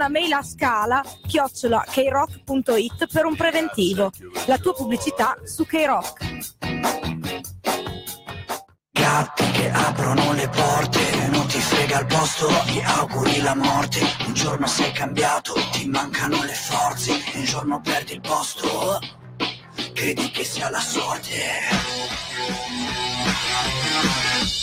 una mail a scala chiocciola krock.it per un preventivo. La tua pubblicità su K-Rock. Gatti che aprono le porte, non ti frega il posto, gli auguri la morte. Un giorno sei cambiato, ti mancano le forze, un giorno perdi il posto, credi che sia la sorte.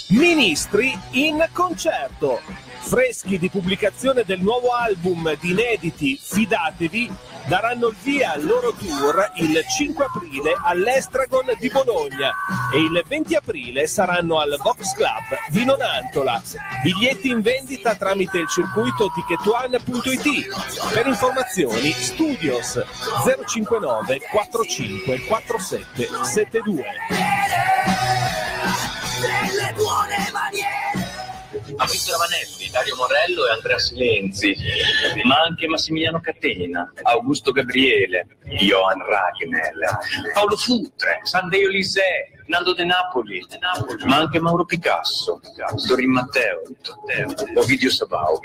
Ministri in concerto. Freschi di pubblicazione del nuovo album di inediti Fidatevi daranno il via al loro tour il 5 aprile all'Estragon di Bologna e il 20 aprile saranno al Vox Club di Nonantola. Biglietti in vendita tramite il circuito ticketone.it. Per informazioni studios 059 45 47 72. Maurizio Ravanelli, Dario Morello e Andrea Silenzi, ma anche Massimiliano Catena, Augusto Gabriele, Johan Ragnel, Paolo Futre, Sandeo Lisè, Nando De Napoli, ma anche Mauro Picasso, Dorin Matteo, Ovidio Sabao,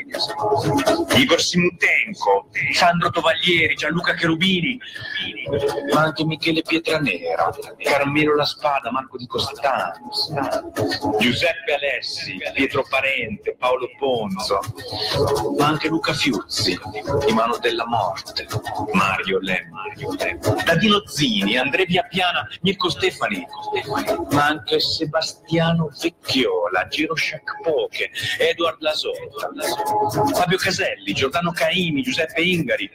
Igor Simutenko, Sandro Tovaglieri, Gianluca Cherubini, ma anche Michele Pietranera, Carmelo La Spada, Marco Di Costanzo, Giuseppe Alessi, Pietro Parente, Paolo Ponzo, ma anche Luca Fiuzzi, di Mano della Morte, Mario Lemma, Dadino Zini, Andrea Piappiana, Mirko Stefani, ma anche Sebastiano Vecchiola, Giro Poche, Edward Lasotta, Fabio Caselli, Giordano Caimi, Giuseppe Ingari,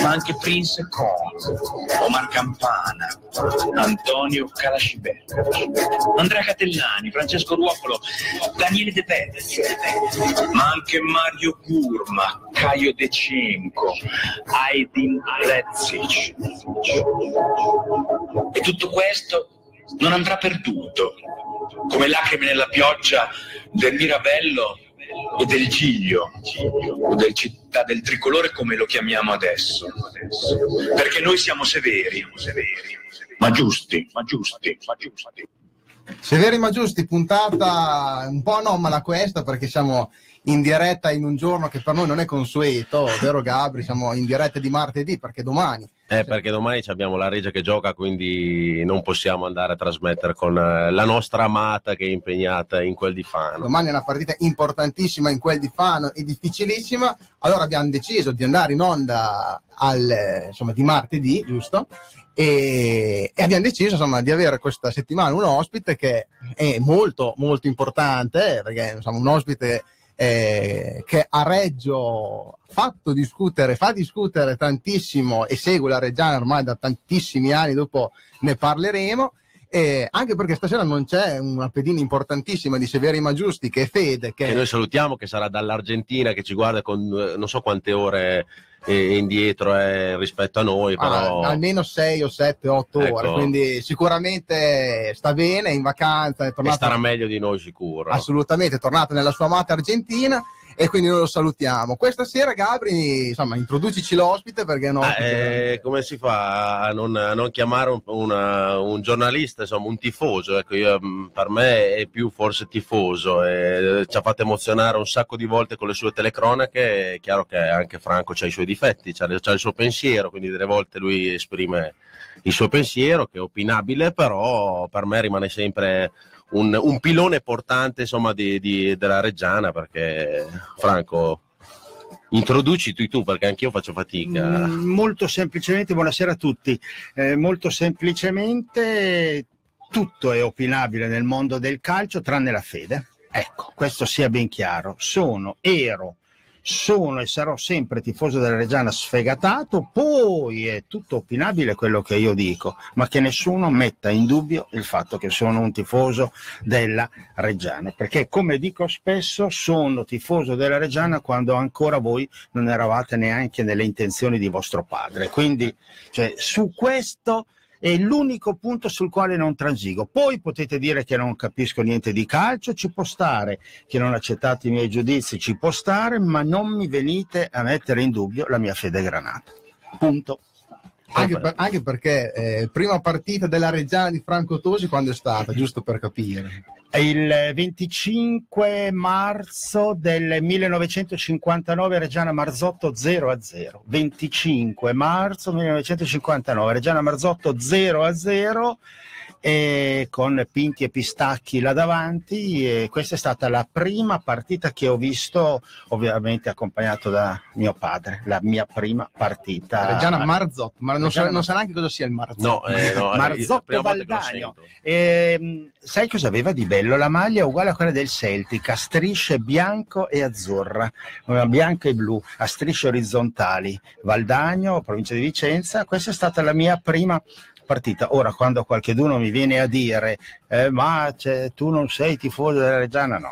ma anche Prince Con, Omar Campana, Antonio Calasciberri, Andrea Catellani, Francesco Ruopolo, Daniele De Pezzi, ma anche Mario Gurma, Caio De Cinco, Aydin Rezic. E tutto questo non andrà perduto, come lacrime nella pioggia del Mirabello o del Giglio, o del città del tricolore come lo chiamiamo adesso. Perché noi siamo severi, ma giusti, ma giusti, ma giusti. Severi ma giusti, puntata un po' anomala questa perché siamo in diretta in un giorno che per noi non è consueto, vero Gabri? Siamo in diretta di martedì perché domani. Eh, perché domani abbiamo la Regia che gioca, quindi non possiamo andare a trasmettere con eh, la nostra amata che è impegnata in quel di Fano. Domani è una partita importantissima in quel di Fano e difficilissima. Allora abbiamo deciso di andare in onda al, eh, insomma, di martedì, giusto? E, e, abbiamo deciso insomma, di avere questa settimana un ospite che è molto molto importante perché insomma, un ospite eh, che a Reggio fatto discutere, fa discutere tantissimo e segue la Reggiana ormai da tantissimi anni, dopo ne parleremo. Eh, anche perché stasera non c'è una pedina importantissima di Severi Maggiusti che è Fede. Che... che noi salutiamo, che sarà dall'Argentina, che ci guarda con eh, non so quante ore indietro eh, rispetto a noi. Però... Ah, almeno 6 o 7, 8 ecco. ore, quindi sicuramente sta bene, è in vacanza. È tornato... E starà meglio di noi sicuro. Assolutamente, è tornato nella sua amata Argentina e quindi noi lo salutiamo. Questa sera, Gabri, insomma, introducici l'ospite perché no. Ah, eh, come si fa a non, a non chiamare un, una, un, giornalista, insomma, un tifoso? Ecco, io, mm, per me è più forse tifoso, e ci ha fatto emozionare un sacco di volte con le sue telecronache. È chiaro che anche Franco ha i suoi difetti, ha il suo pensiero, quindi delle volte lui esprime il suo pensiero, che è opinabile, però per me rimane sempre un, un pilone portante insomma, di, di, della Reggiana perché Franco Introduci tu, tu perché anch'io faccio fatica. Mm, molto semplicemente, buonasera a tutti. Eh, molto semplicemente tutto è opinabile nel mondo del calcio tranne la fede. Ecco, questo sia ben chiaro. Sono, ero sono e sarò sempre tifoso della Reggiana sfegatato, poi è tutto opinabile quello che io dico, ma che nessuno metta in dubbio il fatto che sono un tifoso della Reggiana, perché come dico spesso sono tifoso della Reggiana quando ancora voi non eravate neanche nelle intenzioni di vostro padre. Quindi cioè, su questo è l'unico punto sul quale non transigo. Poi potete dire che non capisco niente di calcio, ci può stare, che non accettate i miei giudizi, ci può stare, ma non mi venite a mettere in dubbio la mia fede granata. Punto. Anche, per, anche perché eh, prima partita della Reggiana di Franco Tosi quando è stata, giusto per capire? Il 25 marzo del 1959 Reggiana Marzotto 0 a 0. 25 marzo 1959 Reggiana Marzotto 0 a 0 e con Pinti e Pistacchi là davanti e questa è stata la prima partita che ho visto ovviamente accompagnato da mio padre la mia prima partita Reggiana Marzotto, ma non, Reggiana sa, non sa neanche cosa sia il Marzotto. No, eh, no, la Marzotto Valdagno. Ehm, sai cosa aveva di bello? La maglia è uguale a quella del Celtic, a strisce bianco e azzurra, una bianca e blu, a strisce orizzontali. Valdagno, provincia di Vicenza, questa è stata la mia prima partita. Ora, quando qualcuno mi viene a dire eh, ma tu non sei tifoso della Reggiana, no,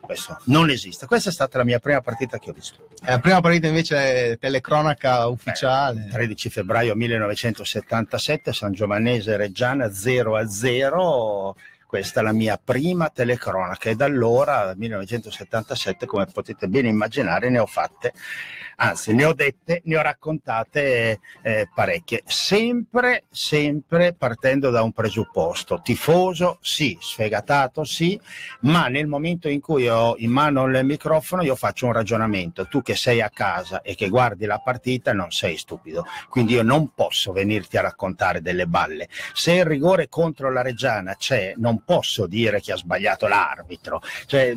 questo non esiste. Questa è stata la mia prima partita che ho visto. È la prima partita invece è telecronaca ufficiale. 13 febbraio 1977, San Giovannese Reggiana 0 a 0. Questa è la mia prima telecronaca e da allora, dal 1977, come potete bene immaginare, ne ho fatte, anzi ne ho dette, ne ho raccontate eh, parecchie, sempre, sempre partendo da un presupposto, tifoso sì, sfegatato sì, ma nel momento in cui ho in mano il microfono io faccio un ragionamento, tu che sei a casa e che guardi la partita non sei stupido, quindi io non posso venirti a raccontare delle balle. Se il rigore contro la Reggiana c'è, non posso dire che ha sbagliato l'arbitro. Cioè,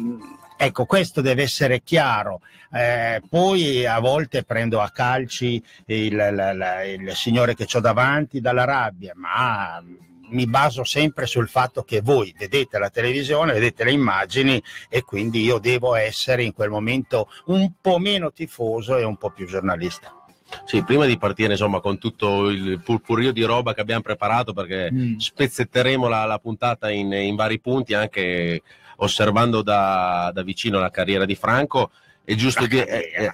ecco, questo deve essere chiaro. Eh, poi a volte prendo a calci il, la- la- il signore che ho davanti dalla rabbia, ma mi baso sempre sul fatto che voi vedete la televisione, vedete le immagini e quindi io devo essere in quel momento un po' meno tifoso e un po' più giornalista. Sì, prima di partire insomma con tutto il purpurio di roba che abbiamo preparato perché Mm. spezzetteremo la, la puntata in, in vari punti anche osservando da, da vicino la carriera di Franco è giusto, dire,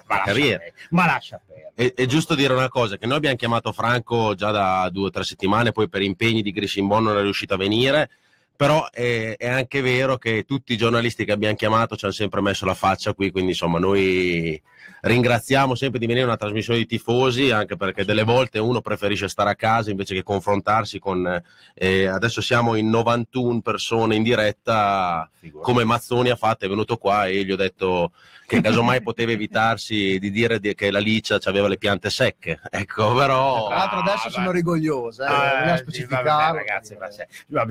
carriera, eh, eh, lascia. È, è giusto dire una cosa, che noi abbiamo chiamato Franco già da due o tre settimane, poi per impegni di Grisimbon non è riuscito a venire, però è, è anche vero che tutti i giornalisti che abbiamo chiamato ci hanno sempre messo la faccia qui, quindi insomma noi ringraziamo sempre di venire a una trasmissione di tifosi, anche perché delle volte uno preferisce stare a casa invece che confrontarsi con... eh, adesso siamo in 91 persone in diretta, come Mazzoni ha fatto, è venuto qua e gli ho detto che casomai poteva evitarsi di dire di- che la Licia aveva le piante secche. Ecco, però... Tra l'altro adesso Ah, sono vai. rigoglioso, eh, Ah, bisogna sì, specificare. ragazzi, ma, se- ma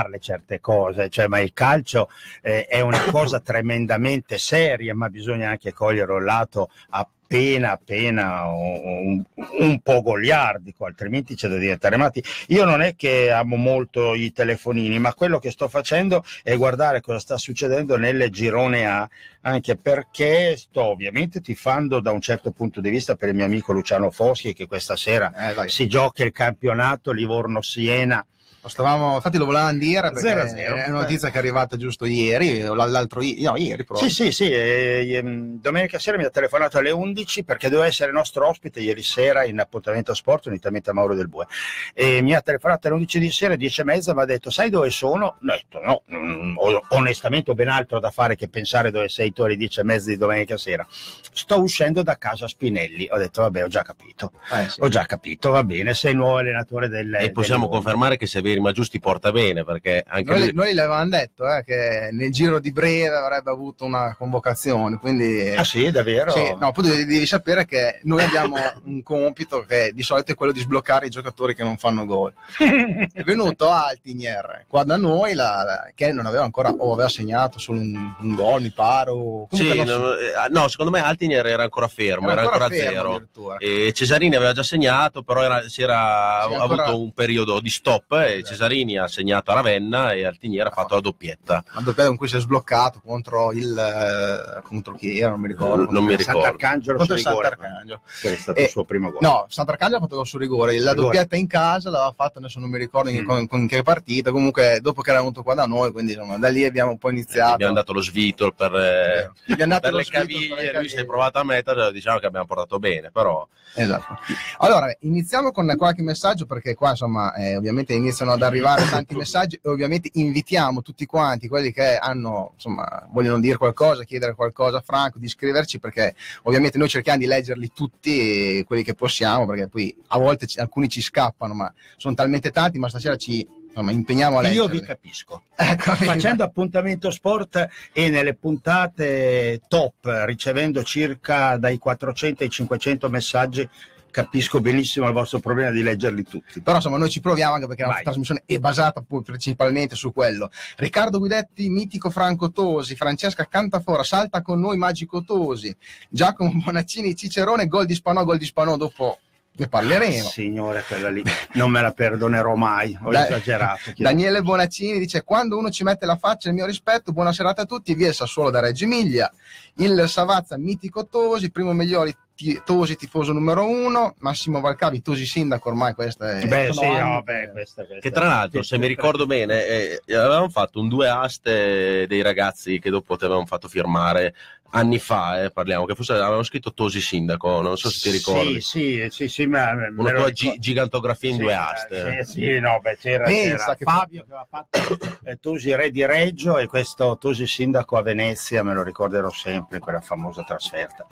accettarle certe cose, cioè, ma il calcio eh, è una cosa tremendamente seria, ma bisogna anche cogliere un lato appena appena un, un po' goliardico, altrimenti c'è da diventare matti. Io non è che amo molto i telefonini, ma quello che sto facendo è guardare cosa sta succedendo nel girone A, anche perché sto ovviamente tifando da un certo punto di vista per il mio amico Luciano Foschi che questa sera Eh, si gioca il campionato Livorno-Siena. Lo stavamo, infatti lo volevamo dire perché 0 a 0. è una notizia che è arrivata giusto ieri, o l'altro ieri, no, ieri proprio. Sì, sì, sì. eh, ehm, domenica sera mi ha telefonato alle 11 perché doveva essere nostro ospite ieri sera in appuntamento sport unitamente a Mauro Del Bue. E mi ha telefonato alle 11 di sera, 10 e mezza, mi ha detto sai dove sono? Ho detto no, mm, ho- onestamente ho ben altro da fare che pensare dove sei tu alle 10 e mezza di domenica sera. Sto uscendo da casa Spinelli. Ho detto vabbè, ho già capito. Eh, sì. Ho già capito, va bene, sei il nuovo allenatore del... E possiamo del- confermare che Severi Maggiusti porta bene, perché anche Noi, lui... noi le avevamo detto eh, che nel giro di breve avrebbe avuto una convocazione, quindi Ah sì, davvero? Sì, no, poi devi, devi sapere che noi abbiamo un compito che di solito è quello di sbloccare i giocatori che non fanno gol. È venuto Altinier qua da noi, la- la- che non aveva ancora, o aveva segnato solo un, un gol, mi pare. o- Sì, non no, eh, no, secondo me Altinier era ancora fermo, era, ancora, a fermo zero. addirittura. E Cesarini aveva già segnato, però era- si era Sì, ancora- avuto un periodo di stop e Cesarini ha segnato a Ravenna e Altinier ha fatto la doppietta. La doppietta con cui si è sbloccato contro il eh, contro chi era, non mi ricordo. Non mi ricordo. Sant'Arcangelo Contro su il rigore. Sant'Arcangelo. Che è stato Eh, il suo primo gol. No, Sant'Arcangelo ha fatto gol su rigore, la Rigore. doppietta in casa l'aveva fatta, adesso non mi ricordo in, Mm. con, con che partita, comunque dopo che era venuto qua da noi, quindi insomma, da lì abbiamo un po' iniziato. Abbiamo dato lo svitol per, eh, Gli abbiamo dato per lo le caviglie, per le lui si è provato a mettere, diciamo che abbiamo portato bene, però Esatto. Allora, iniziamo con qualche messaggio perché qua insomma eh, ovviamente iniziano ad arrivare tanti messaggi e ovviamente invitiamo tutti quanti, quelli che hanno, insomma, vogliono dire qualcosa, chiedere qualcosa a Franco, di scriverci perché ovviamente noi cerchiamo di leggerli tutti quelli che possiamo perché poi a volte ci- alcuni ci scappano ma sono talmente tanti ma stasera ci insomma, impegniamo a Io leggerli. vi capisco. Ecco, Facendo appuntamento sport e nelle puntate top, ricevendo circa dai 400 ai 500 messaggi, capisco benissimo il vostro problema di leggerli tutti. Però insomma noi ci proviamo anche perché la Vai. nostra trasmissione è basata poi principalmente su quello. Riccardo Guidetti, mitico Franco Tosi, Francesca Cantafora, salta con noi Magico Tosi, Giacomo Bonaccini, Cicerone, gol di Spanò, gol di Spanò, dopo ne parleremo. Signore, quella lì non me la perdonerò mai, ho Dai- esagerato. Daniele Bonaccini dice quando uno ci mette la faccia il mio rispetto, buona serata a tutti, via il Sassuolo da Reggio Emilia, il Savazza mitico Tosi, primo migliori Tosi tifoso numero uno, Massimo Valcavi Tosi sindaco ormai questa è... Beh, sì, no, beh, questa, questa. Che tra l'altro, se mi ricordo bene, eh, avevamo fatto un due aste dei ragazzi che dopo ti avevamo fatto firmare anni fa, eh, parliamo, che forse avevamo scritto Tosi Sindaco, non so se ti ricordi. Sì, sì, sì, sì, ma Una tua gi- gigantografia in Sì, due eh, aste. Sì, sì, no, beh, c'era, Pensa c'era che- Fabio che aveva fatto eh, Tosi Re di Reggio e questo Tosi Sindaco a Venezia, me lo ricorderò sempre, quella famosa trasferta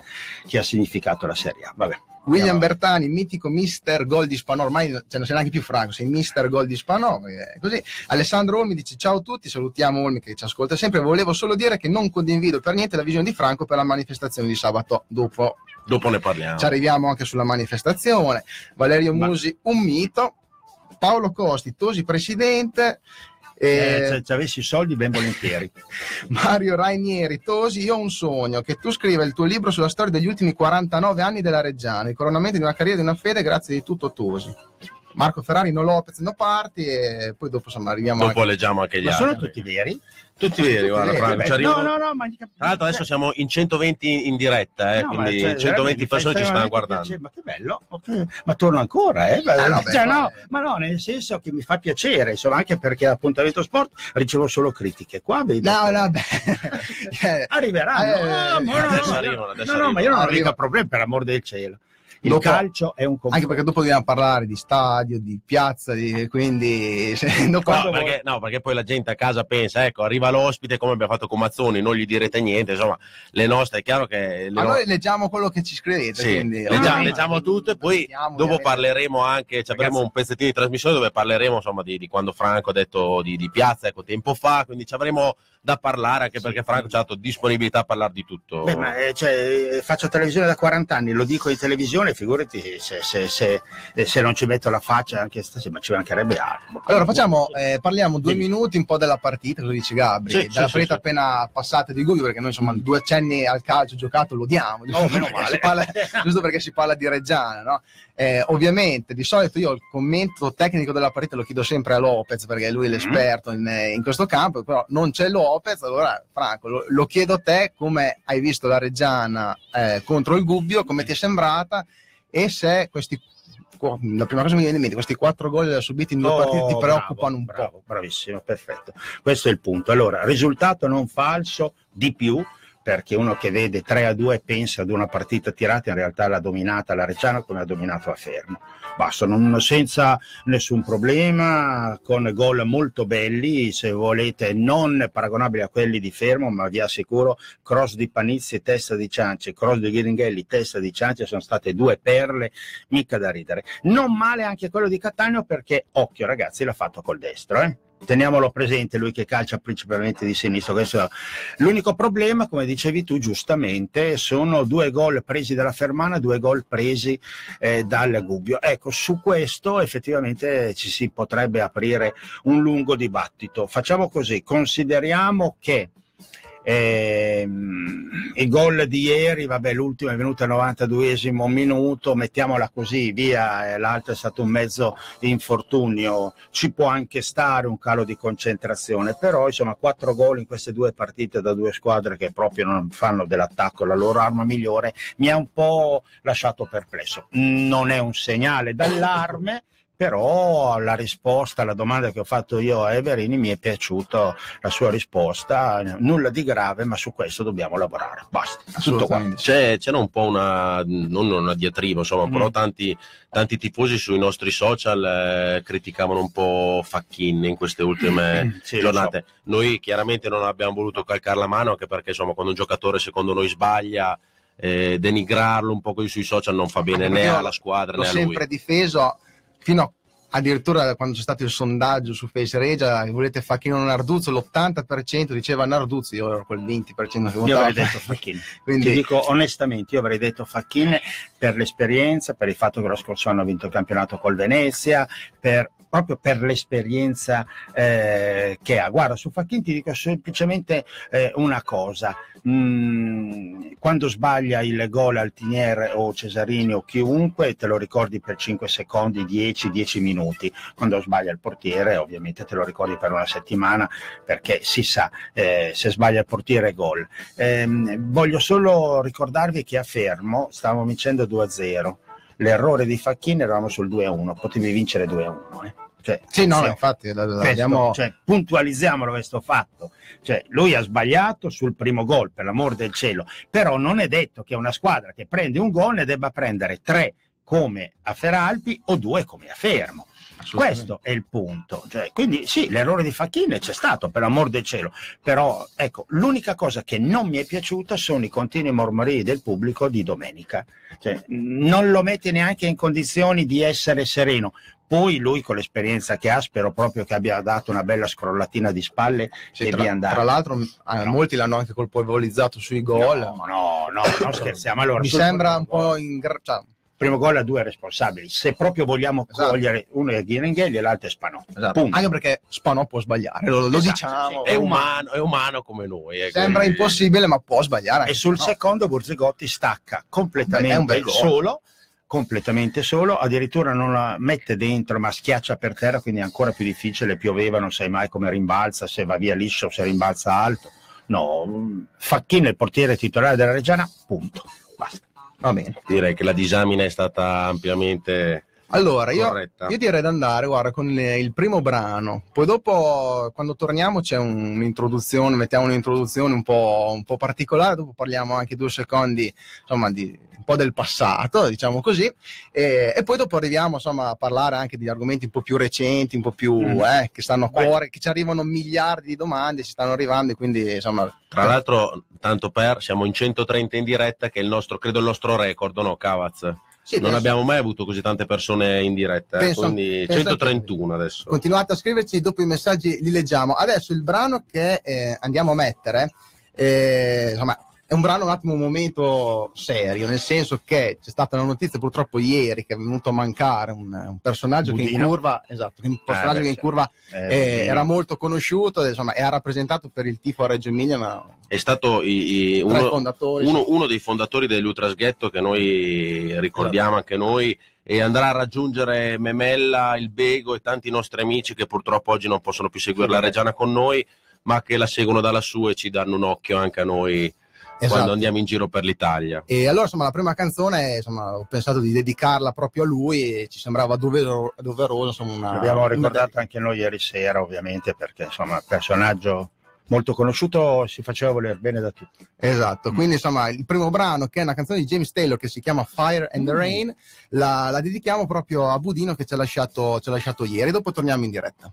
che ha significato la Serie A. Vabbè. William Bertani, mitico mister gol di Spanò, ormai cioè, non sei neanche più franco, sei mister gol di Spanò, eh, così. Alessandro Olmi dice ciao a tutti, salutiamo Olmi che ci ascolta sempre, volevo solo dire che non condivido per niente la visione di Franco per la manifestazione di sabato, dopo Dopo ne parliamo. ci arriviamo anche sulla manifestazione, Valerio Ma- Musi un mito, Paolo Costi, Tosi presidente, Eh, eh, se, se avessi i soldi ben volentieri. Mario Rainieri, Tosi, io ho un sogno, che tu scriva il tuo libro sulla storia degli ultimi 49 anni della Reggiana, il coronamento di una carriera e di una fede grazie di tutto Tosi. Marco Ferrari, no Lopez, no parti e poi dopo insomma arriviamo Dopo anche... leggiamo anche gli Ma sono altri. tutti veri? Tutti veri, guarda, veri, ci no, no, no, ma Tra l'altro adesso siamo in 120 in diretta, eh, No, quindi cioè, 120 veramente persone ci stanno guardando. piacere, Ma che bello, ma torno ancora, eh? Ah, no, beh, Cioè, ma- no, ma no, nel senso che mi fa piacere, insomma, anche perché all'appuntamento sport ricevo solo critiche. Qua vedo No, no, beh... eh, arriveranno. Eh, Ah, ma no, no, arrivano, no, no, ma io non ho mica problemi per amor del cielo. Il Dopo- calcio è un anche compito. perché dopo dobbiamo parlare di stadio, di piazza, di... quindi... se- dopo- No perché, no, perché poi la gente a casa pensa, ecco, arriva l'ospite come abbiamo fatto con Mazzoni, non gli direte niente, insomma, le nostre, è chiaro che... Le Ma no- noi leggiamo quello che ci scrivete, Sì, quindi... leggiamo, leggiamo tutto e poi dopo ovviamente. parleremo anche, ci avremo un pezzettino di trasmissione dove parleremo insomma di, di quando Franco ha detto di, di piazza, ecco, tempo fa, quindi ci avremo da parlare anche perché Franco ci ha dato disponibilità a parlare di tutto. Beh, ma, eh, cioè, eh, faccio televisione da 40 anni, lo dico in televisione, figurati se, se- se- eh, se non ci metto la faccia anche stasera, ma ci mancherebbe altro. Allora facciamo, eh, parliamo due Dimmi. minuti un po' della partita, cosa dice Gabri, Sì, della sì, partita sì, sì. appena passata di Gubbio, perché noi insomma due accenni al calcio giocato lo diamo, giusto, Oh, meno perché, male. parla, giusto perché si parla di Reggiana, no? Eh, ovviamente di solito io il commento tecnico della partita lo chiedo sempre a Lopez perché lui è l'esperto in, in questo campo, però non c'è Lopez, allora Franco lo, lo chiedo a te come hai visto la Reggiana eh, contro il Gubbio, come ti è sembrata e se questi la prima cosa che mi viene in mente, questi quattro gol subiti in due Oh, partite ti bravo, preoccupano un bravo, po'. Bravissimo, perfetto. Questo è il punto. Allora, risultato non falso di più, perché uno che vede 3 a 2 pensa ad una partita tirata, in realtà l'ha dominata la Reggiana come ha dominato a Fermo. Basta, non, senza nessun problema, con gol molto belli, se volete, non paragonabili a quelli di Fermo, ma vi assicuro, cross di Panizzi e testa di Cianci, cross di Ghiringhelli, testa di Cianci, sono state due perle, mica da ridere. Non male anche quello di Cattaneo perché, occhio ragazzi, l'ha fatto col destro, eh? Teniamolo presente, lui che calcia principalmente di sinistra. L'unico problema, come dicevi tu giustamente, sono due gol presi dalla Fermana, due gol presi eh, dal Gubbio. Ecco, su questo effettivamente ci si potrebbe aprire un lungo dibattito. Facciamo così, consideriamo che ehm, il gol di ieri, vabbè, l'ultimo è venuto al 92esimo minuto, mettiamola così, via, eh, l'altro è stato un mezzo infortunio, ci può anche stare un calo di concentrazione, però insomma quattro gol in queste due partite da due squadre che proprio non fanno dell'attacco la loro arma migliore, mi ha un po' lasciato perplesso. Non è un segnale d'allarme, però la risposta alla domanda che ho fatto io a Everini mi è piaciuta la sua risposta, nulla di grave, ma su questo dobbiamo lavorare. Basta, tutto qua. C'è, c'era un po' una, non una diatriba, insomma, Mm. però tanti, tanti tifosi sui nostri social eh, criticavano un po' Facchin in queste ultime Sì, giornate. Noi chiaramente non abbiamo voluto calcare la mano, anche perché insomma, quando un giocatore secondo noi sbaglia, eh, denigrarlo un po' così sui social non fa bene Anche né alla squadra L'ho né a lui. sempre difeso fino a addirittura quando c'è stato il sondaggio su Face Regia, volete Facchino o Narduzzo, l'80% diceva Narduzzo, io ero quel 20% che Io votava. avrei detto Facchini. Quindi- Ti dico onestamente, io avrei detto Facchini per l'esperienza, per il fatto che lo scorso anno ha vinto il campionato col Venezia, per- proprio per l'esperienza eh, che ha. Guarda, su Facchini ti dico semplicemente eh, una cosa. Mm, quando sbaglia il gol Altinier o Cesarini o chiunque, te lo ricordi per 5 secondi, 10, 10 minuti. Quando sbaglia il portiere, ovviamente te lo ricordi per una settimana, perché si sa, eh, se sbaglia il portiere gol. Ehm, voglio solo ricordarvi che a Fermo stavamo vincendo 2-0. L'errore di Facchini eravamo sul 2-1, potevi vincere 2-1. Eh. Cioè, Sì, no, se- infatti, la- la- questo, cioè, puntualizziamolo questo fatto. Cioè, lui ha sbagliato sul primo gol, per l'amor del cielo, però non è detto che una squadra che prende un gol ne debba prendere tre come a Feralpi o due come a Fermo. Questo è il punto. Cioè, quindi sì, l'errore di Facchini c'è stato, per l'amor del cielo, però ecco, l'unica cosa che non mi è piaciuta sono i continui mormorii del pubblico di domenica. Cioè, non lo mette neanche in condizioni di essere sereno. Poi lui con l'esperienza che ha, spero proprio che abbia dato una bella scrollatina di spalle Sì, e tra, via andare. tra l'altro, eh, molti l'hanno anche colpevolizzato sui gol. No, no, no, non scherziamo. Allora, Mi sembra un po' in... cioè, primo gol a due responsabili. Se proprio vogliamo Esatto. cogliere uno è Ghiringhelli e l'altro è Spanò. esatto. Punto. Anche perché Spanò può sbagliare, lo, lo Esatto, diciamo. sì, È umano, è umano come noi. eh, Sembra quindi- impossibile, ma può sbagliare. anche E sul no. secondo Borzigotti stacca completamente solo, completamente solo, addirittura non la mette dentro ma schiaccia per terra, quindi è ancora più difficile, pioveva, non sai mai come rimbalza, se va via liscio o se rimbalza alto. No, Facchino è il portiere titolare della Reggiana, punto. Basta. Va bene. Direi che la disamina è stata ampiamente Allora, io, io direi di andare, guarda, con le- il primo brano. Poi dopo, quando torniamo, c'è un- un'introduzione, mettiamo un'introduzione un po', un po' particolare, dopo parliamo anche due secondi, insomma, di un po' del passato, diciamo così, e, e poi dopo arriviamo, insomma, a parlare anche di argomenti un po' più recenti, un po' più, Mm. eh, che stanno a Vai. cuore, che ci arrivano miliardi di domande, ci stanno arrivando, e quindi, insomma... Tra l'altro, tanto per, siamo in 130 in diretta, che è il nostro, credo il nostro record, no, Cavaz? Sì, non abbiamo mai avuto così tante persone in diretta, eh, Penso- quindi penso 131 adesso. Continuate a scriverci, dopo i messaggi li leggiamo. Adesso il brano che eh, andiamo a mettere, eh, insomma, è un brano un attimo un momento serio, nel senso che c'è stata una notizia purtroppo ieri che è venuto a mancare un, un personaggio che in Budino. curva, esatto, un personaggio beh, che in curva Eh, eh, era molto conosciuto, insomma, e ha rappresentato per il tifo a Reggio Emilia ma È stato i- i- uno, fondatori. uno- uno dei fondatori dell'Utrasghetto che noi ricordiamo anche noi e andrà a raggiungere Memella, il Bego e tanti nostri amici che purtroppo oggi non possono più seguire la Reggiana con noi, ma che la seguono da lassù e ci danno un occhio anche a noi Esatto. quando andiamo in giro per l'Italia. E allora, insomma, la prima canzone, insomma, ho pensato di dedicarla proprio a lui e ci sembrava dovero- doveroso, insomma, una... L'abbiamo una- ricordato anche noi ieri sera, ovviamente, perché insomma, personaggio molto conosciuto si faceva voler bene da tutti. Esatto, quindi insomma il primo brano che è una canzone di James Taylor che si chiama Fire and the Rain la, la dedichiamo proprio a Budino che ci ha lasciato, ci ha lasciato ieri, dopo torniamo in diretta.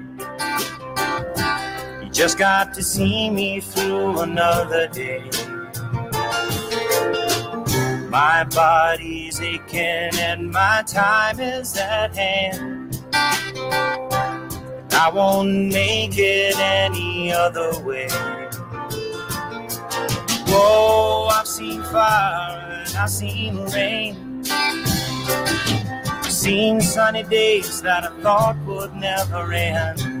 Just got to see me through another day. My body's aching and my time is at hand. I won't make it any other way. Whoa, I've seen fire and I've seen rain. I've seen sunny days that I thought would never end.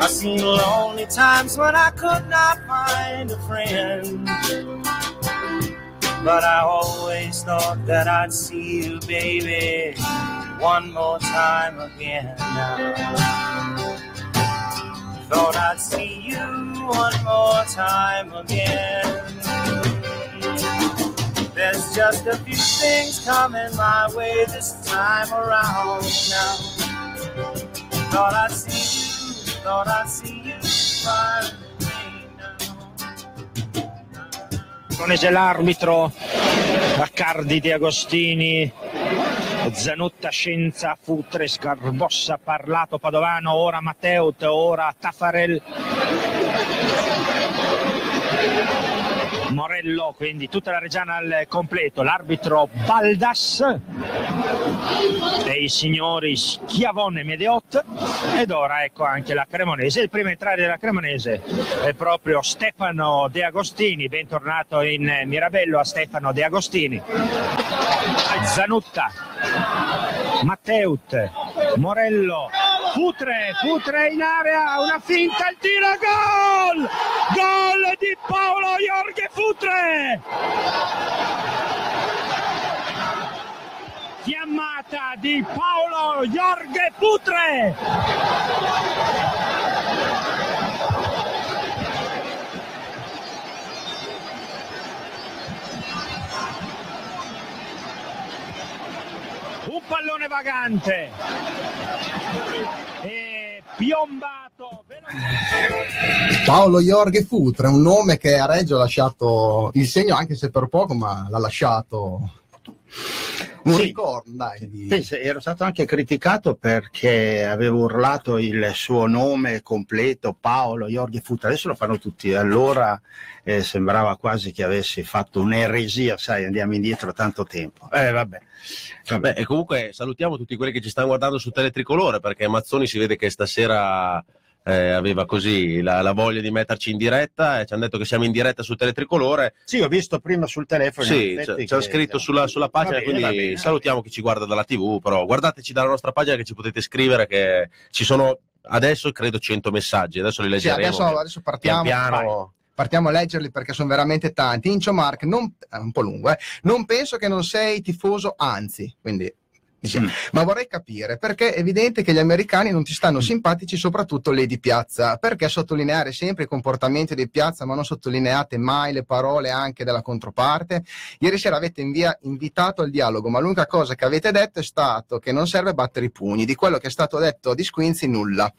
I've seen lonely times when I could not find a friend. But I always thought that I'd see you, baby, one more time again. Thought I'd see you one more time again. There's just a few things coming my way this time around now. Thought I'd see you, thought I'd see you Conese l'arbitro, Raccardi Di Agostini, Zanutta Scienza, Futre, Scarbossa, Parlato, Padovano, ora Matteut, ora Taffarel. Morello, quindi tutta la Reggiana al completo, l'arbitro Baldas e i signori Schiavone e Medeot. Ed ora ecco anche la Cremonese, il primo entrare della Cremonese è proprio Stefano De Agostini, bentornato in Mirabello a Stefano De Agostini, Zanutta, Matteut, Morello, Futre, Futre in area, una finta, il tiro, gol! Gol di Paolo Jorge Futre! Chiamata di Paolo Jorge Futre! Un pallone vagante piombato Paolo Jorge Futre, un nome che a Reggio ha lasciato il segno, anche se per poco, ma l'ha lasciato un ricordo, dai. Pensa, ero stato anche criticato perché avevo urlato il suo nome completo, Paolo Jorge Futre, adesso lo fanno tutti, allora eh, sembrava quasi che avessi fatto un'eresia, sai, andiamo indietro tanto tempo. Eh, vabbè. Vabbè, e comunque salutiamo tutti quelli che ci stanno guardando su Teletricolore perché Mazzoni si vede che stasera eh, aveva così la, la voglia di metterci in diretta e ci hanno detto che siamo in diretta su Teletricolore. Sì, ho visto prima sul telefono. Sì, ci hanno scritto sulla, sulla pagina, bene, quindi bene, salutiamo chi ci guarda dalla TV, però guardateci dalla nostra pagina che ci potete scrivere che ci sono adesso credo 100 messaggi, adesso li Sì, leggeremo. adesso, adesso partiamo, pian piano. partiamo a leggerli perché sono veramente tanti. Incio Mark, non, è un po' lungo, eh. non penso che non sei tifoso, anzi, quindi dice, Mm. ma vorrei capire perché è evidente che gli americani non ti stanno simpatici, soprattutto le di piazza. Perché sottolineare sempre i comportamenti di piazza, ma non sottolineate mai le parole anche della controparte? Ieri sera avete invia- invitato al dialogo, ma l'unica cosa che avete detto è stato che non serve battere i pugni. Di quello che è stato detto di Squinzi, nulla.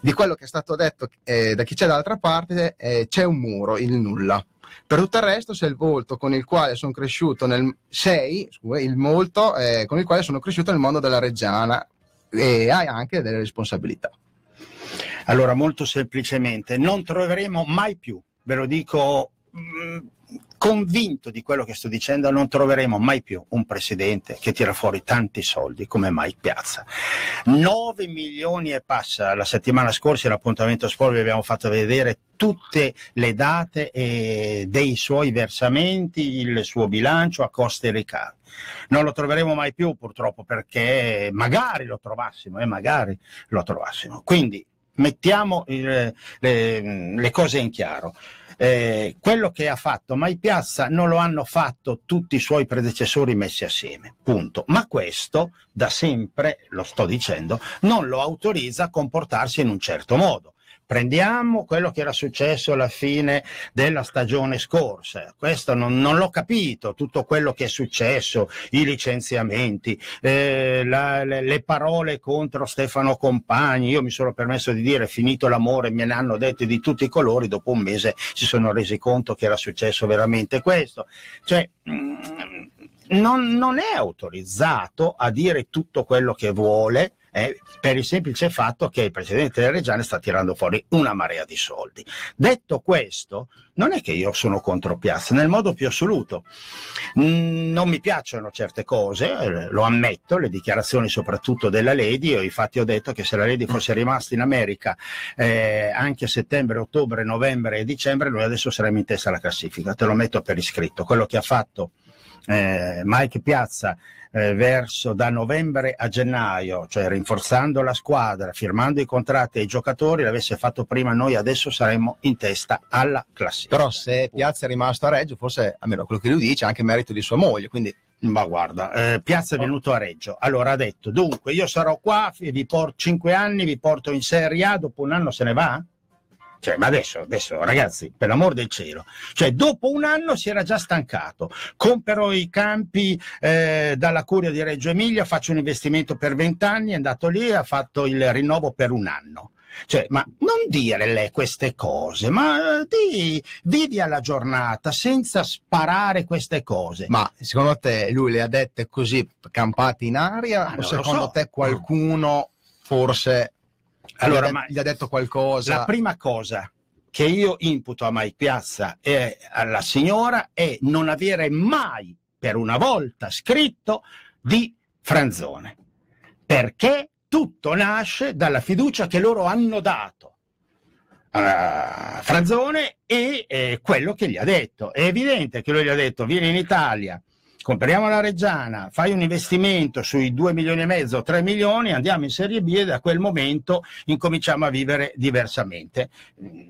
Di quello che è stato detto eh, da chi c'è dall'altra parte, eh, c'è un muro, il nulla. Per tutto il resto, sei il volto con il quale sono cresciuto nel sei, scusa, il molto eh, con il quale sono cresciuto nel mondo della Reggiana e hai anche delle responsabilità. Allora, molto semplicemente, non troveremo mai più, ve lo dico mh, convinto di quello che sto dicendo, non troveremo mai più un presidente che tira fuori tanti soldi come Mike Piazza. 9 milioni e passa, la settimana scorsa l'appuntamento sport vi abbiamo fatto vedere tutte le date eh, dei suoi versamenti, il suo bilancio a costi e ricavi. Non lo troveremo mai più purtroppo perché magari lo trovassimo, e magari lo trovassimo. Quindi mettiamo il- le, le cose in chiaro. Eh, quello che ha fatto Mai Piazza non lo hanno fatto tutti i suoi predecessori messi assieme, punto. Ma questo, da sempre, lo sto dicendo, non lo autorizza a comportarsi in un certo modo. Prendiamo quello che era successo alla fine della stagione scorsa. Questo non, non l'ho capito, tutto quello che è successo, i licenziamenti, eh, la- le, le parole contro Stefano Compagni. Io mi sono permesso di dire finito l'amore, me ne hanno dette di tutti i colori, dopo un mese si sono resi conto che era successo veramente questo. Cioè, mm, non, non è autorizzato a dire tutto quello che vuole eh, per il semplice fatto che il Presidente della Regione sta tirando fuori una marea di soldi. Detto questo, non è che io sono contro Piazza, nel modo più assoluto. Mm, non mi piacciono certe cose, eh, lo ammetto, le dichiarazioni soprattutto della Lady, io infatti ho detto che se la Lady fosse rimasta in America eh, anche a settembre, ottobre, novembre e dicembre, noi adesso saremmo in testa alla classifica, te lo metto per iscritto. Quello che ha fatto eh, Mike Piazza eh, verso da novembre a gennaio, cioè rinforzando la squadra, firmando i contratti ai giocatori, l'avesse fatto prima noi adesso saremmo in testa alla classifica. Però se Piazza è rimasto a Reggio, forse, almeno quello che lui dice, anche merito di sua moglie, quindi Ma guarda, eh, Piazza è venuto a Reggio. Allora ha detto: Dunque, io sarò qua, vi porto cinque anni, vi porto in Serie A, dopo un anno se ne va? Cioè, ma adesso, adesso, ragazzi, per l'amor del cielo, cioè, dopo un anno si era già stancato. Compro i campi eh, dalla Curia di Reggio Emilia, faccio un investimento per vent'anni, è andato lì e ha fatto il rinnovo per un anno. Cioè, ma non dire le queste cose, ma eh, di, vivi alla giornata senza sparare queste cose. Ma secondo te lui le ha dette così campate in aria Ah, o secondo so. te qualcuno forse Allora, gli, ha de- gli ha detto qualcosa? La prima cosa che io imputo a Mike Piazza e alla signora è non avere mai, per una volta, scritto di Franzone. Perché tutto nasce dalla fiducia che loro hanno dato a Franzone e eh, quello che gli ha detto. È evidente che lui gli ha detto vieni in Italia, compriamo la Reggiana, fai un investimento sui 2 milioni e mezzo, 3 milioni, andiamo in Serie B e da quel momento incominciamo a vivere diversamente.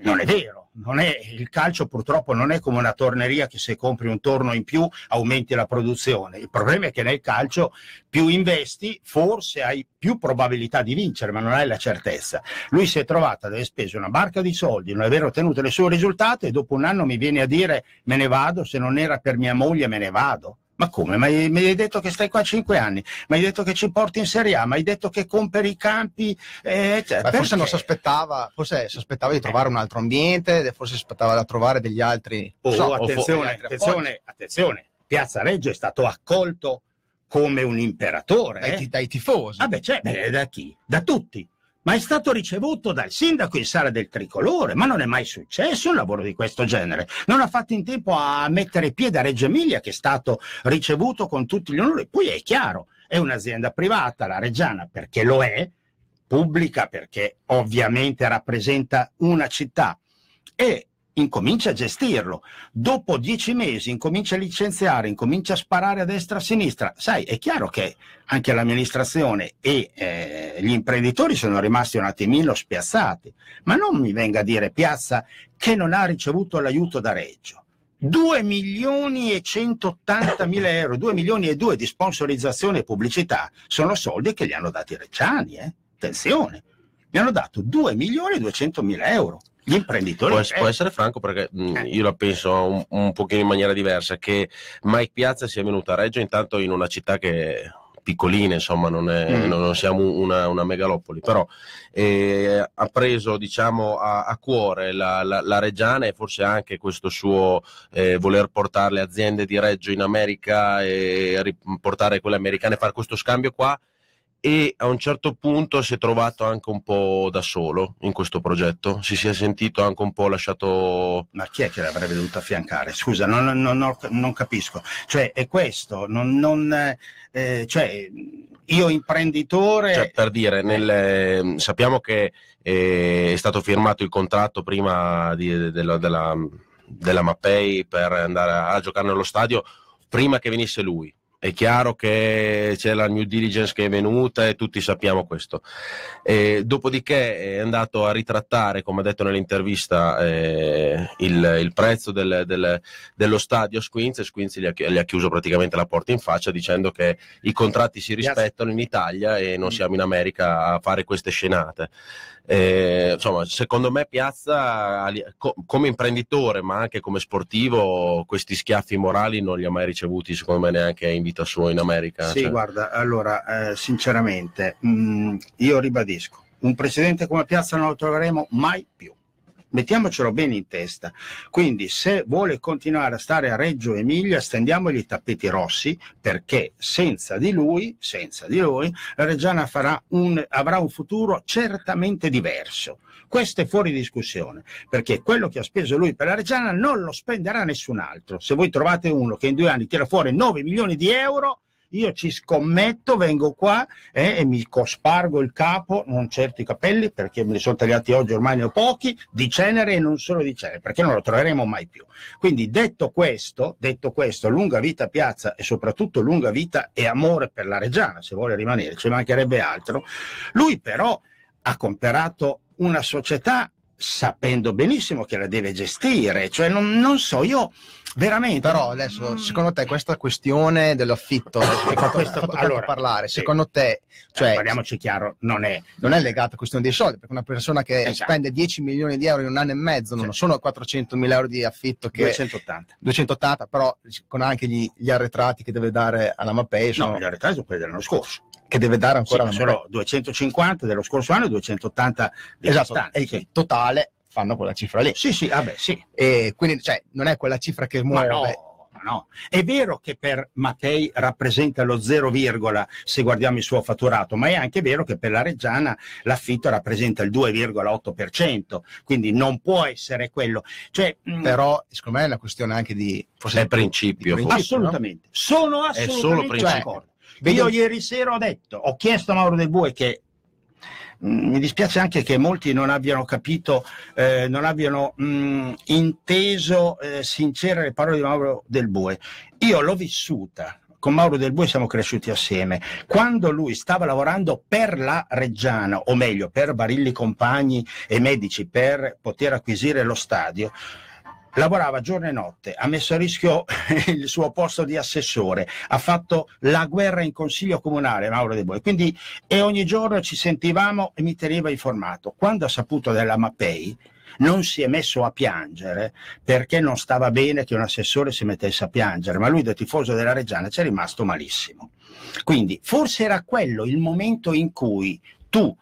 Non è vero. È, il calcio purtroppo non è come una torneria che se compri un torno in più aumenti la produzione. Il problema è che nel calcio più investi, forse hai più probabilità di vincere, ma non hai la certezza. Lui si è trovato ad aver speso una barca di soldi, non aver ottenuto il suo risultato e dopo un anno mi viene a dire me ne vado, se non era per mia moglie me ne vado. Ma come? Ma mi hai detto che stai qua cinque anni, mi hai detto che ci porti in Serie A, mi hai detto che compri i campi. eh, cioè, forse non si aspettava, forse si aspettava di trovare un altro ambiente, forse si aspettava da trovare degli altri. Oh, so, attenzione, altri attenzione, attenzione. Piazza Reggio è stato accolto come un imperatore. Dai, eh? dai tifosi. Vabbè, cioè, beh, da chi? Da tutti. Ma è stato ricevuto dal sindaco in sala del tricolore, ma non è mai successo un lavoro di questo genere. Non ha fatto in tempo a mettere piede a Reggio Emilia, che è stato ricevuto con tutti gli onori. Poi è chiaro, è un'azienda privata, la Reggiana, perché lo è, pubblica perché ovviamente rappresenta una città e incomincia a gestirlo. Dopo dieci mesi incomincia a licenziare, incomincia a sparare a destra e a sinistra. Sai, è chiaro che anche l'amministrazione e eh, gli imprenditori sono rimasti un attimino spiazzati, ma non mi venga a dire Piazza che non ha ricevuto l'aiuto da Reggio. 2 milioni e 180 mila euro, 2 milioni e 2 di sponsorizzazione e pubblicità sono soldi che gli hanno dati i Reggiani, eh? attenzione, mi hanno dato 2 milioni e 200 mila euro. Gli imprenditori Può, può essere franco perché mh, Eh. io la penso un, un pochino in maniera diversa che Mike Piazza sia venuto a Reggio intanto in una città che è piccolina insomma non, è- Mm. non- non siamo una, una megalopoli però eh, ha preso diciamo a, a cuore la, la- la Reggiana e forse anche questo suo eh, voler portare le aziende di Reggio in America e riportare quelle americane fare questo scambio qua e a un certo punto si è trovato anche un po' da solo in questo progetto, si sia sentito anche un po' lasciato... Ma chi è che l'avrebbe dovuto affiancare? Scusa, non, non- non- non capisco. Cioè, è questo, non, non, eh, cioè, io imprenditore... Cioè, per dire, nel- eh, sappiamo che eh, è stato firmato il contratto prima di- della, della, della Mappei per andare a giocare nello stadio, prima che venisse lui. È chiaro che c'è la new diligence che è venuta e tutti sappiamo questo. Eh, dopodiché è andato a ritrattare, come ha detto nell'intervista, eh, il, il, prezzo del, del, dello stadio Squinz e Squinz gli ha, gli ha, chiuso praticamente la porta in faccia dicendo che i contratti si rispettano in Italia e non siamo in America a fare queste scenate. Eh, insomma, secondo me Piazza, co- come imprenditore, ma anche come sportivo, questi schiaffi morali non li ha mai ricevuti, secondo me, neanche in vita sua in America. Sì, cioè. guarda, allora, eh, sinceramente, mh, io ribadisco, un presidente come Piazza non lo troveremo mai più mettiamocelo bene in testa. Quindi se vuole continuare a stare a Reggio Emilia, stendiamogli i tappeti rossi perché senza di lui, senza di lui, la Reggiana un, avrà un futuro certamente diverso. Questo è fuori discussione, perché quello che ha speso lui per la Reggiana non lo spenderà nessun altro. Se voi trovate uno che in due anni tira fuori 9 milioni di euro, io ci scommetto, vengo qua eh, e mi cospargo il capo, non certo i capelli perché me li sono tagliati oggi, ormai ne ho pochi, di cenere e non solo di cenere, perché non lo troveremo mai più. Quindi detto questo, detto questo, lunga vita piazza e soprattutto lunga vita e amore per la Reggiana, se vuole rimanere, ci mancherebbe altro. Lui però ha comprato una società sapendo benissimo che la deve gestire, cioè non, non so, io veramente... Però adesso, secondo te, questa questione dell'affitto, che fatto, questo, fatto allora, parlare, sì. secondo te, cioè, eh, parliamoci chiaro, non è... non è legata a questione dei soldi, perché una persona che esatto. spende 10 milioni di euro in un anno e mezzo, non sì. sono 400 mila euro di affitto che... 280. 280, però con anche gli, gli arretrati che deve dare alla Mapei. Sono... No, gli arretrati sono quelli dell'anno scorso che deve dare ancora sì, sono 250 dello scorso anno e 280 di esatto, e il totale fanno quella cifra lì. Sì, sì, vabbè, sì. E quindi cioè, non è quella cifra che muove. Ma no. No. È vero che per Mattei rappresenta lo 0, se guardiamo il suo fatturato, ma è anche vero che per la Reggiana l'affitto rappresenta il 2,8%, quindi non può essere quello. Cioè, mm, Però secondo me è una questione anche di... Forse è principio. Di principio assolutamente. No? Sono assolutamente d'accordo. Io ieri sera ho detto, ho chiesto a Mauro Del Bue che Mm, mi dispiace anche che molti non abbiano capito, eh, non abbiano mh, mm, inteso eh, sincere le parole di Mauro Del Bue. Io l'ho vissuta, con Mauro Del Bue siamo cresciuti assieme. Quando lui stava lavorando per la Reggiana, o meglio, per Barilli Compagni e Medici, per poter acquisire lo stadio, lavorava giorno e notte, ha messo a rischio il suo posto di assessore, ha fatto la guerra in consiglio comunale, Mauro De Boi, quindi e ogni giorno ci sentivamo e mi teneva informato. Quando ha saputo della Mappei, non si è messo a piangere perché non stava bene che un assessore si mettesse a piangere, ma lui da tifoso della Reggiana ci è rimasto malissimo. Quindi forse era quello il momento in cui tu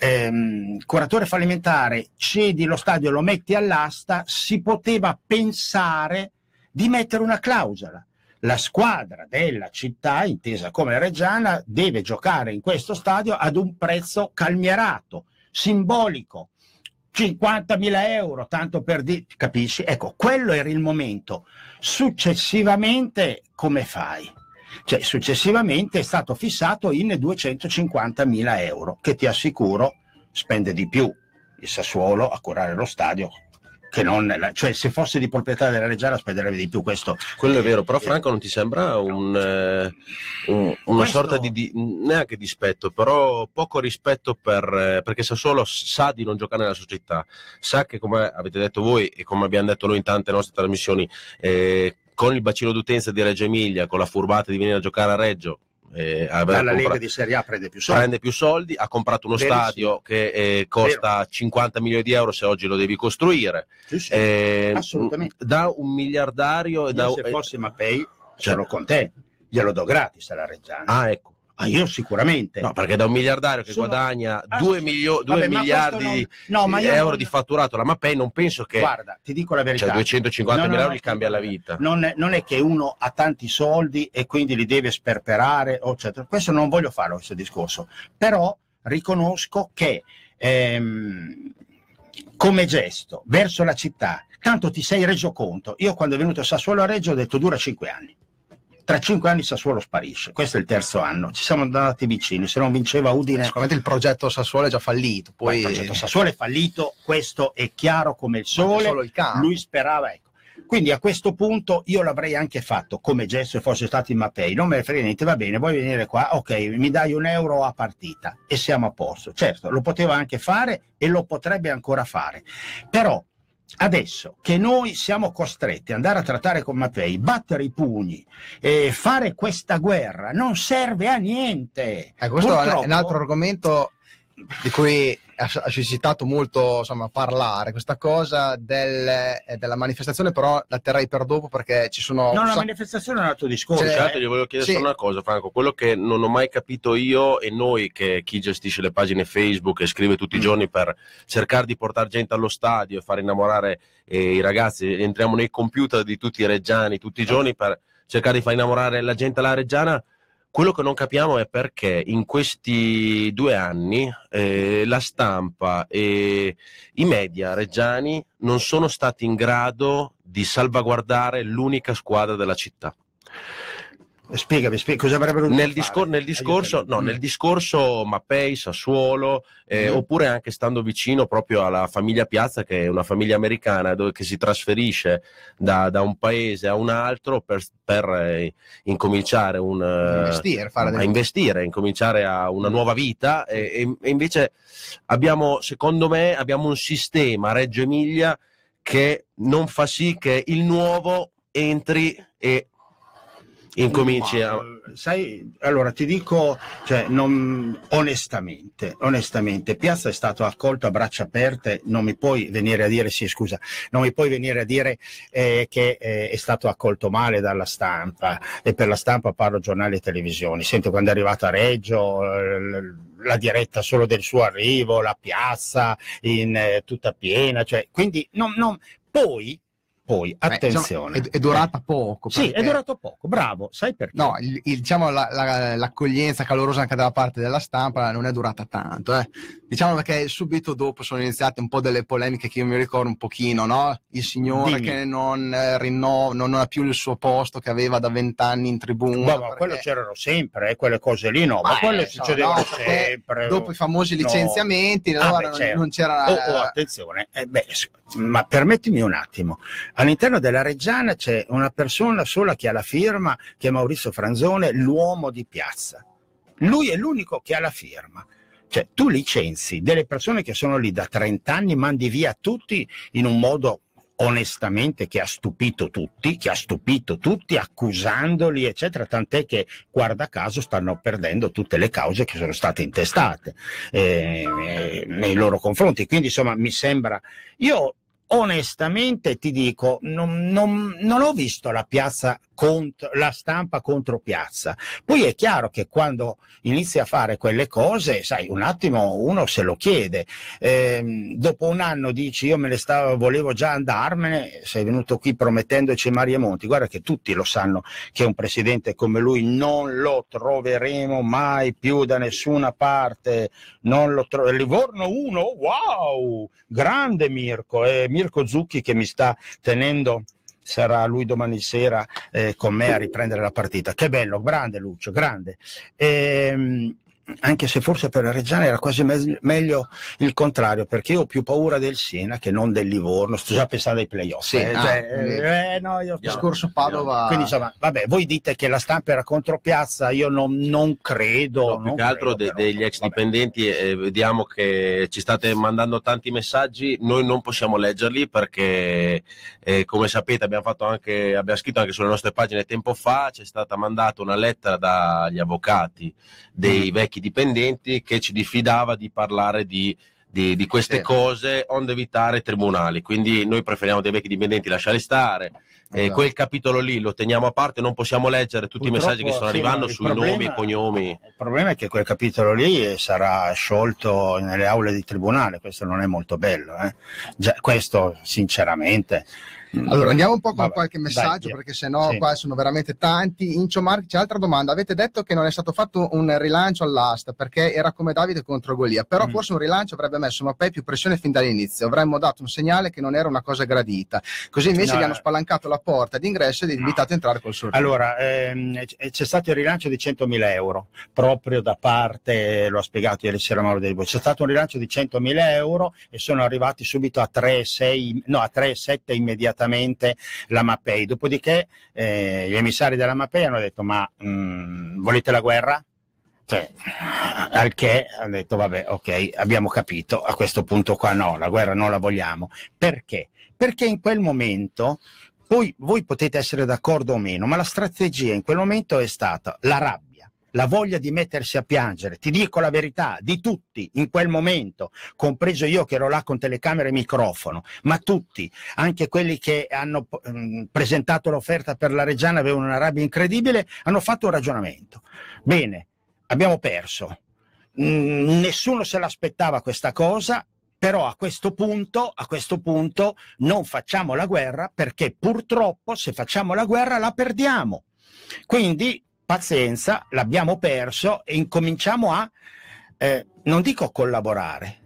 ehm, curatore fallimentare, cedi lo stadio, lo metti all'asta, si poteva pensare di mettere una clausola. La squadra della città, intesa come Reggiana, deve giocare in questo stadio ad un prezzo calmierato, simbolico. 50.000 euro, tanto per dire, capisci? Ecco, quello era il momento. Successivamente, come fai? Cioè, successivamente è stato fissato in 250.000 euro, che ti assicuro spende di più il Sassuolo a curare lo stadio che non, cioè se fosse di proprietà della Reggiana spenderebbe di più questo. Quello è vero, però Franco non ti sembra un, eh, un, una questo... sorta di, di, neanche dispetto, però poco rispetto per, eh, perché Sassuolo sa di non giocare nella società, sa che come avete detto voi e come abbiamo detto noi in tante nostre trasmissioni, eh, con il bacino d'utenza di Reggio Emilia, con la furbata di venire a giocare a Reggio, eh, la Lega di Serie A prende più soldi. Prende più soldi, ha comprato uno Verissimo. stadio che eh, costa Vero. 50 milioni di euro se oggi lo devi costruire. Sì, sì, eh, assolutamente. Da un miliardario... Io da, se fossi Mapei, ce l'ho con te, glielo do gratis alla Reggiana. Ah, ecco. Ah, io sicuramente. No, perché da un miliardario che Sono... guadagna 2 ah, milio... miliardi non... no, di euro non... di fatturato, la Mapei non penso che... Guarda, ti dico la verità. Cioè 250 mila euro gli cambia la vita. Non è, non è, che uno ha tanti soldi e quindi li deve sperperare, eccetera. Questo non voglio fare questo discorso. Però riconosco che ehm, come gesto verso la città, tanto ti sei reso conto, io quando è venuto a Sassuolo a Reggio ho detto dura 5 anni tra cinque anni Sassuolo sparisce. Questo è il terzo anno. Ci siamo andati vicini. Se non vinceva Udine. Sicuramente il progetto Sassuolo è già fallito. Poi... Il progetto Sassuolo è fallito, questo è chiaro come il sole. Il Lui sperava, ecco. Quindi a questo punto io l'avrei anche fatto come gesto se fosse stato in Mapei. Non me ne frega niente, va bene, vuoi venire qua? Ok, mi dai un euro a partita e siamo a posto. Certo, lo poteva anche fare e lo potrebbe ancora fare. Però Adesso che noi siamo costretti ad andare a trattare con Mattei, battere i pugni e fare questa guerra non serve a niente. Eh, questo Purtroppo- è un altro argomento di cui ha suscitato molto insomma, parlare, questa cosa del- eh, della manifestazione, però la terrei per dopo perché ci sono... No, la manifestazione è un altro discorso. Cioè, Certo, gli volevo chiedere sì. solo una cosa, Franco. Quello che non ho mai capito io e noi, che chi gestisce le pagine Facebook e scrive tutti Mm. i giorni per cercare di portare gente allo stadio e far innamorare eh, i ragazzi, entriamo nei computer di tutti i reggiani tutti i giorni per cercare di far innamorare la gente alla reggiana. Quello che non capiamo è perché in questi due anni eh, la stampa e i media reggiani non sono stati in grado di salvaguardare l'unica squadra della città. Spiegami, spiegami cosa avrebbero dovuto Nel, discor- nel discorso, no, nel discorso Mappei, Sassuolo, eh, Mm. oppure anche stando vicino proprio alla famiglia Piazza, che è una famiglia americana dove, che si trasferisce da, da un paese a un altro per, per, eh, incominciare un, eh, investire, a delle- investire, incominciare a una Mm. nuova vita e, e- invece abbiamo, secondo me, abbiamo un sistema Reggio Emilia che non fa sì che il nuovo entri e incominci a... Sai, allora ti dico, cioè, non- onestamente, onestamente, Piazza è stato accolto a braccia aperte, non mi puoi venire a dire, sì scusa, non mi puoi venire a dire eh, che eh, è stato accolto male dalla stampa, e per la stampa parlo giornali e televisioni, sento quando è arrivato a Reggio, eh, la diretta solo del suo arrivo, la piazza in, eh, tutta piena, cioè, quindi non, non- poi, poi, eh, attenzione. è, è durata poco. Sì, è durato poco, bravo, sai perché? No, il- il- diciamo la- la- l'accoglienza calorosa anche dalla parte della stampa non è durata tanto. eh. Diciamo perché subito dopo sono iniziate un po' delle polemiche che io mi ricordo un pochino, no? Il signore Dimmi. che non, eh, rinno- non ha più il suo posto che aveva da vent'anni in tribuna. Ma, ma perché quello c'erano sempre, eh, quelle cose lì no, ma, Ma, quelle eh, so, succedevano no, sempre. Dopo i famosi No. licenziamenti, Ah, allora beh, non- certo. non c'era... Oh, oh, attenzione, eh, beh, ma permettimi un attimo. All'interno della Reggiana c'è una persona sola che ha la firma, che è Maurizio Franzone, l'uomo di piazza. Lui è l'unico che ha la firma. Cioè, tu licenzi delle persone che sono lì da 30 anni, mandi via tutti in un modo onestamente che ha stupito tutti, che ha stupito tutti accusandoli, eccetera, tant'è che guarda caso stanno perdendo tutte le cause che sono state intestate eh, nei loro confronti. Quindi insomma mi sembra, io onestamente ti dico, non, non- non ho visto la piazza contro, la stampa contro piazza. Poi è chiaro che quando inizi a fare quelle cose, sai, un attimo uno se lo chiede. Ehm, dopo un anno dici io me ne stavo, volevo già andarmene, sei venuto qui promettendoci Maria Monti. Guarda che tutti lo sanno che un presidente come lui non lo troveremo mai più da nessuna parte. Non lo tro- Livorno 1, wow! Grande Mirko, è Mirko Zucchi che mi sta tenendo sarà lui domani sera eh, con me a riprendere la partita. Che bello, grande Lucio, grande. Ehm, anche se forse per la Reggiana era quasi me- meglio il contrario, perché io ho più paura del Siena che non del Livorno. Sto già pensando ai playoff. Sì, eh, ah, cioè, quindi- eh, no, io- discorso Padova... Quindi insomma, vabbè, voi dite che la stampa era contro piazza, io non, non credo. No, più non che altro credo, de- però, degli ex vabbè. dipendenti eh, vediamo che ci state mandando tanti messaggi, noi non possiamo leggerli perché eh, come sapete abbiamo, fatto anche, abbiamo scritto anche sulle nostre pagine tempo fa, c'è stata mandata una lettera dagli avvocati dei vecchi dipendenti che ci diffidava di parlare di, di- di queste Sì. cose onde evitare tribunali, quindi noi preferiamo dei vecchi dipendenti lasciare stare. Eh, Esatto. quel capitolo lì lo teniamo a parte, non possiamo leggere tutti i messaggi che Purtroppo, stanno sì, arrivando sui problema- nomi e cognomi. Il problema è che quel capitolo lì sarà sciolto nelle aule di tribunale, questo non è molto bello. eh. Già, questo, sinceramente. Allora andiamo un po' con Vabbè, qualche messaggio dai, perché sennò sì. qua sono veramente tanti. Incio Marchi, c'è altra domanda. Avete detto che non è stato fatto un rilancio all'asta perché era come Davide contro Golia, però Mm. forse un rilancio avrebbe messo Mappei più pressione fin dall'inizio. Avremmo dato un segnale che non era una cosa gradita. Così invece No, gli hanno spalancato la porta d'ingresso ed invitato a entrare col sorriso. Allora, ehm, c'è stato il rilancio di 100.000 euro proprio da parte, lo ha spiegato ieri sera Mauro Del Bo, c'è stato un rilancio di 100.000 euro e sono arrivati subito a 3,6, no, a 3,7 immediatamente la Mapei. Dopodiché eh, gli emissari della Mapei hanno detto ma mh, volete la guerra? Cioè, al che ha detto vabbè ok abbiamo capito a questo punto qua no la guerra non la vogliamo perché perché in quel momento poi voi potete essere d'accordo o meno ma la strategia in quel momento è stata la rabbia la voglia di mettersi a piangere, ti dico la verità, di tutti in quel momento, compreso io che ero là con telecamera e microfono, ma tutti, anche quelli che hanno mh, presentato l'offerta per la Reggiana, avevano una rabbia incredibile, hanno fatto un ragionamento. Bene, abbiamo perso. Mm, nessuno se l'aspettava questa cosa, però a questo punto, a questo punto non facciamo la guerra perché purtroppo se facciamo la guerra la perdiamo. Quindi pazienza, l'abbiamo perso e incominciamo a, eh, non dico collaborare,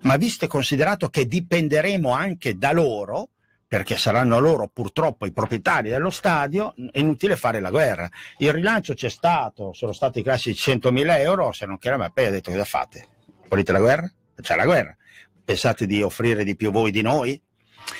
ma visto e considerato che dipenderemo anche da loro, perché saranno loro purtroppo i proprietari dello stadio, è inutile fare la guerra. Il rilancio c'è stato, sono stati i classici 100.000 euro, se non che la Mapei ha detto cosa fate? Volete la guerra? C'è la guerra. Pensate di offrire di più voi di noi?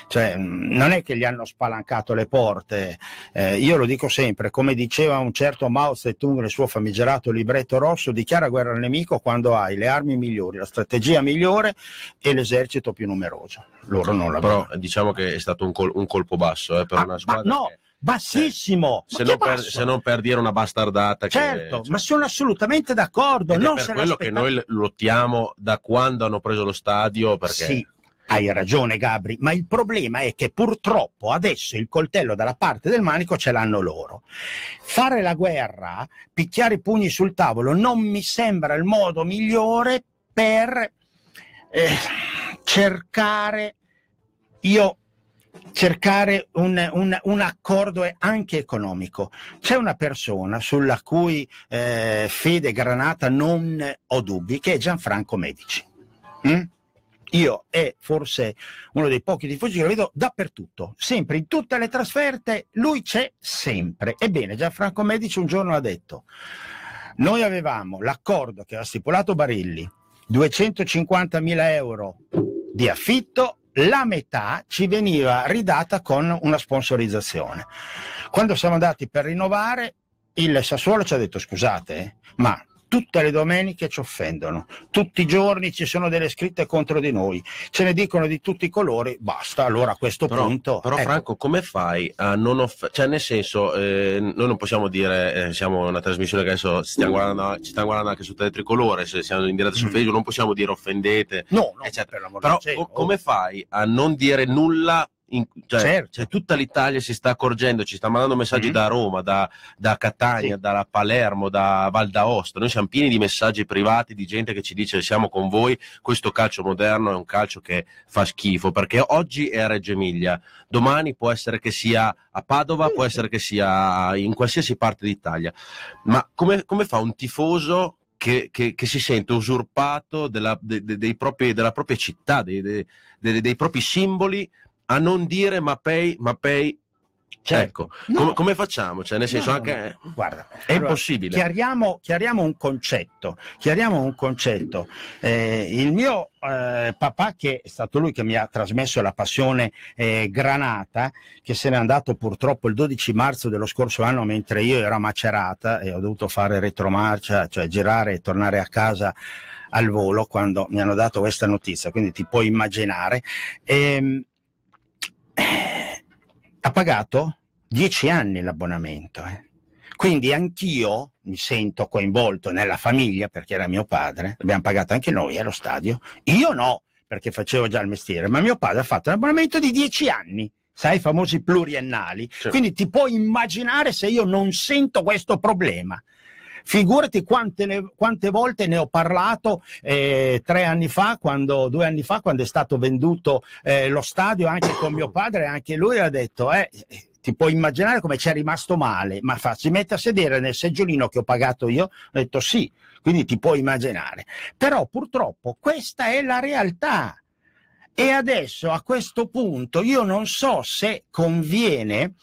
Cioè, non è che gli hanno spalancato le porte, eh, io lo dico sempre, come diceva un certo Mao Zedong nel suo famigerato libretto rosso, dichiara guerra al nemico quando hai le armi migliori, la strategia migliore e l'esercito più numeroso. Loro non l'hanno. Però diciamo che è stato un, col- un colpo basso eh, per Ah, una squadra. no, che- bassissimo. se, non che per, se non per dire una bastardata che- Certo, cioè, ma sono assolutamente d'accordo. ed è Non per se quello che noi lottiamo da quando hanno preso lo stadio perché Sì, hai ragione Gabri, ma il problema è che purtroppo adesso il coltello dalla parte del manico ce l'hanno loro. Fare la guerra, picchiare i pugni sul tavolo, non mi sembra il modo migliore per eh, cercare io cercare un, un- un accordo anche economico. C'è una persona sulla cui eh, fede granata non ho dubbi, che è Gianfranco Medici. Mm? Io è forse uno dei pochi tifosi che lo vedo dappertutto, sempre in tutte le trasferte, lui c'è sempre. Ebbene, Gianfranco Medici un giorno ha detto: Noi avevamo l'accordo che aveva stipulato Barilli, 250.000 euro di affitto, la metà ci veniva ridata con una sponsorizzazione. Quando siamo andati per rinnovare, il Sassuolo ci ha detto: Scusate, eh, ma tutte le domeniche ci offendono, tutti i giorni ci sono delle scritte contro di noi, ce ne dicono di tutti i colori, basta. Allora a questo Però, punto. però ecco, Franco, come fai a non offendere? Cioè, nel senso, eh, noi non possiamo dire, eh, siamo una trasmissione che adesso ci stiamo guardando, ci stiamo guardando anche su Teletricolore, se siamo in diretta su Mm. Facebook, non possiamo dire offendete. no, no, eccetera. per Però co- come fai a non dire nulla? In- cioè, Certo. cioè, tutta l'Italia si sta accorgendo, ci sta mandando messaggi Mhm. da Roma, da, da Catania, Sì. da Palermo, da Val d'Aosta. Noi siamo pieni di messaggi privati di gente che ci dice siamo con voi. Questo calcio moderno è un calcio che fa schifo perché oggi è a Reggio Emilia, domani può essere che sia a Padova, può essere che sia in qualsiasi parte d'Italia. Ma come, come fa un tifoso che, che- che si sente usurpato della, de- de- dei propri- della propria città, dei, dei- dei propri simboli, a non dire Mapei, Mapei. Certo. Ecco, No. come, come facciamo? Cioè, nel senso, No, anche no, Guarda, è allora, impossibile. Chiariamo, chiariamo un concetto. Chiariamo un concetto. Eh, il mio eh, papà, che è stato lui che mi ha trasmesso la passione eh, granata, che se n'è andato purtroppo il 12 marzo dello scorso anno mentre io ero a Macerata e ho dovuto fare retromarcia, cioè girare e tornare a casa al volo quando mi hanno dato questa notizia, quindi ti puoi immaginare. Ehm, eh, ha pagato 10 anni l'abbonamento. eh. Quindi anch'io mi sento coinvolto nella famiglia perché era mio padre, abbiamo pagato anche noi allo stadio. Io no, perché facevo già il mestiere, ma mio padre ha fatto un abbonamento di 10 anni. Sai, i famosi pluriennali. Certo. Quindi ti puoi immaginare se io non sento questo problema. Figurati quante, ne- quante volte ne ho parlato eh, tre anni fa, quando, due anni fa, quando è stato venduto eh, lo stadio anche con mio padre, anche lui ha detto, eh, ti puoi immaginare come ci è rimasto male, ma fa, si mette a sedere nel seggiolino che ho pagato io, ho detto sì, quindi ti puoi immaginare. Però purtroppo questa è la realtà. E adesso a questo punto io non so se conviene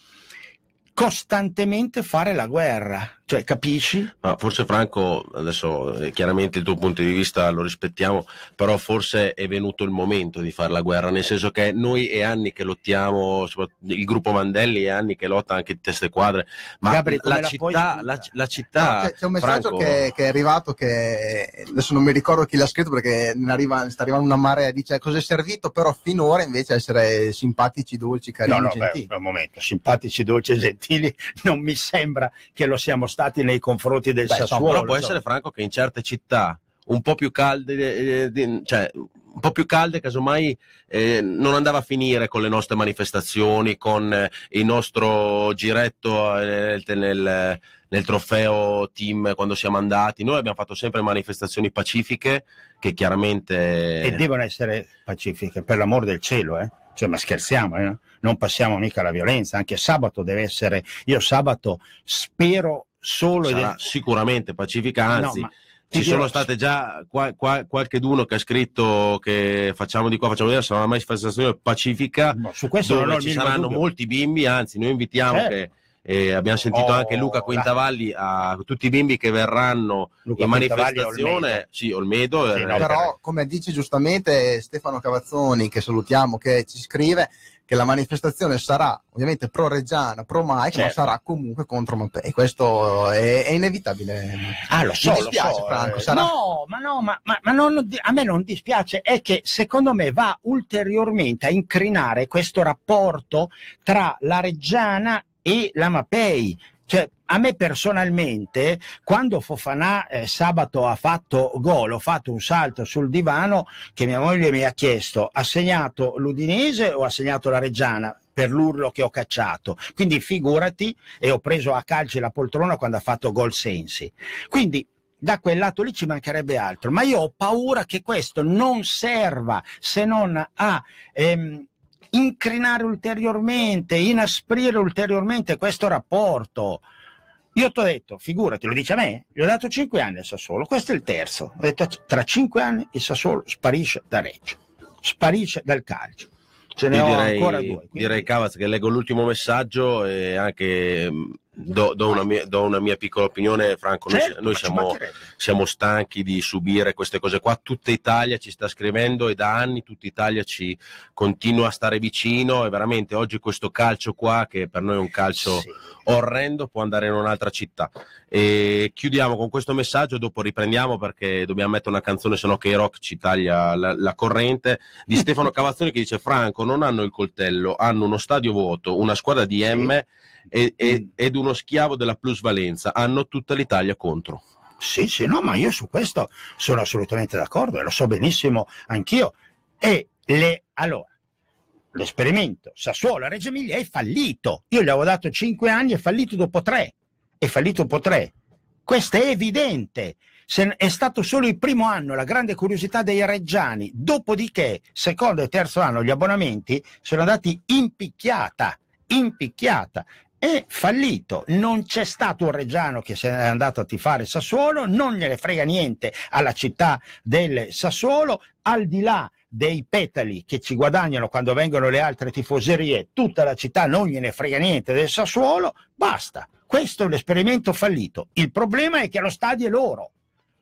costantemente fare la guerra. Cioè, capisci? Ma forse Franco, adesso eh, chiaramente il tuo punto di vista lo rispettiamo, però forse è venuto il momento di fare la guerra, nel senso che noi è anni che lottiamo, il gruppo Mandelli è anni che lotta anche di teste quadre, ma Gabri, la, città, dire? la, la città, No, c'è, c'è un messaggio Franco, che, che è arrivato che adesso non mi ricordo chi l'ha scritto perché ne arriva, sta arrivando una marea dice cosa è servito però finora invece essere simpatici dolci carini No, no, beh, gentili un momento, simpatici, dolci e gentili, non mi sembra che lo siamo stati nei confronti del Beh, Sassuolo. però può essere Franco che in certe città un po' più calde, eh, di- cioè un po' più calde, casomai eh, non andava a finire con le nostre manifestazioni, con eh, il nostro giretto eh, nel, nel- nel trofeo team quando siamo andati. Noi abbiamo fatto sempre manifestazioni pacifiche che chiaramente E devono essere pacifiche, per l'amor del cielo, eh? Cioè, ma scherziamo, eh? non passiamo mica alla violenza, anche sabato deve essere, io sabato spero solo... sarà sicuramente pacifica, anzi. No, ma Ci sono state già qua, qua, qualcheduno che ha scritto che facciamo di qua, facciamo di là, sarà una manifestazione pacifica no, su questo non dove il ci saranno dubbio. molti bimbi, anzi noi invitiamo Certo. che eh, abbiamo sentito Oh, anche Luca Quintavalli a tutti i bimbi che verranno Luca in manifestazione, Olmedo. sì, Olmedo, Sì, eh, no, però come dice giustamente Stefano Cavazzoni che salutiamo che ci scrive che la manifestazione sarà ovviamente pro Reggiana, pro Mike, ma Certo. sarà comunque contro Mappei. Questo è, è inevitabile. Ah, lo so, Mi lo dispiace, so, Franco, eh. sarà- No, ma no, ma, ma- ma non- a me non dispiace, è che secondo me va ulteriormente a incrinare questo rapporto tra la Reggiana e la Mapei. Cioè, a me personalmente, quando Fofanà eh, sabato ha fatto gol, ho fatto un salto sul divano che mia moglie mi ha chiesto, ha segnato l'Udinese o ha segnato la Reggiana? Per l'urlo che ho cacciato. Quindi figurati, e ho preso a calci la poltrona quando ha fatto gol Sensi. Quindi da quel lato lì ci mancherebbe altro, ma io ho paura che questo non serva se non a ehm, incrinare ulteriormente, inasprire ulteriormente questo rapporto. Io ti ho detto, figurati, lo dice a me, gli ho dato cinque anni al Sassuolo, questo è il terzo. Ho detto, tra cinque anni il Sassuolo sparisce da Reggio, sparisce dal calcio. Ce ne Io ho direi, ancora due. quindi- direi Cavaz che leggo l'ultimo messaggio e anche mh, do, do una mia, do una mia piccola opinione, Franco. Noi, Certo, noi siamo, siamo stanchi di subire queste cose qua. Tutta Italia ci sta scrivendo e da anni tutta Italia ci continua a stare vicino e veramente oggi questo calcio qua, che per noi è un calcio Sì. orrendo, può andare in un'altra città. E chiudiamo con questo messaggio, dopo riprendiamo perché dobbiamo mettere una canzone, sennò che rock ci taglia la, la corrente, di Stefano Cavazzoni che dice Franco non hanno il coltello, hanno uno stadio vuoto, una squadra di M e- e- ed uno schiavo della plusvalenza, hanno tutta l'Italia contro. Sì, sì, no, ma io su questo sono assolutamente d'accordo e lo so benissimo anch'io. E le, allora, l'esperimento Sassuolo a Reggio Emilia è fallito. Io gli avevo dato cinque anni, è fallito dopo tre. È fallito dopo tre. Questo è evidente. Se è stato solo il primo anno la grande curiosità dei reggiani, dopodiché, secondo e terzo anno, gli abbonamenti sono andati in picchiata, in picchiata è fallito. Non c'è stato un reggiano che se n'è andato a tifare Sassuolo, non gliene frega niente alla città del Sassuolo, al di là dei petali che ci guadagnano quando vengono le altre tifoserie, tutta la città non gliene frega niente del Sassuolo, basta. Questo è l'esperimento fallito. Il problema è che lo stadio è loro.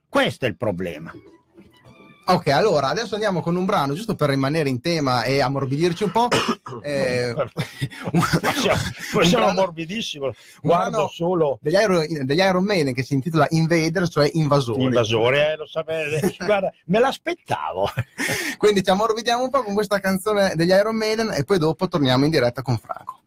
Questo è il problema. Ok, allora adesso andiamo con un brano giusto per rimanere in tema e ammorbidirci un po'. Eh, Siamo, morbidissimo. Guardo solo degli Iron, degli Iron Maiden che si intitola Invader, cioè invasori. l'invasore, eh, lo sapete. Guarda, me l'aspettavo. Quindi ci ammorbidiamo un po' con questa canzone degli Iron Maiden e poi dopo torniamo in diretta con Franco.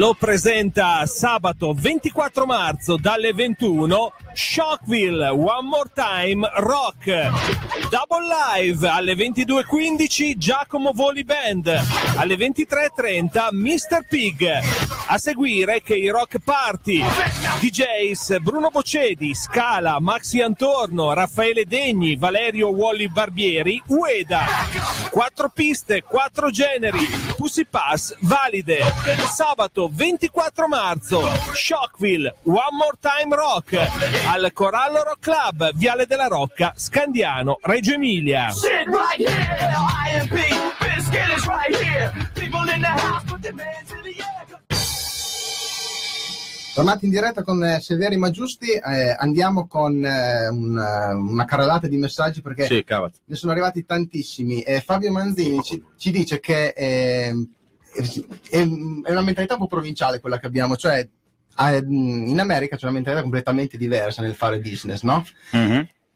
Corallo presenta sabato 24 marzo dalle 21 Shockville One More Time Rock. Double Live alle 22.15 Giacomo Voli Band. Alle 23.30 Mr. Pig. A seguire che i Rock Party DJs Bruno Bocedi Scala Maxi Antorno Raffaele Degni Valerio Wally Barbieri Ueda. Quattro piste quattro generi. Pussy Pass valide. Sabato 24 marzo Shockville One More Time Rock al Corallo Rock Club Viale della Rocca Scandiano Reggio Emilia Sit right here, IMP, Biscuit is right here. People in the house, put their hands in the air. Tornati in diretta con eh, Severi ma Giusti, eh, andiamo con eh, un, eh, una carrellata di messaggi perché Sì, ne sono arrivati tantissimi. Eh, Fabio Manzini ci, ci dice che eh, è, è una mentalità un po' provinciale quella che abbiamo, cioè in America c'è una mentalità completamente diversa nel fare business, no?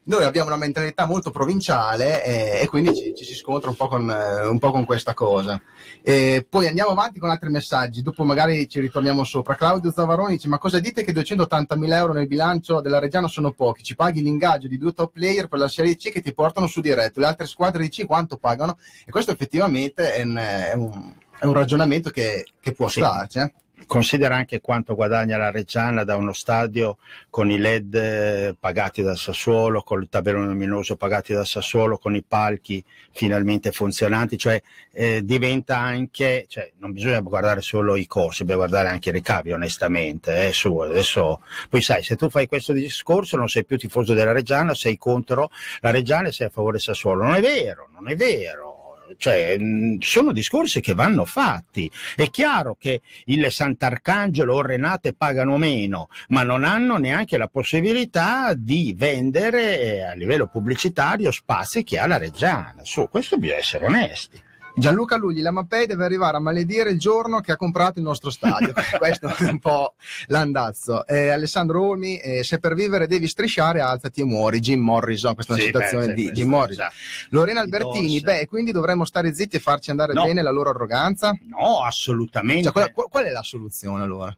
Noi abbiamo una mentalità molto provinciale eh, e quindi ci, ci si scontra un po' con, eh, un po' con questa cosa. E poi andiamo avanti con altri messaggi, dopo magari ci ritorniamo sopra. Claudio Zavaroni dice: Ma cosa dite che 280.000 euro nel bilancio della Reggiana sono pochi? Ci paghi l'ingaggio di due top player per la Serie C che ti portano su diretto, le altre squadre di C quanto pagano? E questo effettivamente è un, è un- è un ragionamento che, che può Sì. starci. eh. Considera anche quanto guadagna la Reggiana da uno stadio con i LED eh, pagati dal Sassuolo, con il tabellone luminoso pagati dal Sassuolo, con i palchi finalmente funzionanti, cioè eh, diventa anche, cioè, non bisogna guardare solo i corsi, bisogna guardare anche i ricavi onestamente. eh, su, adesso, poi sai, se tu fai questo discorso non sei più tifoso della Reggiana, sei contro la Reggiana e sei a favore del Sassuolo. Non è vero, non è vero. Cioè, mh, sono discorsi che vanno fatti. È chiaro che il Sant'Arcangelo o Renate pagano meno, ma non hanno neanche la possibilità di vendere eh, a livello pubblicitario spazi che ha la Reggiana. Su, questo bisogna essere onesti. Gianluca Lugli, la Mapei deve arrivare a maledire il giorno che ha comprato il nostro stadio. Questo è un po' l'andazzo. Eh, Alessandro Olmi, eh, se per vivere devi strisciare, alzati e muori. Jim Morrison, questa è una Sì, citazione beh, di Jim Morrison. esatto. Lorena Albertini, beh, quindi dovremmo stare zitti e farci andare No. bene la loro arroganza? No, assolutamente. Cioè, qual, qual- qual è la soluzione allora?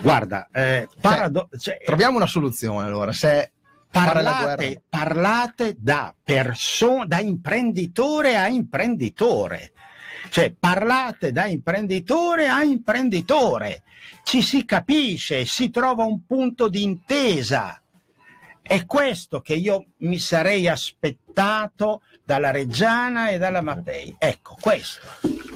Guarda, eh, parado- cioè, Troviamo una soluzione allora. Se. Parlate, parlate da persona, da imprenditore a imprenditore. Cioè, parlate da imprenditore a imprenditore. Ci si capisce, si trova un punto di intesa. È questo che io mi sarei aspettato dalla Reggiana e dalla Mattei. Ecco, questo.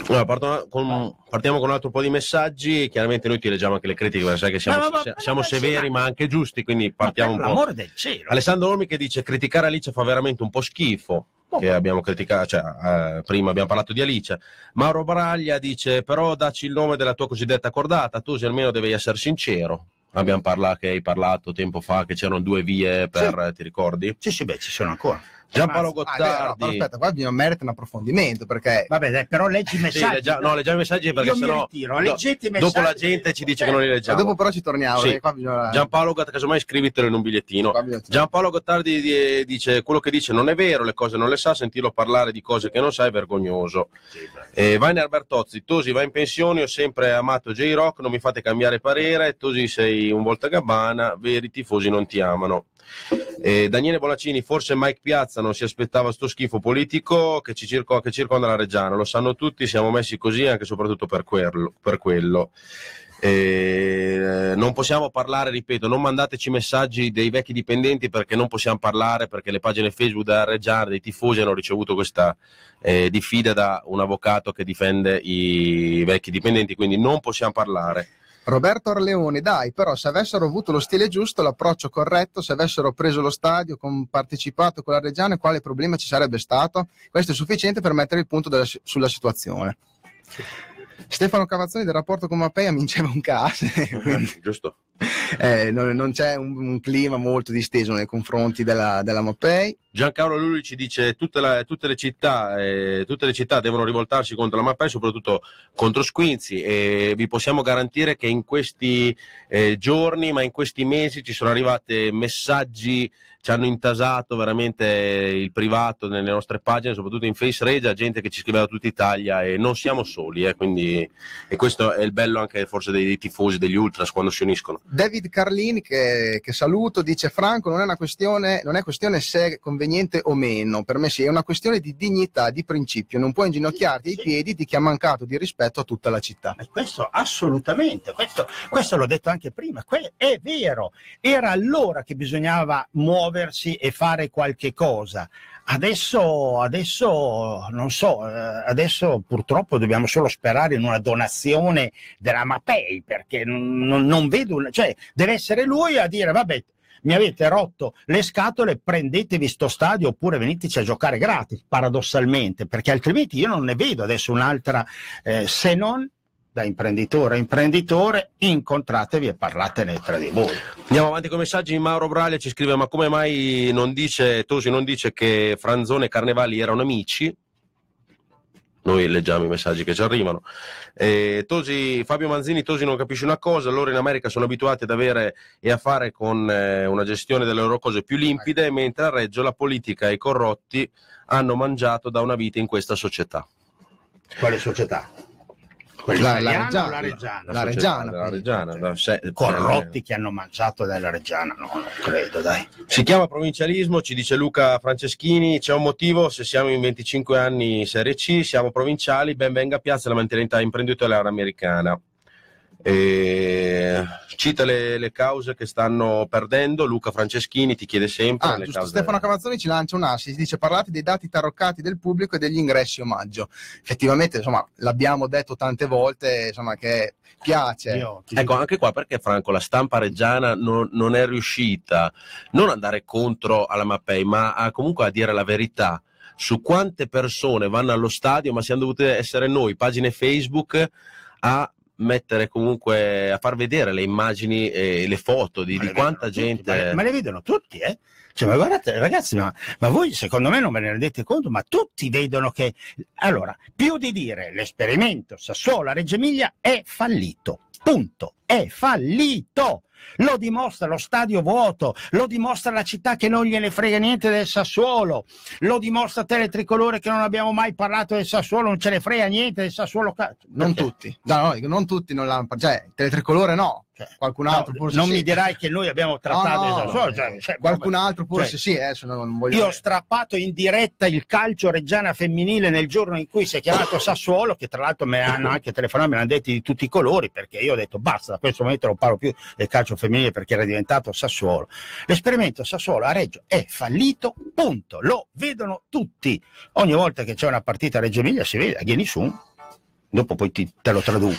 Allora, parto- con- partiamo con un altro po' di messaggi. Chiaramente noi ti leggiamo anche le critiche, perché sai che siamo, Ma- ma- ma- sia- siamo severi ma anche giusti, quindi partiamo un po'. del cielo. Alessandro Olmi che dice criticare Alice fa veramente un po' schifo. Oh. Che abbiamo criticato, cioè, eh, prima abbiamo parlato di Alice. Mauro Baraglia dice: Però dacci il nome della tua cosiddetta cordata, tu se almeno devi essere sincero. Abbiamo parlato che hai parlato tempo fa che c'erano due vie per, ti ricordi? Sì, sì, beh, ci sono ancora. Giampaolo Ah, no, Gottardi. però aspetta, qua merita un approfondimento perché Vabbè, dai, però leggi i Sì, messaggi. leggia- no, leggiamo i messaggi perché Io mi sennò ritiro, i dopo la gente ci dice che non li leggiamo. dopo però ci torniamo. Sì. bisogna... Giampaolo Gottardi, casomai scrivitelo in un bigliettino. Giampaolo Gottardi di- dice quello che dice non è vero, le cose non le sa, sentirlo parlare di cose che non sa è vergognoso. Eh, Vainer Bertozzi, Tosi va in pensione, ho sempre amato J-Rock, non mi fate cambiare parere, Tosi sei un voltagabbana, veri tifosi non ti amano. Eh, Daniele Bonaccini, forse Mike Piazza non si aspettava sto schifo politico che, ci circo- che circonda la Reggiana, lo sanno tutti, siamo messi così anche e soprattutto per quello. per quello. Eh, non possiamo parlare, ripeto, non mandateci messaggi dei vecchi dipendenti perché non possiamo parlare, perché le pagine Facebook della Reggiana, dei tifosi hanno ricevuto questa eh, diffida da un avvocato che difende i vecchi dipendenti, quindi non possiamo parlare. Roberto Orleone, dai, però se avessero avuto lo stile giusto, l'approccio corretto, se avessero preso lo stadio, con, partecipato con la Reggiana, quale problema ci sarebbe stato? Questo è sufficiente per mettere il punto della- sulla situazione. Stefano Cavazzoni del rapporto con Mapei vinceva un caso, quindi Giusto? eh, non, non c'è un, un clima molto disteso nei confronti della, della Mapei. Giancarlo Lulli ci dice tutte, tutte le città, eh, tutte le città devono rivoltarsi contro la Mapei, soprattutto contro Squinzi e vi possiamo garantire che in questi eh, giorni, ma in questi mesi ci sono arrivati messaggi, ci hanno intasato veramente il privato nelle nostre pagine, soprattutto in Face Regia, gente che ci scrive da tutta Italia e non siamo soli, eh, quindi, e questo è il bello anche forse dei, dei tifosi, degli ultras quando si uniscono. David Carlini, che, che saluto, dice Franco, non è una questione, non è questione se è conveniente o meno, per me sì, è una questione di dignità, di principio, non puoi inginocchiarti ai piedi di chi ha mancato di rispetto a tutta la città. E questo assolutamente, questo, questo l'ho detto anche prima, que- è vero, era allora che bisognava muoversi e fare qualche cosa. Adesso, adesso non so, eh, adesso purtroppo dobbiamo solo sperare in una donazione della Mapei perché non, non- vedo, cioè deve essere lui a dire vabbè mi avete rotto le scatole, prendetevi sto stadio oppure veniteci a giocare gratis, paradossalmente, perché altrimenti io non ne vedo adesso un'altra, eh, se non da imprenditore a imprenditore, incontratevi e parlatene tra di voi. Andiamo avanti con i messaggi. Mauro Braglia ci scrive: Ma come mai non dice, Tosi non dice che Franzone e Carnevali erano amici? Noi leggiamo i messaggi che ci arrivano. Eh, Tosi, Fabio Manzini, Tosi non capisce una cosa, loro in America sono abituati ad avere e a fare con eh, una gestione delle loro cose più limpide, mentre a Reggio la politica e i corrotti hanno mangiato da una vita in questa società. Quale società? La- la Reggiana. la Reggiana? La Reggiana, La Reggiana, da se- Corrotti che hanno mangiato della Reggiana, no, non credo, dai. Si chiama provincialismo, ci dice Luca Franceschini, c'è un motivo, se siamo in 25 anni Serie C, siamo provinciali, ben venga piazza la mentalità imprenditoriale americana. E cita le, le cause che stanno perdendo, Luca Franceschini ti chiede sempre Ah, le giusto, cause. Stefano Cavazzoni ci lancia un assist, dice parlate dei dati taroccati del pubblico e degli ingressi omaggio. Effettivamente, insomma, l'abbiamo detto tante volte, insomma, che piace. Ecco, anche qua perché Franco la stampa reggiana non, non è riuscita non ad andare contro alla Mappei, ma a, comunque a dire la verità su quante persone vanno allo stadio, ma siamo dovuti essere noi, pagine Facebook, a mettere comunque a far vedere le immagini e le foto di, di quanta tutti, gente. ma, le, ma le vedono tutti, eh? Cioè, ma guardate, ragazzi, ma, ma voi secondo me non ve ne rendete conto, ma tutti vedono che. Allora, più di dire l'esperimento Sassuolo a Reggio Emilia è fallito. Punto. È fallito. Lo dimostra lo stadio vuoto, lo dimostra la città che non gliene frega niente del Sassuolo, lo dimostra Teletricolore che non abbiamo mai parlato del Sassuolo, non ce ne frega niente del Sassuolo. Non Perché? tutti, no, no, non tutti non l'hanno, cioè, teletricolore no, Cioè, qualcun no, altro forse non sì. mi dirai che noi abbiamo No, trattato no, no, cioè, cioè, qualcun altro forse cioè, sì, eh, Io ho strappato in diretta il calcio reggiana femminile nel giorno in cui si è chiamato Sassuolo, che tra l'altro me hanno anche telefonato, me ne hanno detti di tutti i colori, perché io ho detto basta, da questo momento non parlo più del calcio femminile perché era diventato Sassuolo. L'esperimento Sassuolo a Reggio è fallito, punto. Lo vedono tutti. Ogni volta che c'è una partita a Reggio Emilia si vede, vieni su, dopo poi ti- te lo traduco.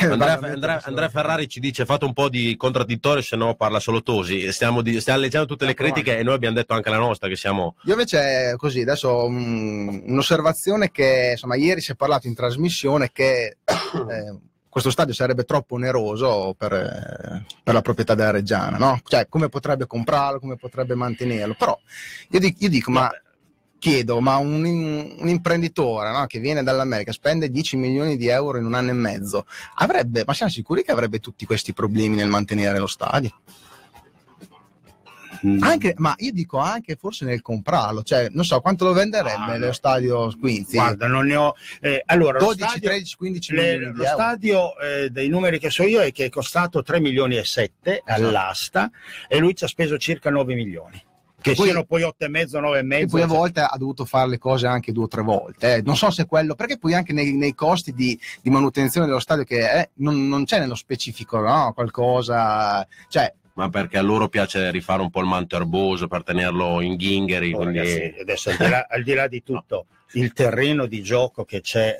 Andrea, Andrea- Andrea Ferrari ci dice fate un po' di contraddittorio se no parla solo Tosi. Stiamo, di- stiamo leggendo tutte le critiche e noi abbiamo detto anche la nostra che siamo Io invece così, adesso mm, un'osservazione che insomma ieri si è parlato in trasmissione che eh, questo stadio sarebbe troppo oneroso per, eh, per la proprietà della Reggiana, no? Cioè come potrebbe comprarlo, come potrebbe mantenerlo, però io, dic- io dico ma chiedo, ma un, un imprenditore no, che viene dall'America spende 10 milioni di euro in un anno e mezzo, avrebbe, ma siamo sicuri che avrebbe tutti questi problemi nel mantenere lo stadio? Anche, ma io dico anche forse nel comprarlo, cioè non so quanto lo venderebbe Ah, lo stadio Squinzi. Guarda, non ne ho. eh, allora, lo 12, stadio- 13, 15 le- milioni lo stadio eh, dei numeri che so io è che è costato 3 milioni e 7 Esatto. all'asta e lui ci ha speso circa 9 milioni. Che Poi- siano poi otto e mezzo, nove e E mezzo. poi a cioè- volte ha dovuto fare le cose anche due o tre volte. eh. Non so se quello, perché poi anche nei, nei costi di, di manutenzione dello stadio, che è- non, non c'è nello specifico no? qualcosa, cioè Ma perché a loro piace rifare un po' il manto erboso per tenerlo in ghingheri. Oh, quindi- ragazzi, adesso al di, là, al di là di tutto, il terreno di gioco che c'è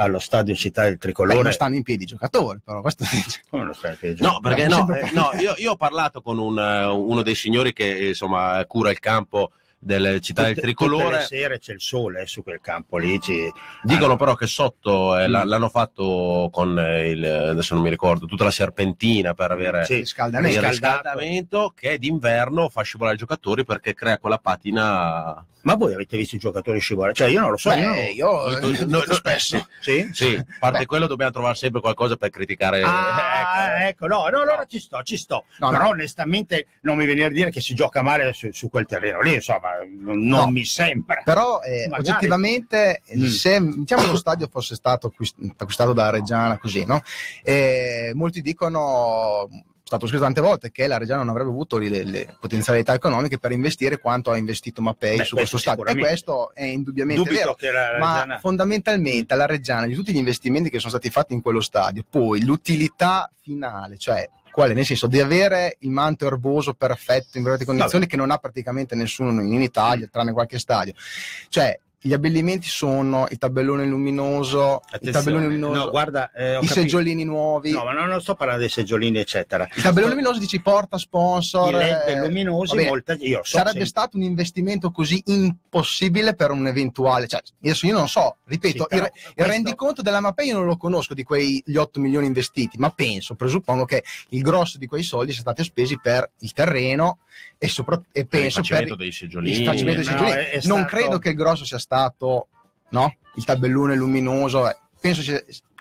allo stadio Città del beh, Tricolore. non stanno in piedi i giocatori, però questo Come non sta in piedi? No, perché no, eh, no, io, io ho parlato con un, eh, uno dei signori che insomma cura il campo delle città del Tutte- Tutte le tricolore. sere c'è il sole eh, su quel campo lì. ci- Dicono però che sotto eh, Mm. l'hanno fatto con eh, il adesso non mi ricordo tutta la serpentina per avere Sì, riscaldamento. il riscaldamento che d'inverno fa scivolare i giocatori perché crea quella patina. Ma voi avete visto i giocatori scivolare? Cioè, io non lo so. Beh, io io Noi- eh, noi- noi- spesso. Sì? Sì, a parte quello dobbiamo trovare sempre qualcosa per criticare. Ah, ecco, no, no, allora ci sto, ci sto. No, Però no. onestamente non mi viene a dire che si gioca male su, su quel terreno lì, insomma, non No. mi sembra. Però eh, oggettivamente, Mm. se diciamo lo stadio fosse stato acquist- acquistato da Reggiana, così, no? Eh, molti dicono, è stato scritto tante volte, che la Reggiana non avrebbe avuto le, le potenzialità economiche per investire quanto ha investito Mappei Beh, su questo questo stadio. E questo è indubbiamente Dubito vero. la Ma Reggiana- fondamentalmente alla Reggiana, di tutti gli investimenti che sono stati fatti in quello stadio, poi l'utilità finale, cioè quale? Nel senso di avere il manto erboso perfetto in perfette condizioni che non ha praticamente nessuno in Italia, tranne qualche stadio. Cioè, gli abbellimenti sono il tabellone luminoso, il tabellone luminoso, no, guarda, eh, i capito- seggiolini nuovi. No, ma non, non sto parlando dei seggiolini, eccetera. Il tabellone luminoso dici porta sponsor. I LED eh, luminosi, va bene. molta- io so Sarebbe sempre- stato un investimento così impossibile per un eventuale. Cioè, adesso io non so, ripeto, Sì, il, il questo- rendiconto della Mapei io non lo conosco di quei gli 8 milioni investiti, ma penso, presuppongo che il grosso di quei soldi sia stati spesi per il terreno e, sopra- e Per il penso per il seggiolini. facimento dei no, seggiolini. è- è Non stato- credo che il grosso sia stato no? il tabellone luminoso. eh. Penso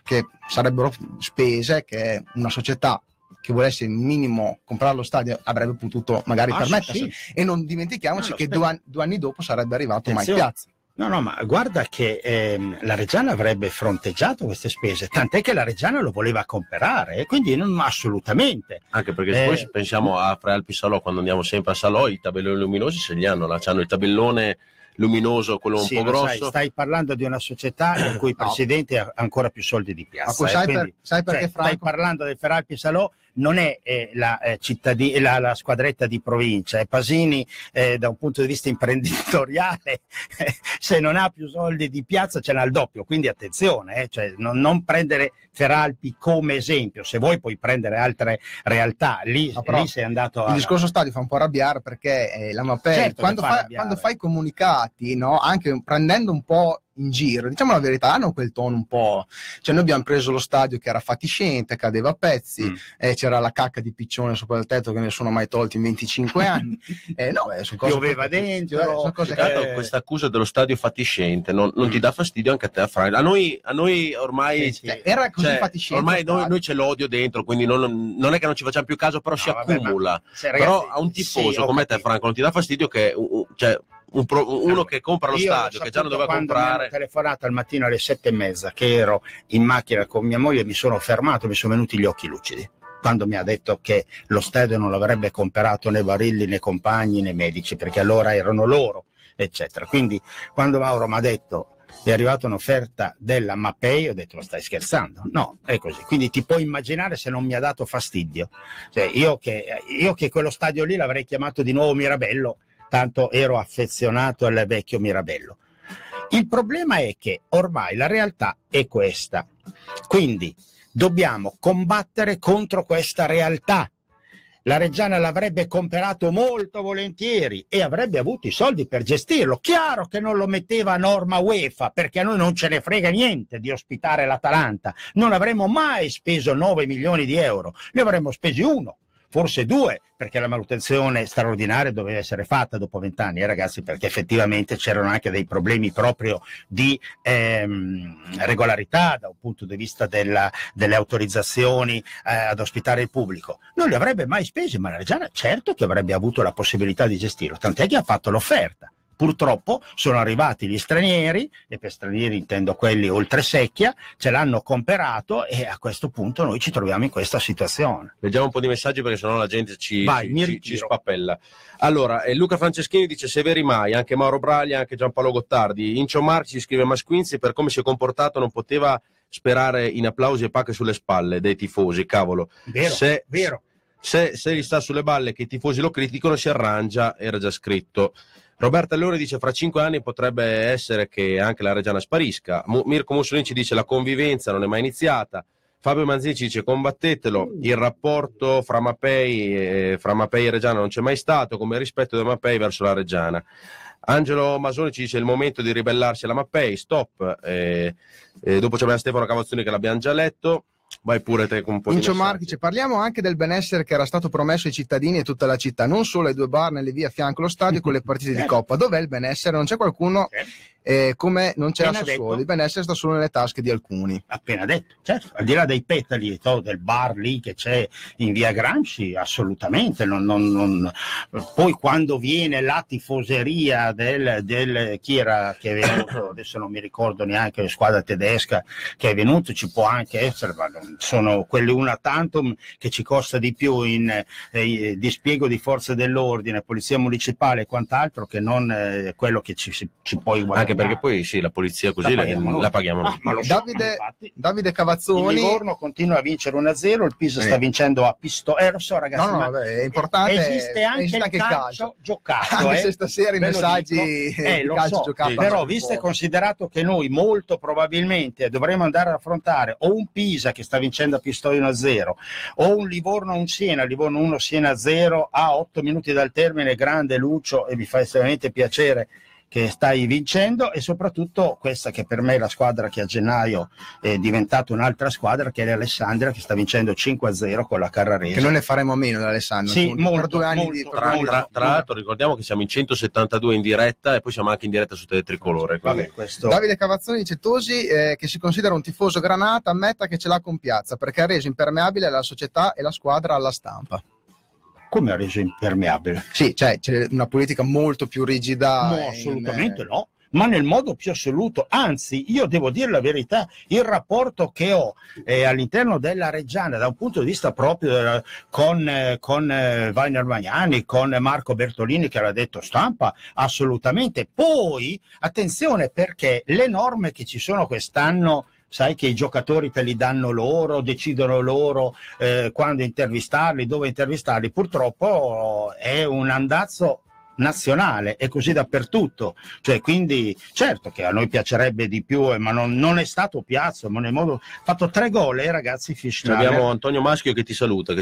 che sarebbero spese che una società che volesse il minimo comprare lo stadio avrebbe potuto magari Ah, permettersi. sì. E non dimentichiamoci No, che due anni, due anni dopo sarebbe arrivato Mike. Piazza. No, no, ma guarda che ehm, la Reggiana avrebbe fronteggiato queste spese, tant'è che la Reggiana lo voleva comprare, e quindi non assolutamente. Anche perché Eh. poi se pensiamo a Prealpi Salò, quando andiamo sempre a Salò, i tabelloni luminosi ce li hanno, là. C'hanno il tabellone luminoso, quello un Sì, po' ma sai, grosso. stai parlando di una società il cui No. presidente ha ancora più soldi di piazza. Ma poi eh, sai, per- quindi- sai perché cioè, stai Franco? parlando del Feralpi Salò, non è eh, la, eh, la, la squadretta di provincia, è Pasini eh, da un punto di vista imprenditoriale, se non ha più soldi di piazza ce n'ha il doppio, quindi attenzione, eh, cioè, non, non prendere Feralpi come esempio, se vuoi puoi prendere altre realtà, lì, No, lì sei andato a... Il discorso stadio fa un po' arrabbiare perché eh, la Mapei, Certo quando, fa quando fai comunicati, no, anche prendendo un po' in giro, diciamo la verità, hanno quel tono un po'. Cioè, noi abbiamo preso lo stadio che era fatiscente, cadeva a pezzi, Mm. eh, c'era la cacca di piccione sopra il tetto che ne sono mai tolti in 25 anni. Eh, no, eh, sono cose Pioveva dentro, sono cose che- Eh. questa accusa dello stadio fatiscente non, non ti dà fastidio anche a te, Fra? A noi, a noi ormai, Sì, sì. eh, era così cioè, fatiscente. ormai noi, noi c'è l'odio dentro, quindi non, non è che non ci facciamo più caso, però si No, vabbè, ma- accumula. Se, però ragazzi, a un tifoso sì, come te. Franco, non ti dà fastidio che un- cioè, un pro- uno che compra lo Io stadio, che già non doveva comprare. telefonato al mattino alle sette e mezza che ero in macchina con mia moglie, mi sono fermato, mi sono venuti gli occhi lucidi. Quando mi ha detto che lo stadio non l'avrebbe comprato né Barilli né compagni né medici, perché allora erano loro, eccetera. Quindi quando Mauro mi ha detto è arrivata un'offerta della Mapei, ho detto lo stai scherzando? No, è così. Quindi ti puoi immaginare se non mi ha dato fastidio. Cioè, io, che, io che quello stadio lì l'avrei chiamato di nuovo Mirabello, tanto ero affezionato al vecchio Mirabello. Il problema è che ormai la realtà è questa. Quindi dobbiamo combattere contro questa realtà. La Reggiana l'avrebbe comprato molto volentieri e avrebbe avuto i soldi per gestirlo. Chiaro che non lo metteva a norma UEFA perché a noi non ce ne frega niente di ospitare l'Atalanta. Non avremmo mai speso 9 milioni di euro, ne avremmo spesi uno, forse due, perché la manutenzione straordinaria doveva essere fatta dopo vent'anni, eh, ragazzi, perché effettivamente c'erano anche dei problemi proprio di ehm, regolarità da un punto di vista della- delle autorizzazioni eh, ad ospitare il pubblico. Non li avrebbe mai spesi, ma la Reggiana certo che avrebbe avuto la possibilità di gestirlo, tant'è che ha fatto l'offerta. Purtroppo sono arrivati gli stranieri, e per stranieri intendo quelli oltre secchia, ce l'hanno comperato e a questo punto noi ci troviamo in questa situazione. Leggiamo un po' di messaggi perché sennò la gente ci, Vai, ci- ci- spappella. Allora, eh, Luca Franceschini dice Severi mai, anche Mauro Braglia, anche Giampaolo Gottardi. Incio Marchi ci scrive Masquinzi per come si è comportato non poteva sperare in applausi e pacche sulle spalle dei tifosi, cavolo. Vero, se, vero. Se, se gli sta sulle balle che i tifosi lo criticano si arrangia, era già scritto. Roberta Leone dice fra cinque anni potrebbe essere che anche la Reggiana sparisca. Mu- Mirko Mussolini ci dice la convivenza non è mai iniziata. Fabio Manzini ci dice combattetelo, il rapporto fra Mapei, e, fra Mapei e Reggiana non c'è mai stato, come rispetto da Mapei verso la Reggiana. Angelo Masoni ci dice il momento di ribellarsi alla Mappei, stop. Eh, eh, dopo c'è Stefano Cavazzoni che l'abbiamo già letto. Vai pure te con un po' di Incio messaggi. Marchi dice, parliamo anche del benessere che era stato promesso ai cittadini e tutta la città, non solo ai due bar nelle vie a fianco allo stadio con le partite di Coppa. Dov'è il benessere? Non c'è qualcuno eh, come non c'è Appena Sassuolo. detto. Il benessere sta solo nelle tasche di alcuni. appena detto, certo, al di là dei petali e del bar lì che c'è in via Gramsci, assolutamente. non- non- non- Poi quando viene la tifoseria del, del- chi era che è venuto, adesso non mi ricordo neanche la squadra tedesca che è venuto, ci può anche essere, ma sono quelle una tantum che ci costa di più in eh, dispiego di forze dell'ordine, polizia municipale e quant'altro che non eh, quello che ci, ci, ci puoi guadagnare. Perché poi sì, la polizia così La paghiamo noi. la paghiamo noi. Ah, ma lo so, Davide, infatti. Davide Il Cavazzoni. Livorno continua a vincere 1-0, il Pisa Sì. sta vincendo a pistola. Eh, lo so, ragazzi, No, no, ma vabbè, è importante. esiste anche, esiste il, anche il calcio, calcio. giocato. Anche eh. se stasera i messaggi. Eh, lo calcio so, giocato però sono visto e considerato che noi molto probabilmente dovremo andare ad affrontare o un Pisa che sta vincendo a pistola 1-0 o un Livorno un Siena, Livorno 1 Siena 0 a 8 minuti dal termine, grande Lucio e mi fa estremamente piacere che stai vincendo e soprattutto questa che per me è la squadra che a gennaio è diventata un'altra squadra che è l'Alessandria che sta vincendo 5-0 con la Carrarese. Che noi ne faremo a meno da Alessandro. Sì, molto, per due anni molto, per Tra, anni tra- tra l'altro ricordiamo che siamo in 172 in diretta e poi siamo anche in diretta su Teletricolore. Vabbè, questo... Davide Cavazzoni dice Tosi eh, che si considera un tifoso granata ammetta che ce l'ha con piazza perché ha reso impermeabile la società e la squadra alla stampa. Come ha reso impermeabile? Sì, cioè c'è una politica molto più rigida. No, in- assolutamente no. Ma nel modo più assoluto, anzi, io devo dire la verità, il rapporto che ho eh, all'interno della Reggiana, da un punto di vista proprio della- con, eh, con eh, Weiner Magnani, con Marco Bertolini che l'ha detto stampa, assolutamente. Poi, attenzione perché le norme che ci sono quest'anno sai che i giocatori te li danno loro, decidono loro eh, quando intervistarli, dove intervistarli, purtroppo è un andazzo nazionale e così dappertutto cioè quindi certo che a noi piacerebbe di più eh, ma non, non è stato Piazza ma nel modo ha fatto tre gol eh ragazzi Fischler Abbiamo Antonio Maschio che ti saluta. Che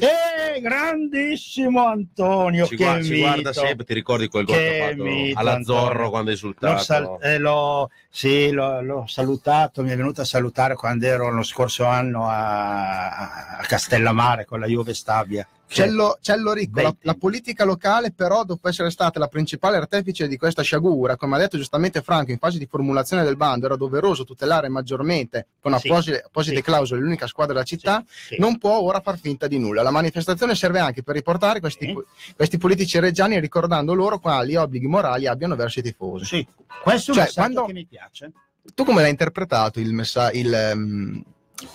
eh, grandissimo Antonio ci, che gua- ci guarda sempre, ti ricordi quel gol Che fatto mito, alla Antonio. Zorro quando hai L'ho, esultato? sal- eh, l'ho- sì, l'ho, l'ho salutato, mi è venuto a salutare quando ero lo scorso anno a, a Castellammare con la Juve Stabia. Cello, Cello Ricco, la, la politica locale però dopo essere stata la principale artefice di questa sciagura, come ha detto giustamente Franco in fase di formulazione del bando, era doveroso tutelare maggiormente con apposite, apposite sì. clausole l'unica squadra della città, Sì, sì. non può ora far finta di nulla. La manifestazione serve anche per riportare questi, questi politici reggiani ricordando loro quali obblighi morali abbiano verso i tifosi. Sì, questo è un Cioè, messaggio quando- che mi piace. Tu come l'hai interpretato il messa- il, ehm,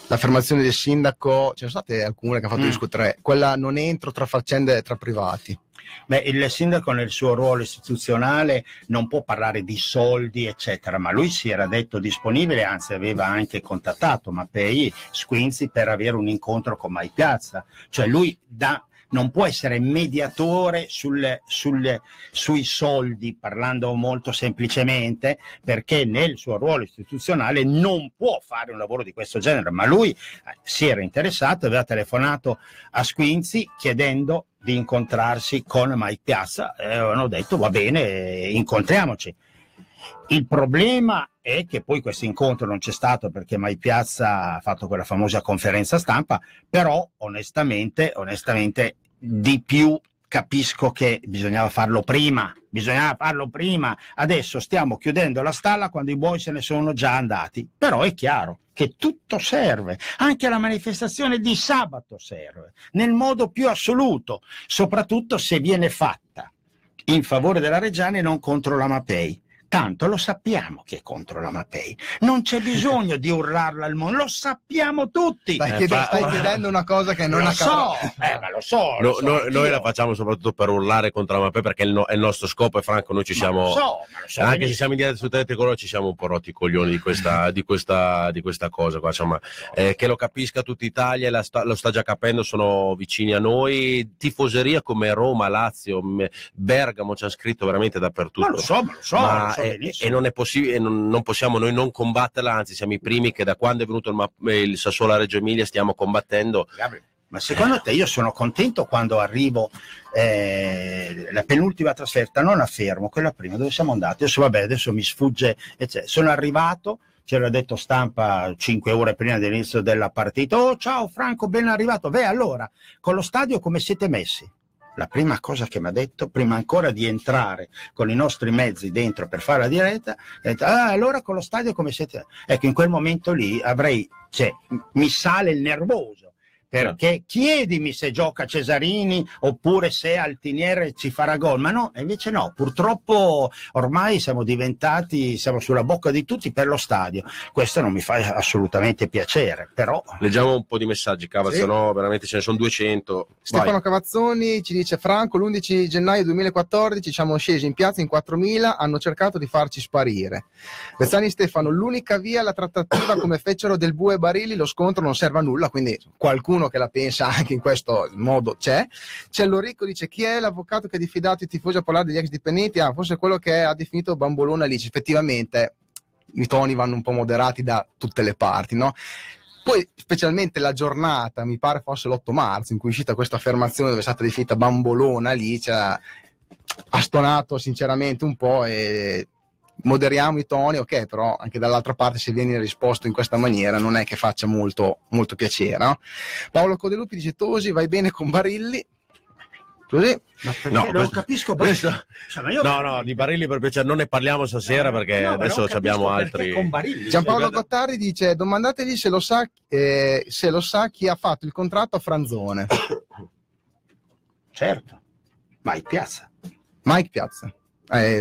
l'affermazione del sindaco? Ce ne sono state alcune che ha fatto Mm. discutere, quella non entro tra faccende tra privati. Beh, il sindaco nel suo ruolo istituzionale non può parlare di soldi, eccetera, ma lui si era detto disponibile, anzi aveva anche contattato Mappei Squinzi per avere un incontro con Mai Piazza. Cioè lui da- non può essere mediatore sul- sul- sui soldi, parlando molto semplicemente, perché nel suo ruolo istituzionale non può fare un lavoro di questo genere, ma lui eh, si era interessato, aveva telefonato a Squinzi chiedendo di incontrarsi con Mike Piazza e avevano detto va bene, eh, incontriamoci. Il problema è che poi questo incontro non c'è stato perché Mai Piazza ha fatto quella famosa conferenza stampa, però onestamente, onestamente di più capisco che bisognava farlo prima, bisognava farlo prima. Adesso stiamo chiudendo la stalla quando i buoi se ne sono già andati, però è chiaro che tutto serve, anche la manifestazione di sabato serve, nel modo più assoluto, soprattutto se viene fatta in favore della Reggiana e non contro la Mapei. Tanto lo sappiamo che è contro la Mapei. Non c'è bisogno di urlarla al mondo, lo sappiamo tutti. Stai, Eh, chiede- fa- stai chiedendo una cosa che non lo accadrà. so, eh, ma lo so. lo No, so no- noi la facciamo soprattutto per urlare contro la Mapei perché è il, no- è il nostro scopo e Franco noi ci Ma siamo lo so, ma lo so anche se siamo in diretta su Tele Colore ci siamo un po' rotti i coglioni di questa, di questa, di questa cosa qua, insomma eh, che lo capisca tutta Italia la sta- lo sta già capendo sono vicini a noi tifoseria come Roma, Lazio, Bergamo ci hanno scritto veramente dappertutto Ma lo so, ma lo so, Ma, so eh, benissimo. e non è possibile, non, non possiamo noi non combatterla, anzi siamo i primi che da quando è venuto il, il Sassuolo a Reggio Emilia stiamo combattendo. Gabriele, Ma secondo te io sono contento quando arrivo eh, la penultima trasferta, non a Fermo, quella prima, dove siamo andati? Adesso vabbè, adesso mi sfugge, eccetera. sono arrivato, c'era detto stampa 5 ore prima dell'inizio della partita, oh ciao Franco, ben arrivato, beh allora, con lo stadio come siete messi? La prima cosa che mi ha detto, prima ancora di entrare con i nostri mezzi dentro per fare la diretta, ha detto, ah, allora con lo stadio come siete? Ecco, in quel momento lì avrei, cioè, mi sale il nervoso. Perché chiedimi se gioca Cesarini oppure se Altiniere ci farà gol, ma no, invece no, purtroppo ormai siamo diventati, siamo sulla bocca di tutti per lo stadio. Questo non mi fa assolutamente piacere, però Leggiamo un po' di messaggi, Cava, Sì. se no veramente ce ne sono 200. Stefano Vai. Cavazzoni ci dice Franco l'11 gennaio 2014 siamo scesi in piazza in 4.000 hanno cercato di farci sparire Bezzani Stefano l'unica via alla trattativa come fecero del Bue e Barili lo scontro non serve a nulla quindi qualcuno che la pensa anche in questo modo c'è c'è Lorico dice chi è l'avvocato che ha diffidato i tifosi a parlare degli ex dipendenti ah forse quello che ha definito Bambolona Alice effettivamente i toni vanno un po' moderati da tutte le parti no? Poi, specialmente la giornata, mi pare fosse l'8 marzo, in cui è uscita questa affermazione dove è stata definita bambolona lì, cioè, ha stonato sinceramente un po' e moderiamo i toni, ok, però anche dall'altra parte se viene risposto in questa maniera non è che faccia molto, molto piacere. no? Paolo Codelupi dice Tosi, vai bene con Barilli. Così. ma No, non questo- capisco questo- Cioè, io- No, no, di Barilli per piacere non ne parliamo stasera perché No, adesso abbiamo altri. Giampaolo guarda- Gottardi dice domandategli se lo, sa, eh, se lo sa chi ha fatto il contratto a Franzone. Certo, vai piazza. Mike Piazza. Eh,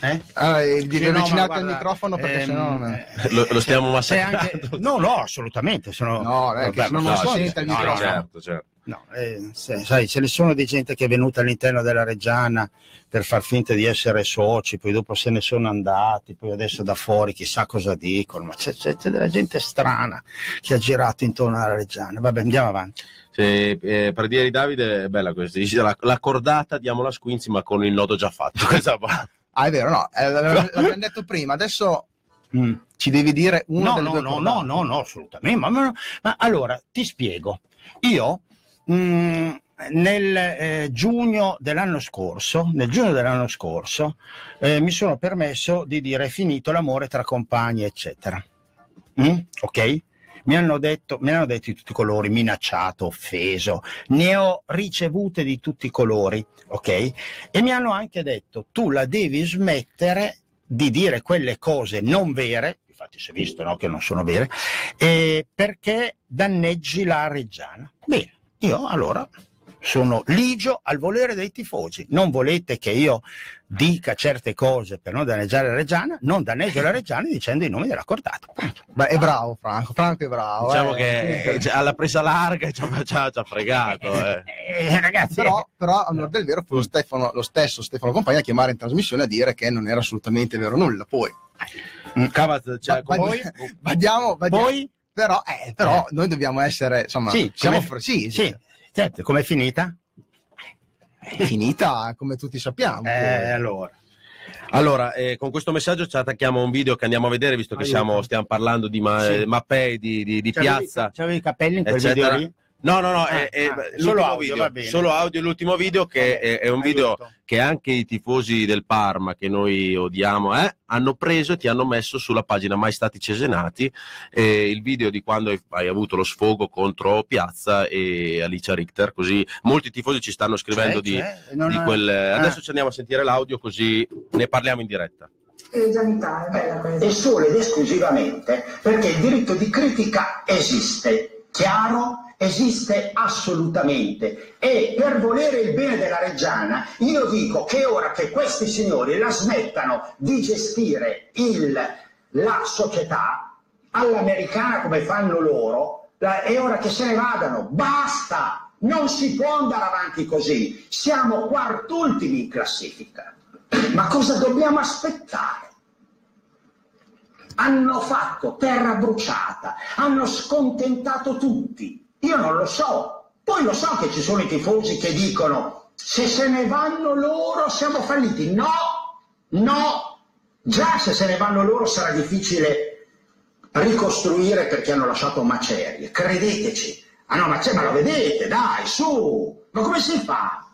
Eh? ah, eh, Sì, no, guarda, al microfono perché ehm, sennò... no. eh, Lo, lo stiamo massacrando. anche... No, no, assolutamente. Sono... No, che Vabbè, non no, sente il no, no, microfono. Certo, certo. No, eh, se- sai, ce ne sono di gente che è venuta all'interno della Reggiana per far finta di essere soci, poi dopo se ne sono andati, poi adesso da fuori chissà cosa dicono, ma c'è, c'è- c'è della gente strana che ha girato intorno alla Reggiana. Vabbè, andiamo avanti. Se, eh, per dire di Davide è bella questa. Dice la, la cordata diamo la Squinzi ma con il nodo già fatto. Ah, è vero, no, eh, l'avevo- l'abbiamo detto prima, adesso Mm. ci devi dire una No, delle no, due no, no, no, no, assolutamente. Ma, ma- ma allora ti spiego. Io mm, nel eh, giugno dell'anno scorso, nel giugno dell'anno scorso, eh, mi sono permesso di dire è finito l'amore tra compagni, eccetera. Mm? Ok? Mi hanno detto, me ne detto di tutti i colori, minacciato, offeso, ne ho ricevute di tutti i colori, ok? E mi hanno anche detto tu la devi smettere di dire quelle cose non vere, infatti si è visto no, che non sono vere, eh, perché danneggi la Reggiana. Bene, io allora sono ligio al volere dei tifosi. Non volete che io dica certe cose per non danneggiare la Reggiana, non danneggio la Reggiana dicendo i nomi della cordata. Beh, è bravo Franco, Franco è bravo. Diciamo eh. che eh, alla presa larga e ci ha, ci ha- ci ha fregato. eh. Eh, ragazzi, Però, però a onor del vero fu lo, Stefano- lo stesso Stefano Compagni a chiamare in trasmissione a dire che non era assolutamente vero nulla. Poi, Cavaz, cioè, come- va- vadiamo, vadiamo. poi Però, eh, però noi dobbiamo essere, insomma, Sì, siamo come- fr- sì, sì, certo, com'è finita? è finita come tutti sappiamo. Eh, allora. Allora, eh, con questo messaggio ci attacchiamo a un video che andiamo a vedere, visto che siamo, stiamo parlando di ma- Sì. eh, mappei, di, di- di C'avevi- piazza. C'avevi i capelli in quel eccetera. video lì? No, no, no, Ah, è, è ah, l'ultimo solo audio, video, solo audio l'ultimo video che è, è un video Aiuto. che anche i tifosi del Parma che noi odiamo eh, hanno preso e ti hanno messo sulla pagina Mai Stati Cesenati eh, il video di quando hai, hai avuto lo sfogo contro Piazza e Alicia Richter così molti tifosi ci stanno scrivendo Cioè, di, cioè, non di ha- quel Ah. adesso ci andiamo a sentire l'audio così ne parliamo in diretta E solo ed esclusivamente perché il diritto di critica esiste, chiaro esiste assolutamente. E per volere il bene della Reggiana io dico che ora che questi signori la smettano di gestire il- la società all'americana come fanno loro, la- è ora che se ne vadano, basta, non si può andare avanti così, siamo quartultimi in classifica, ma cosa dobbiamo aspettare? hanno fatto terra bruciata, hanno scontentato tutti. Io non lo so. Poi lo so che ci sono i tifosi che dicono se se ne vanno loro siamo falliti. No, no. Già se se ne vanno loro sarà difficile ricostruire perché hanno lasciato macerie. Credeteci. Ah no, ma, ma lo vedete, dai, su. Ma come si fa?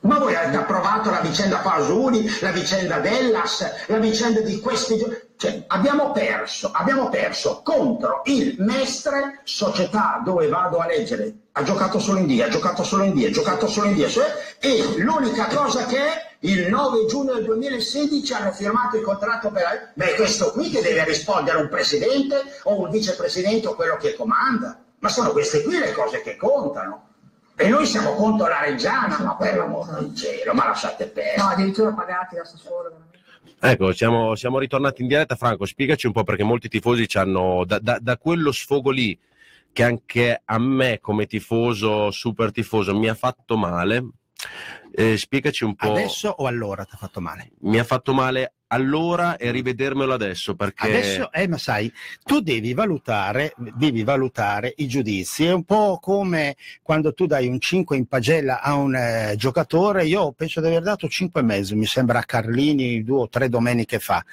Ma voi avete approvato la vicenda Pasuni, la vicenda Dellas, la vicenda di questi... gio- Cioè, abbiamo perso, abbiamo perso contro il Mestre, società dove vado a leggere. Ha giocato solo in D, ha giocato solo in D, ha giocato solo in D. cioè, e l'unica cosa che è, il 9 giugno del 2016 hanno firmato il contratto per... Beh, questo qui che deve rispondere un presidente o un vicepresidente o quello che comanda. Ma sono queste qui le cose che contano. E noi siamo contro la Reggiana, ma per l'amor del cielo, ma lasciate perdere. No, addirittura pagati da Sassuolo. Ecco, siamo, siamo ritornati in diretta. Franco, spiegaci un po' perché molti tifosi ci hanno, da, da- da quello sfogo lì, che anche a me come tifoso, super tifoso, mi ha fatto male. Eh, spiegaci un po'. Adesso o allora ti ha fatto male? Mi ha fatto male allora e rivedermelo adesso perché Adesso, eh, ma sai, tu devi valutare, devi valutare i giudizi. È un po' come quando tu dai un 5 in pagella a un eh, giocatore. Io penso di aver dato 5 e mezzo, mi sembra a Carlini due o tre domeniche fa.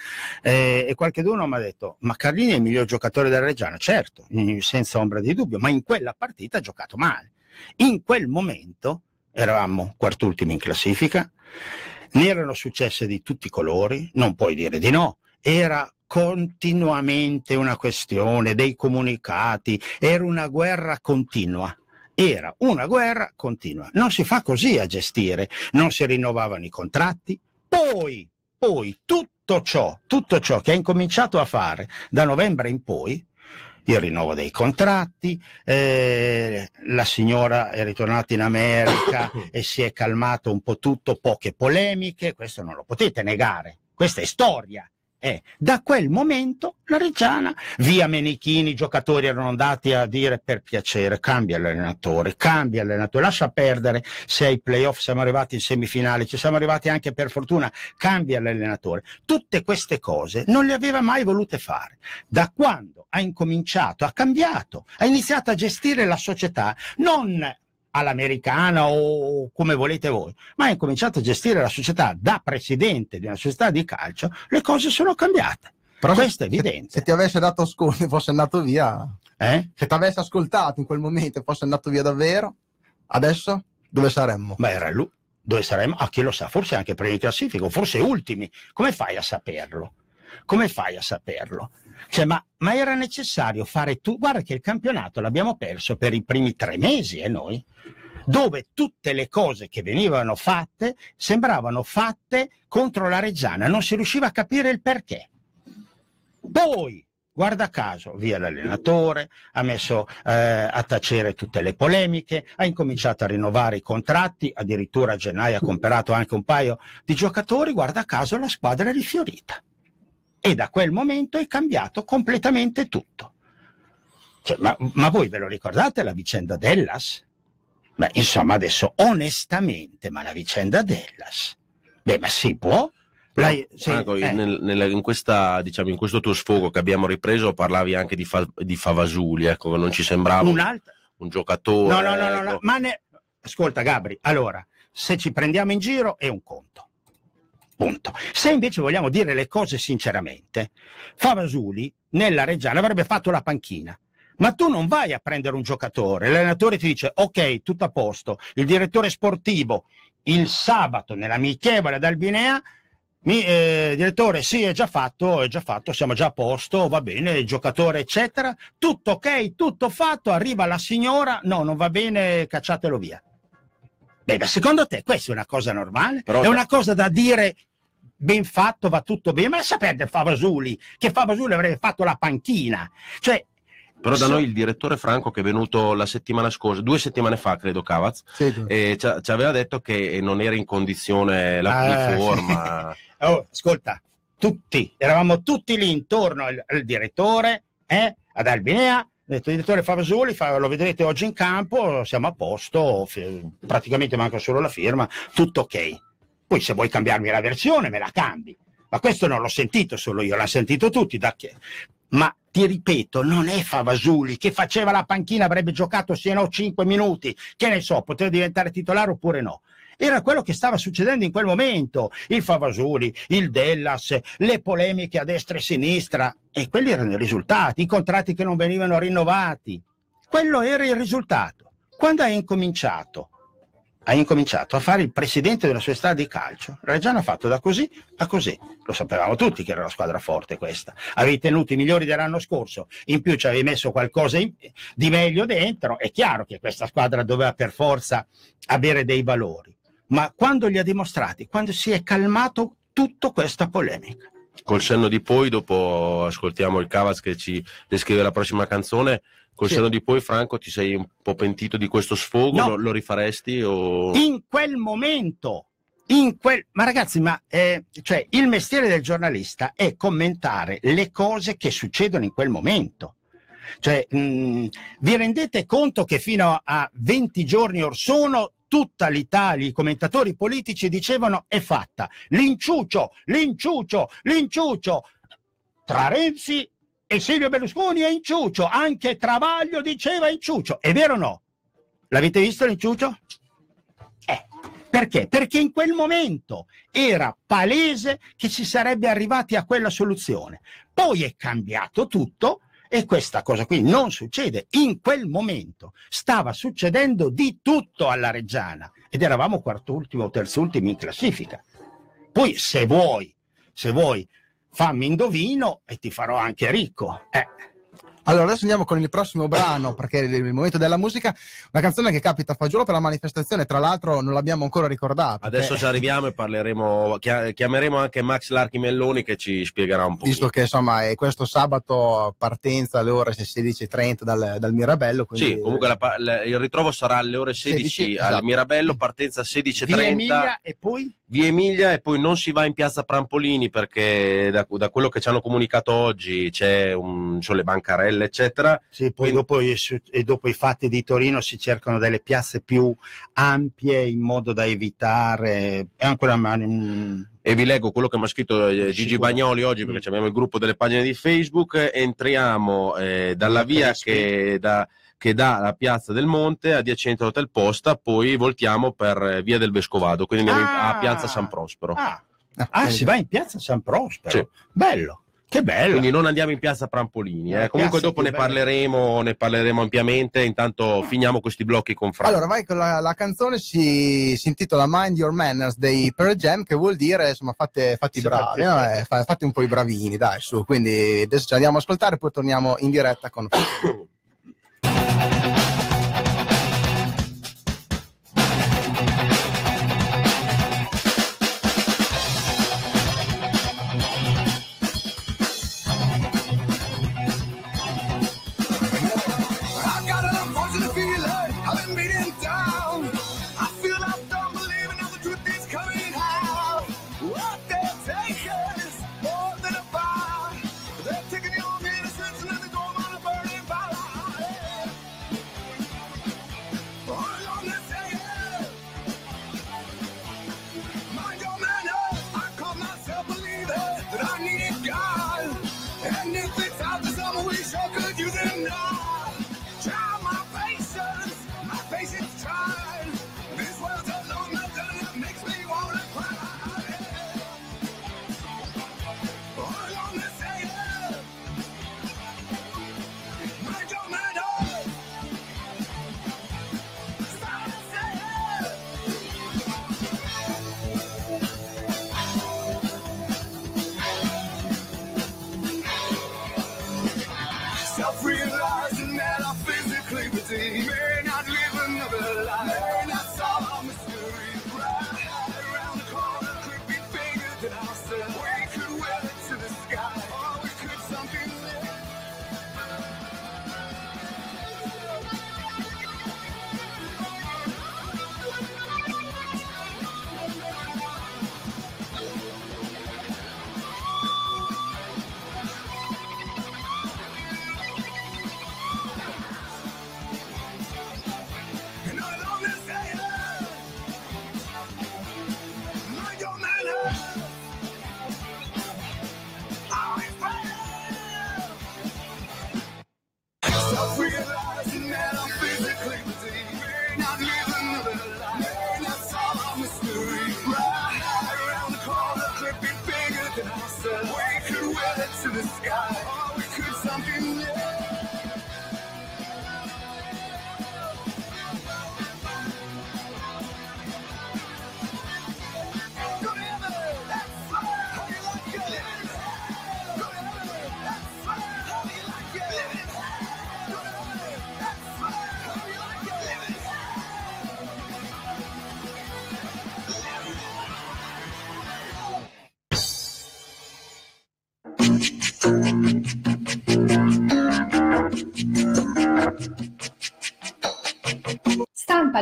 Eh, e qualcuno mi ha detto: Ma Carlini è il miglior giocatore della Reggiana? Certo, senza ombra di dubbio, ma in quella partita ha giocato male. In quel momento eravamo quartultimi in classifica, ne erano successe di tutti i colori, non puoi dire di no. Era continuamente una questione dei comunicati, era una guerra continua. Era una guerra continua. Non si fa così a gestire, non si rinnovavano i contratti. Poi, poi tutto ciò, tutto ciò che ha incominciato a fare da novembre in poi, il rinnovo dei contratti, eh, la signora è ritornata in America e si è calmato un po' tutto, poche polemiche, questo non lo potete negare, questa è storia. Eh, da quel momento la Reggiana, via Menichini, i giocatori erano andati a dire per piacere, cambia l'allenatore, cambia l'allenatore, lascia perdere se ai playoff siamo arrivati in semifinali, ci siamo arrivati anche per fortuna, cambia l'allenatore. Tutte queste cose non le aveva mai volute fare. Da quando ha incominciato, ha cambiato, ha iniziato a gestire la società, non all'americana o come volete voi, ma ha incominciato a gestire la società da presidente di una società di calcio, le cose sono cambiate. Però Questo è se- evidente. Se, ti avesse dato ascolto e fosse andato via, Eh? se ti avesse ascoltato in quel momento e fosse andato via davvero, adesso dove saremmo? Ma era lui. Dove saremmo? A chi lo sa? Forse anche primi in classifica, o forse ultimi. Come fai a saperlo? Come fai a saperlo? Cioè, ma, ma era necessario fare tu? Guarda che il campionato l'abbiamo perso per i primi tre mesi, e noi? Dove tutte le cose che venivano fatte sembravano fatte contro la Reggiana, non si riusciva a capire il perché. Poi, guarda caso, via l'allenatore, ha messo eh, a tacere tutte le polemiche, ha incominciato a rinnovare i contratti, addirittura a gennaio ha comprato anche un paio di giocatori, guarda caso la squadra è rifiorita. E da quel momento è cambiato completamente tutto. Cioè, ma, ma voi ve lo ricordate la vicenda Dellas? Beh, insomma, adesso onestamente, ma la vicenda Dellas? Beh, ma si può? Però, Lei- sì, Franco, eh. nel- nel- in, questa, diciamo, in questo tuo sfogo che abbiamo ripreso parlavi anche di, Fa- di Favasuli, ecco, non ci sembrava un, un giocatore. No, no, no, no, ecco. no, ma ne... ascolta Gabri, allora, se ci prendiamo in giro è un conto. Punto. Se invece vogliamo dire le cose sinceramente, Favasuli nella Reggiana avrebbe fatto la panchina. Ma tu non vai a prendere un giocatore, l'allenatore ti dice ok, tutto a posto, il direttore sportivo il sabato nell'amichevole ad Albinea mi, eh, direttore, sì, è già fatto, è già fatto, siamo già a posto, va bene, il giocatore, eccetera. Tutto ok, tutto fatto, arriva la signora, no, non va bene, cacciatelo via. Beh, ma secondo te questa è una cosa normale? Però- è una cosa da dire ben fatto, va tutto bene, ma sapete Favasuli, che Favasuli avrebbe fatto la panchina. Cioè, Però da noi il direttore Franco che è venuto la settimana scorsa, due settimane fa credo Cavaz, e ci, ci aveva detto che non era in condizione la, Ah, forma. Oh, ascolta, tutti, eravamo tutti lì intorno al, al direttore, eh, ad Albinea. Detto il direttore Favasoli, fa- lo vedrete oggi in campo, siamo a posto, praticamente manca solo la firma, tutto ok. Poi se vuoi cambiarmi la versione me la cambi. Ma questo non l'ho sentito solo io, l'hanno sentito tutti. Da che... Ma ti ripeto, non è Favasuli che faceva la panchina, avrebbe giocato se no 5 minuti, che ne so, poteva diventare titolare oppure no. Era quello che stava succedendo in quel momento. Il Favasuli, il Dellas, le polemiche a destra e sinistra. E quelli erano i risultati, i contratti che non venivano rinnovati. Quello era il risultato. Quando hai incominciato, hai incominciato a fare il presidente della società di calcio, Reggiano ha fatto da così a così. Lo sapevamo tutti che era una squadra forte questa. Avevi tenuto i migliori dell'anno scorso, in più ci avevi messo qualcosa di meglio dentro. È chiaro che questa squadra doveva per forza avere dei valori. Ma quando li ha dimostrati, quando si è calmato tutta questa polemica. Col senno di poi, dopo ascoltiamo il Cavaz che ci descrive la prossima canzone. Col Sì. senno di poi, Franco, ti sei un po' pentito di questo sfogo? No. Lo, lo rifaresti? O... in quel momento, in quel... ma ragazzi, ma eh, cioè, il mestiere del giornalista è commentare le cose che succedono in quel momento. Cioè, mh, vi rendete conto che fino a 20 giorni or sono tutta l'Italia, i commentatori politici dicevano è fatta, l'inciuccio, l'inciuccio, l'inciuccio. Tra Renzi e Silvio Berlusconi è inciuccio, anche Travaglio diceva inciuccio. È vero o no? L'avete visto l'inciuccio? Eh, perché? Perché in quel momento era palese che si sarebbe arrivati a quella soluzione. Poi è cambiato tutto e questa cosa qui non succede. In quel momento stava succedendo di tutto alla Reggiana ed eravamo quartultimo o terzultimo in classifica. Poi se vuoi, se vuoi, fammi indovino e ti farò anche ricco. Eh. Allora, adesso andiamo con il prossimo brano, perché è il momento della musica. Una canzone che capita a fagiolo per la manifestazione, tra l'altro non l'abbiamo ancora ricordata. Adesso perché- ci arriviamo e parleremo, chia- chiameremo anche Max Larchi Melloni che ci spiegherà un po'. Visto che insomma è questo sabato partenza alle ore 16.30 dal, dal Mirabello. Quindi... Sì, comunque la la- il ritrovo sarà alle ore 16, 16, al esatto. Mirabello, partenza 16.30. Via Emilia e poi? Via Emilia e poi non si va in piazza Prampolini perché da, da quello che ci hanno comunicato oggi c'è un, le bancarelle eccetera. Sì, poi dopo, i, su- e dopo i fatti di Torino si cercano delle piazze più ampie in modo da evitare. È ancora ma- mm, E vi leggo quello che mi ha scritto eh, Gigi. Bagnoli oggi perché abbiamo il gruppo delle pagine di Facebook. Entriamo eh, dalla via che da che dà la piazza del Monte adiacente all'Hotel Posta, poi voltiamo per eh, via del Vescovado, quindi andiamo in- a Ah. piazza San Prospero. Ah, ah, si va in piazza San Prospero. Sì. Bello, che bello. Quindi non andiamo in piazza Prampolini. eh. La Comunque dopo ne parleremo, ne parleremo ampiamente. Intanto finiamo questi blocchi con Franco. Allora, vai con la, la canzone si, si intitola Mind Your Manners dei Pearl Jam, che vuol dire insomma fate, fate i bravi, fate- no? Eh, fa- fate un po' i bravini, dai, su. Quindi adesso ci andiamo a ascoltare, poi torniamo in diretta con I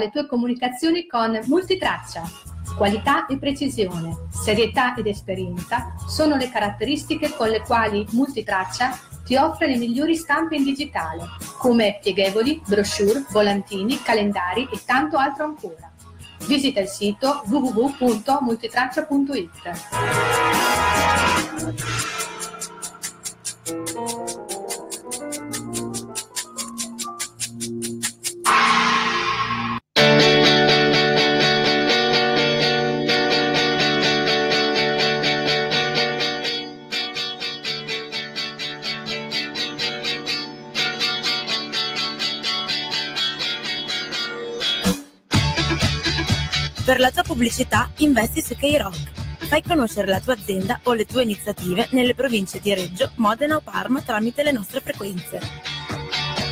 le tue comunicazioni con multitraccia. Qualità e precisione, serietà ed esperienza sono le caratteristiche con le quali Multitraccia ti offre le migliori stampe in digitale, come pieghevoli, brochure, volantini, calendari e tanto altro ancora. Visita il sito www.multitraccia.it. la tua pubblicità investi su K-Rock. Fai conoscere la tua azienda o le tue iniziative nelle province di Reggio, Modena o Parma tramite le nostre frequenze.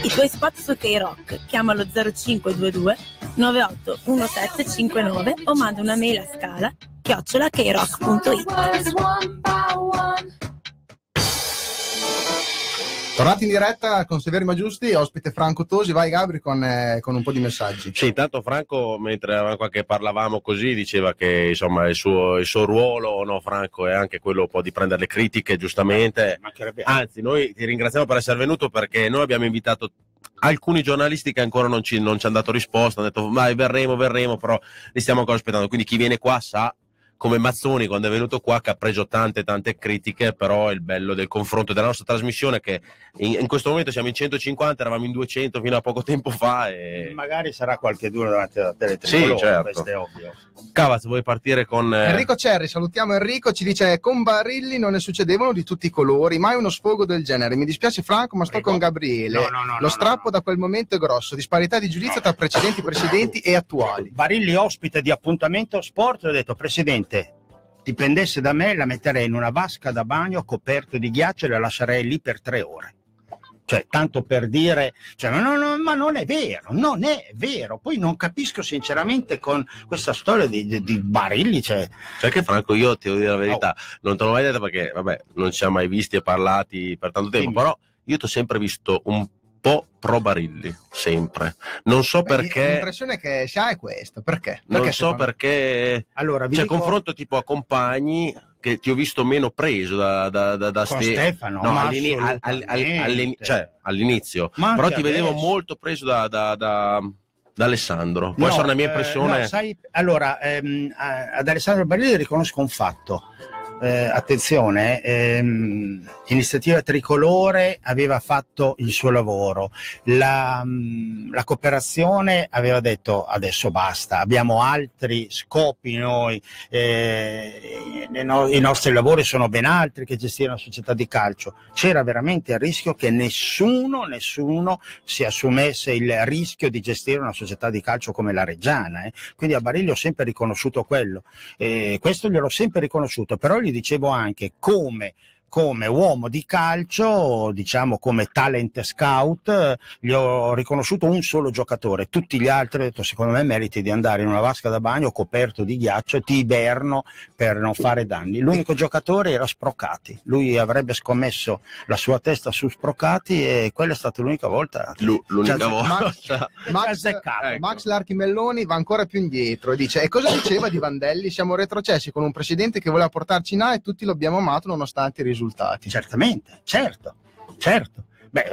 I tuoi spot su K-Rock chiamalo 0522 981759 o manda una mail a scala chiocciola krock.it. Tornati in diretta con Severi Ma Giusti, ospite Franco Tosi, vai Gabri con, eh, con un po' di messaggi. Sì, intanto Franco, mentre eravamo qua che parlavamo così, diceva che insomma il suo, il suo ruolo, no, Franco, è anche quello un po' di prendere le critiche, giustamente. Anzi, noi ti ringraziamo per essere venuto perché noi abbiamo invitato alcuni giornalisti che ancora non ci, non ci hanno dato risposta, hanno detto vai verremo, verremo, però li stiamo ancora aspettando. Quindi chi viene qua sa come Mazzoni quando è venuto qua che ha preso tante tante critiche però è il bello del confronto della nostra trasmissione che in, in questo momento siamo in 150 eravamo in 200 fino a poco tempo fa e Magari sarà qualche duro davanti alla tele Sì, certo. questo è ovvio. Cavaz vuoi partire con eh, Enrico Cerri, salutiamo Enrico, ci dice con Barilli non ne succedevano di tutti i colori, mai uno sfogo del genere. Mi dispiace Franco, ma sto con Gabriele. No, no, no, Lo no, strappo da quel momento è grosso, disparità di giudizio tra precedenti presidenti e attuali. Barilli ospite di appuntamento sport, ho detto Presidente, dipendesse da me la metterei in una vasca da bagno coperto di ghiaccio e la lascerei lì per tre ore. Cioè, tanto per dire, cioè, ma, no, no, ma non è vero, non è vero. Poi non capisco sinceramente con questa storia di, di- di Barilli, cioè, Sai che Franco, io ti devo dire la verità, non te l'ho mai detto perché, vabbè, non ci siamo mai visti e parlati per tanto tempo, però io ti ho sempre visto un po' pro Barilli, sempre. Non so Beh, perché, L'impressione che si ha è questa, perché? non Perché so secondo- perché, allora, vi cioè, dico- confronto tipo a compagni che ti ho visto meno preso da, da, da, da ste- Stefano, no, ma all'ini- al- al- al- assolutamente. all'ini- cioè, all'inizio, però ti vedevo adesso. molto preso da, da, da, da Alessandro. Può No, essere una mia eh, impressione. no, sai, allora, ehm, ad Alessandro Barilli riconosco un fatto. Eh, attenzione, ehm, Iniziativa Tricolore aveva fatto il suo lavoro, la, mh, la cooperazione aveva detto adesso basta, abbiamo altri scopi noi, eh, i nostri lavori sono ben altri che gestire una società di calcio. C'era veramente il rischio che nessuno, nessuno si assumesse il rischio di gestire una società di calcio come la Reggiana. eh. Quindi a Barilli ho sempre riconosciuto quello. Eh, questo gliel'ho sempre riconosciuto, però gli dicevo anche come come uomo di calcio, diciamo come talent scout, gli ho riconosciuto un solo giocatore, tutti gli altri ho detto secondo me meriti di andare in una vasca da bagno coperto di ghiaccio ti iberno per non fare danni. L'unico giocatore era Sprocati, lui avrebbe scommesso la sua testa su Sprocati e quella è stata l'unica volta. che- l'unica Cioè, volta. Max, Max. Ecco. Max Larchi Melloni va ancora più indietro e dice: E cosa diceva di Vandelli? Siamo retrocessi con un presidente che voleva portarci in A e tutti lo abbiamo amato nonostante i risultati. Certamente, certo, certo. Beh,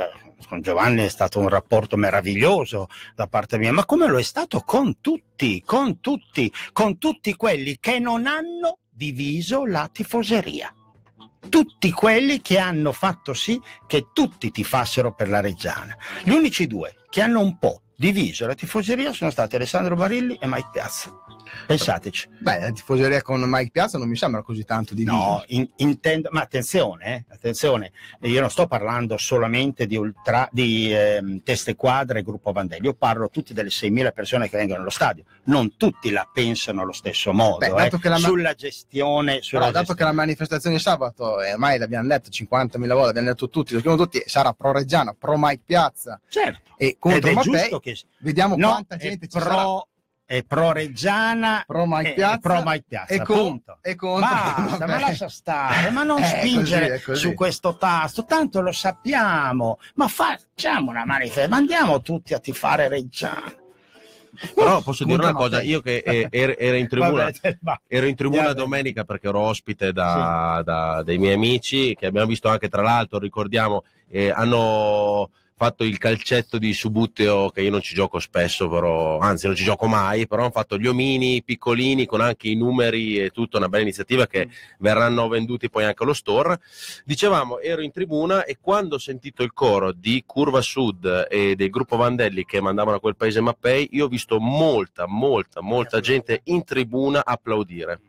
con Giovanni è stato un rapporto meraviglioso da parte mia, ma come lo è stato con tutti, con tutti, con tutti quelli che non hanno diviso la tifoseria. Tutti quelli che hanno fatto sì che tutti tifassero per la Reggiana. Gli unici due che hanno un po' diviso la tifoseria sono stati Alessandro Barilli e Mike Piazza. Pensateci. Beh, la tifoseria con Mike Piazza non mi sembra così tanto di No, in- intendo, ma attenzione, eh, attenzione, io non sto parlando solamente di, ultra, di ehm, teste quadre e gruppo Vandelli, io parlo tutti delle 6.000 persone che vengono allo stadio, non tutti la pensano allo stesso modo, Beh, eh, dato che la ma- sulla gestione, sulla Però dato che la manifestazione di sabato, eh, ormai l'abbiamo detto 50.000 volte, l'abbiamo detto tutti, lo scrivono tutti, sarà pro Reggiana, pro Mike Piazza Certo. e contro Mattei, che vediamo No, quanta gente ci pro- sarà. È pro Reggiana Pro Mike e- Piazza, e pro Mike Piazza, e con- punto. e contro- Basta, vabbè. ma lascia stare, ma non Eh, spingere così, così. su questo tasto, tanto lo sappiamo, ma facciamo una manifestazione, mandiamo tutti a tifare Reggiana. Però posso dire una cosa, io che eh, ero, in tribuna, va. ero in tribuna domenica perché ero ospite da, da- dei miei amici che abbiamo visto anche tra l'altro, ricordiamo, eh, hanno fatto il calcetto di Subbuteo che io non ci gioco spesso, però, anzi non ci gioco mai, però hanno fatto gli omini piccolini con anche i numeri e tutto, una bella iniziativa che verranno venduti poi anche allo store. Dicevamo, ero in tribuna e quando ho sentito il coro di Curva Sud e del gruppo Vandelli che mandavano a quel paese Mappei, io ho visto molta, molta, molta gente in tribuna applaudire.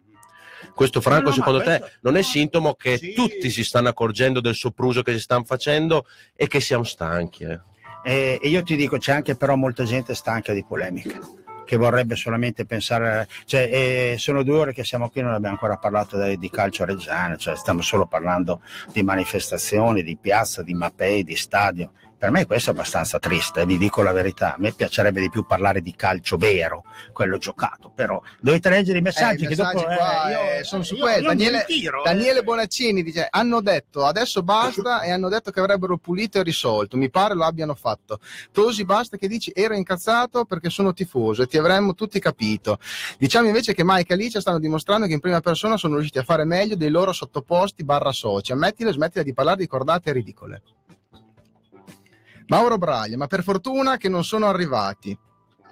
Questo Franco, No, secondo te, questo- non è sintomo che Sì. tutti si stanno accorgendo del sopruso che si stanno facendo e che siamo stanchi? eh? E, e io ti dico, c'è anche però molta gente stanca di polemica che vorrebbe solamente pensare, cioè, eh, sono due ore che siamo qui, non abbiamo ancora parlato di, di calcio a Reggiana, cioè stiamo solo parlando di manifestazioni, di piazza, di mappei, di stadio. Per me questo è abbastanza triste, vi dico la verità. A me piacerebbe di più parlare di calcio vero, quello giocato, però dovete leggere i messaggi Eh, i che messaggi dopo qua, eh, io- eh, sono su quello. Daniele, ritiro, Daniele eh. Bonaccini dice: Hanno detto adesso basta e hanno detto che avrebbero pulito e risolto. Mi pare lo abbiano fatto. Tosi, basta che dici ero incazzato perché sono tifoso e ti avremmo tutti capito. Diciamo invece che Mike e Alicia stanno dimostrando che in prima persona sono riusciti a fare meglio dei loro sottoposti barra soci. Ammettilo e smettila di parlare di cordate ridicole. Mauro Braglia, ma per fortuna che non sono arrivati.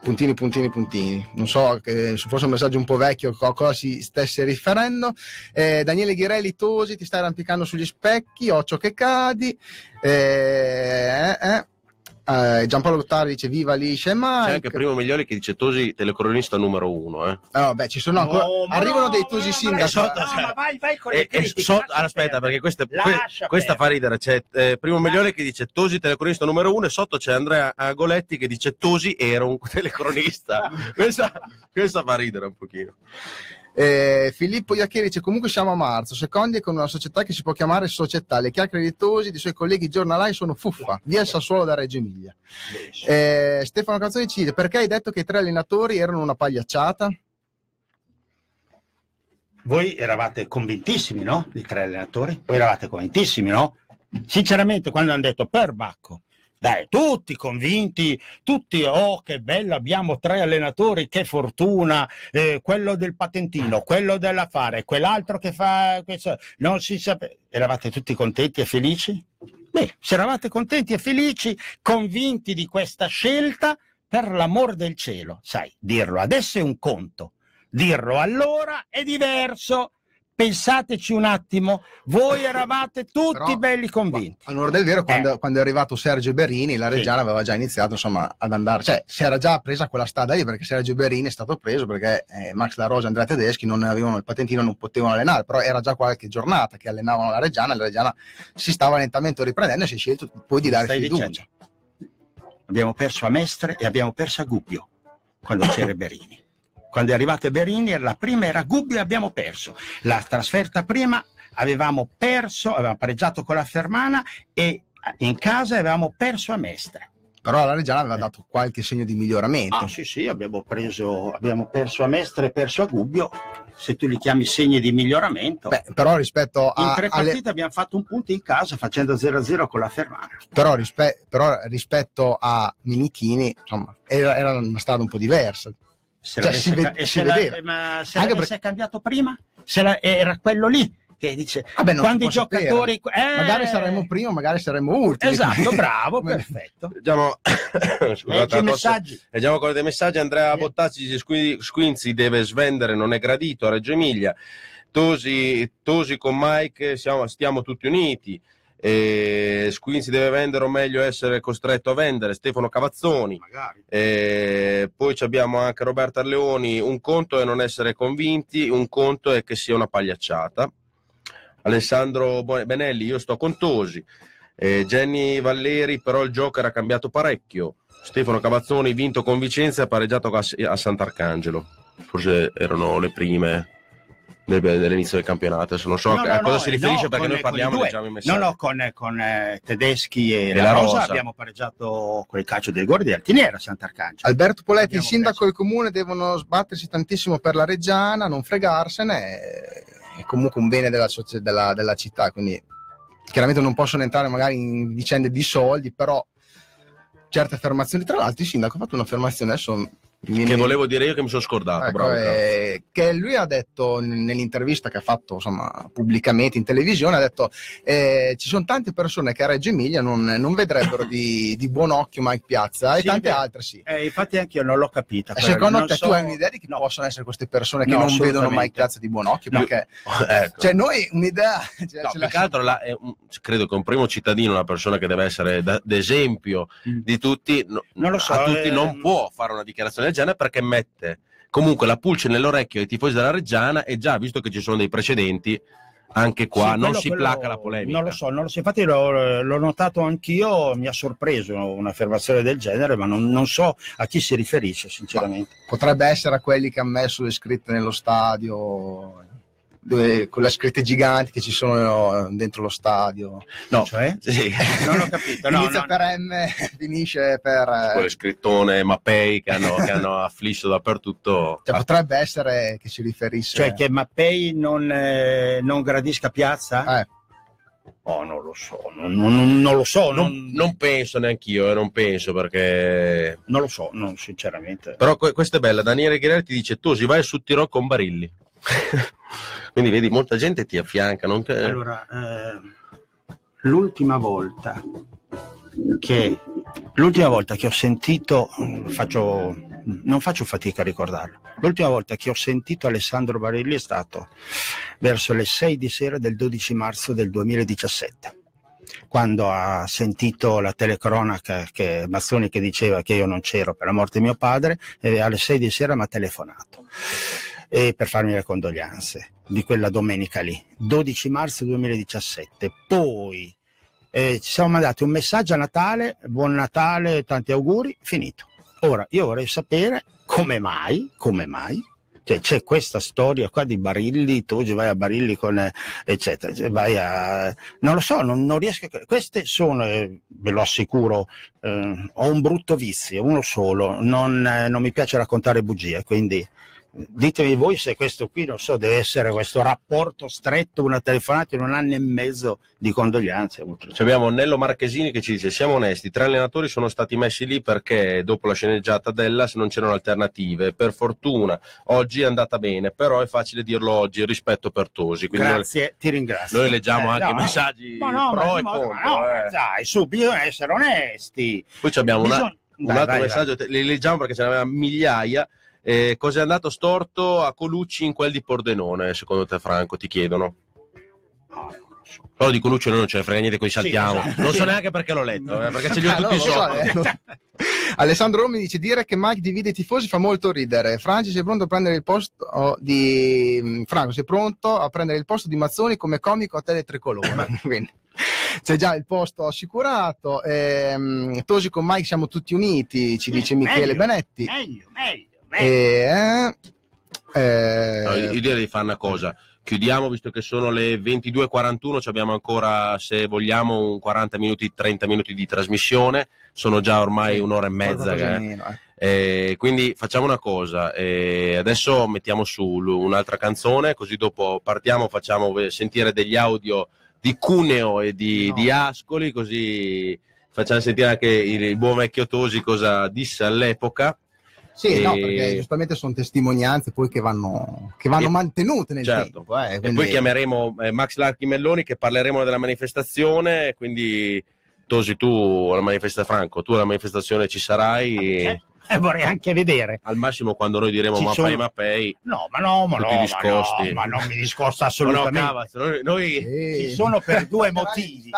Puntini, puntini, puntini. Non so che se fosse un messaggio un po' vecchio a cosa si stesse riferendo. Eh, Daniele Ghirelli Tosi, ti stai arrampicando sugli specchi, occhio che cadi. Eh, eh, eh, Giampaolo Lottari dice viva Liscia e C'è Mike. anche Primo Miglioli che dice Tosi telecronista numero uno. Eh. Ah, vabbè, ci sono ancora. No, ma arrivano no, dei Tosi sindaci. ma- no, ma vai, vai con le E- e critiche, so- allora, aspetta, perché questa, que- questa fa ridere. C'è eh, Primo Miglioli che dice Tosi telecronista numero uno e sotto c'è Andrea Agoletti che dice Tosi era un telecronista. questa, questa fa ridere un pochino. Eh, Filippo Iaccheri dice comunque siamo a marzo, secondi con una società che si può chiamare società. Le chiacchiere di Tosi dei suoi colleghi giornalai sono fuffa, via Sassuolo da Reggio Emilia. Eh, Stefano Cazzoni ci dice perché hai detto che i tre allenatori erano una pagliacciata? Voi eravate convintissimi, no? I tre allenatori? Voi eravate convintissimi, no? Sinceramente, quando hanno detto per Bacco, dai, tutti convinti, tutti, oh che bello, abbiamo tre allenatori, che fortuna, eh, quello del patentino, quello dell'affare, quell'altro che fa questo, non si sapeva. Eravate tutti contenti e felici? Beh, se eravate contenti e felici, convinti di questa scelta, per l'amor del cielo, sai, dirlo adesso è un conto, dirlo allora è diverso. Pensateci un attimo, voi eravate tutti Però- belli convinti. Allora, del vero, quando, quando è arrivato Sergio Berini, la Reggiana aveva già iniziato insomma, ad andare, cioè si era già presa quella strada lì perché Sergio Berini è stato preso perché eh, Max La Rosa e Andrea Tedeschi non avevano il patentino, non potevano allenare, però era già qualche giornata che allenavano la Reggiana e la Reggiana si stava lentamente riprendendo e si è scelto poi di dare Stai fiducia. dicendo? Abbiamo perso a Mestre e abbiamo perso a Gubbio quando c'era Berini. Quando è arrivato Berini, la prima era Gubbio e abbiamo perso. La trasferta prima avevamo perso, avevamo pareggiato con la Fermana e in casa avevamo perso a Mestre. Però la Reggiana aveva dato qualche segno di miglioramento. Ah, sì, sì, abbiamo, preso, abbiamo perso a Mestre e perso a Gubbio. Se tu li chiami segni di miglioramento. Beh, però rispetto in a, tre alle- partite abbiamo fatto un punto in casa facendo 0-0 con la Fermana. però, rispe- però rispetto a Minichini, insomma, era, era una strada un po' diversa. Se Cioè, si, ve- e si se la- ma se Anche l'avesse cambiato prima, se la- era quello lì che dice Vabbè, non quando i giocatori eh, Magari saremmo primo, magari saremmo ultimi. esatto, bravo, perfetto. Leggiamo, Leggi Scusate, messaggi. Leggiamo ancora dei messaggi. Andrea Bottazzi dice Squi- Squinzi deve svendere, non è gradito a Reggio Emilia. Tosi, Tosi con Mike, siamo, stiamo tutti uniti. Eh, Squinzi deve vendere o meglio essere costretto a vendere, Stefano Cavazzoni, eh, poi abbiamo anche Roberto Arleoni, un conto è non essere convinti, un conto è che sia una pagliacciata. Alessandro Benelli, io sto con Tosi. Eh, Jenny Valleri, però il gioco era cambiato parecchio. Stefano Cavazzoni, vinto con Vicenza e pareggiato a, a Sant'Arcangelo. Forse erano le prime dell'inizio del campionato. Adesso non so No, a no, cosa no, si riferisce no, perché con- noi parliamo con leggiamo i messaggi. No, no, con, con, eh, Tedeschi e, E la, la Rosa, Rosa. abbiamo pareggiato quel calcio del gol di Altiniera a Sant'Arcangelo. Alberto Poletti, il sindaco e il comune devono sbattersi tantissimo per la Reggiana, non fregarsene, è- comunque un bene della, della- della città, quindi chiaramente non possono entrare magari in vicende di soldi, però certe affermazioni, tra l'altro il sindaco ha fatto un'affermazione adesso... mi viene- Che volevo dire io che mi sono scordato. Ecco, bravo, eh, che lui ha detto nell'intervista che ha fatto insomma, pubblicamente in televisione, ha detto eh, ci sono tante persone che a Reggio Emilia non, non vedrebbero di, di buon occhio Mike Piazza e Sì, tante beh, altre sì. eh, infatti anche io non l'ho capita. E secondo Non te so- tu hai un'idea di chi possono essere queste persone che No, non vedono. Mike Piazza di buon occhio? No. Perché Ecco. cioè, noi un'idea cioè, No, ce più la- che altro la- è un- credo che un primo cittadino, una persona che deve essere da- d'esempio di tutti, no- Mm. Non lo so, a tutti eh, non può fare una dichiarazione genere perché mette comunque la pulce nell'orecchio ai tifosi della Reggiana e già visto che ci sono dei precedenti, anche qua Sì, non quello- si quello- placa la polemica. Non lo so, non lo so. infatti l'ho, l'ho notato anch'io, mi ha sorpreso un'affermazione del genere, ma non, non so a chi si riferisce, sinceramente. potrebbe essere a quelli che hanno messo le scritte nello stadio, dove, con le scritte giganti che ci sono dentro lo stadio. No, cioè? Sì. Non ho capito. No, Inizia no, per M, finisce per... eh, Quelle scrittone Mappei che hanno, che hanno afflitto dappertutto. Cioè, potrebbe essere che si riferisse Cioè che Mappei non, eh, non gradisca Piazza? Eh. Oh, non lo so, non, non- non lo so, non, Non, non penso neanch'io, eh, non penso perché. non lo so, non, sinceramente. Però que- questa è bella. Daniele Ghirelli ti dice: Tu si vai su Tirò con Barilli. Quindi vedi, molta gente ti affianca. Non che... Allora, eh, l'ultima volta che l'ultima volta che ho sentito, faccio, non faccio fatica a ricordarlo, l'ultima volta che ho sentito Alessandro Barilli è stato verso le 6 di sera del 12 marzo del 2017 quando ha sentito la telecronaca che Mazzoni che diceva che io non c'ero per la morte di mio padre e alle 6 di sera mi ha telefonato e per farmi le condoglianze di quella domenica lì, 12 marzo 2017. Poi eh, ci siamo mandati un messaggio a Natale, buon Natale, tanti auguri, finito. Ora io vorrei sapere come mai, come mai, cioè, c'è questa storia qua di Barilli, tu oggi vai a Barilli con eh, eccetera, vai a non lo so, non, non riesco a queste sono, eh, ve lo assicuro, eh, ho un brutto vizio, uno solo, non, eh, non mi piace raccontare bugie, quindi ditemi voi se questo qui, non so, deve essere questo rapporto stretto, una telefonata in un anno e mezzo di condoglianze. Ci abbiamo Nello Marchesini che ci dice: Siamo onesti, tre allenatori sono stati messi lì perché dopo la sceneggiata dell'As non c'erano alternative. Per fortuna oggi è andata bene, però è facile dirlo oggi rispetto per Tosi. Quindi noi- Grazie, ti ringrazio. Noi leggiamo Eh, anche no, i no. messaggi Ma no, pro ma- e ma- contro. no, eh. dai, su, bisogna essere onesti. Poi abbiamo una- Bisogna- un Dai, altro vai, messaggio, te- li leggiamo perché ce n'aveva migliaia. Eh, cosa è andato storto a Colucci in quel di Pordenone, secondo te, Franco? Ti chiedono. Però di Colucci noi non ce ne frega niente, qui saltiamo. esatto. Non Sì. so neanche perché l'ho letto, eh, perché ce li ho Ah, no, tutti lo so, sotto. eh, no. Alessandro Romi dice dire che Mike divide i tifosi fa molto ridere. Franci sei pronto a prendere il posto di mm, Franco, sei pronto a prendere il posto di Mazzoni come comico a tele tricolore. Quindi c'è già il posto assicurato. Ehm, Tosi con Mike siamo tutti uniti, ci dice Michele meglio, Benetti. Meglio, meglio, E, eh, eh, No, io direi di fare una cosa. Chiudiamo visto che sono le 22.41, ci abbiamo ancora, se vogliamo, un 40 minuti, 30 minuti di trasmissione. Sono già ormai un'ora e mezza. di meno, eh. Eh, quindi facciamo una cosa, eh, adesso mettiamo su un'altra canzone, così dopo partiamo, facciamo ve- sentire degli audio di Cuneo e di, di Ascoli, così facciamo sentire anche il, il buon vecchio Tosi cosa disse all'epoca. Sì, no, E- perché giustamente sono testimonianze poi che vanno, che vanno E- mantenute nel Certo. tempo. eh, E quindi- poi chiameremo eh, Max Larchi Melloni che parleremo della manifestazione, quindi Tosi tu alla manifestazione, Franco, tu alla manifestazione ci sarai. Eh, e vorrei anche vedere. Al massimo quando noi diremo Ci Mapei sono- Mapei. No, ma no, ma no, ma no, ma non mi discosta Ma no, assolutamente. cavazzo, noi, noi- Ci sono per due motivi.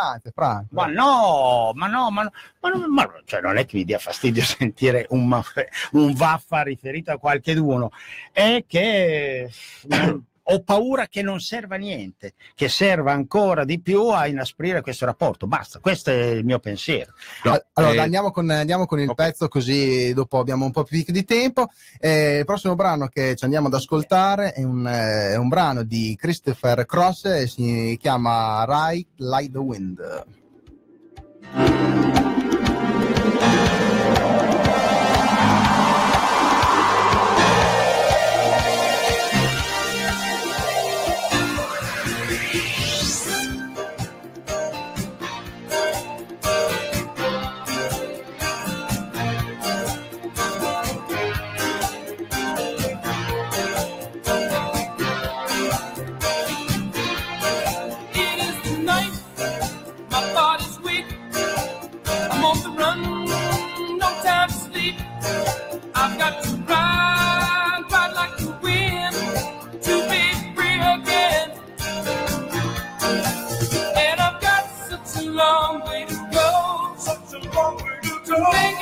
Ma no, ma no, ma, no, ma, no, ma no, cioè non è che mi dia fastidio sentire un, ma- un vaffa riferito a qualcheduno, è che ho paura che non serva a niente, che serva ancora di più a inasprire questo rapporto. Basta, questo è il mio pensiero. Al- Allora, Eh, andiamo con, andiamo con il pezzo così dopo abbiamo un po' più di tempo. Eh, il prossimo brano che ci andiamo ad ascoltare è un, eh, è un brano di Christopher Cross si chiama Right Like the Wind. know.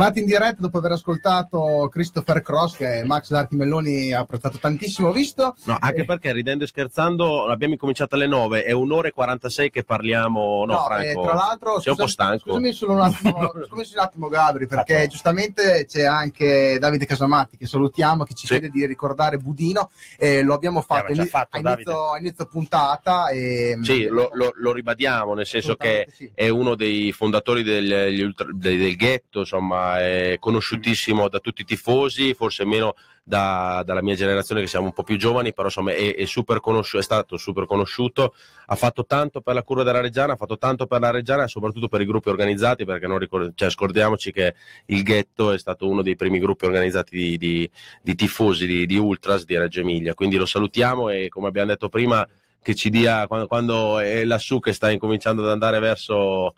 Tornati in diretta dopo aver ascoltato Christopher Cross che Max Darti Melloni ha apprezzato tantissimo, visto? No, anche perché ridendo e scherzando abbiamo incominciato alle 9, è un'ora e 46 che parliamo. No, No, Franco, eh, tra l'altro, sei un po' stanco. Scusami solo un attimo, scusami un attimo Gabri, perché giustamente c'è anche Davide Casamatti che salutiamo, che ci chiede di ricordare Budino, eh, lo abbiamo fatto, Abbiamo già ini- fatto, a, inizio, a inizio puntata. E, Sì, lo, lo- lo ribadiamo, nel senso che sì. è uno dei fondatori del, del- del ghetto, insomma, è conosciutissimo da tutti i tifosi, forse meno da- dalla mia generazione che siamo un po' più giovani, però insomma è, è super è stato super conosciuto, ha fatto tanto per la curva della Reggiana, ha fatto tanto per la Reggiana e soprattutto per i gruppi organizzati, perché non cioè, scordiamoci che il Ghetto è stato uno dei primi gruppi organizzati di, di- di tifosi, di, di Ultras di Reggio Emilia, quindi lo salutiamo e come abbiamo detto prima che ci dia quando, quando è lassù che sta incominciando ad andare verso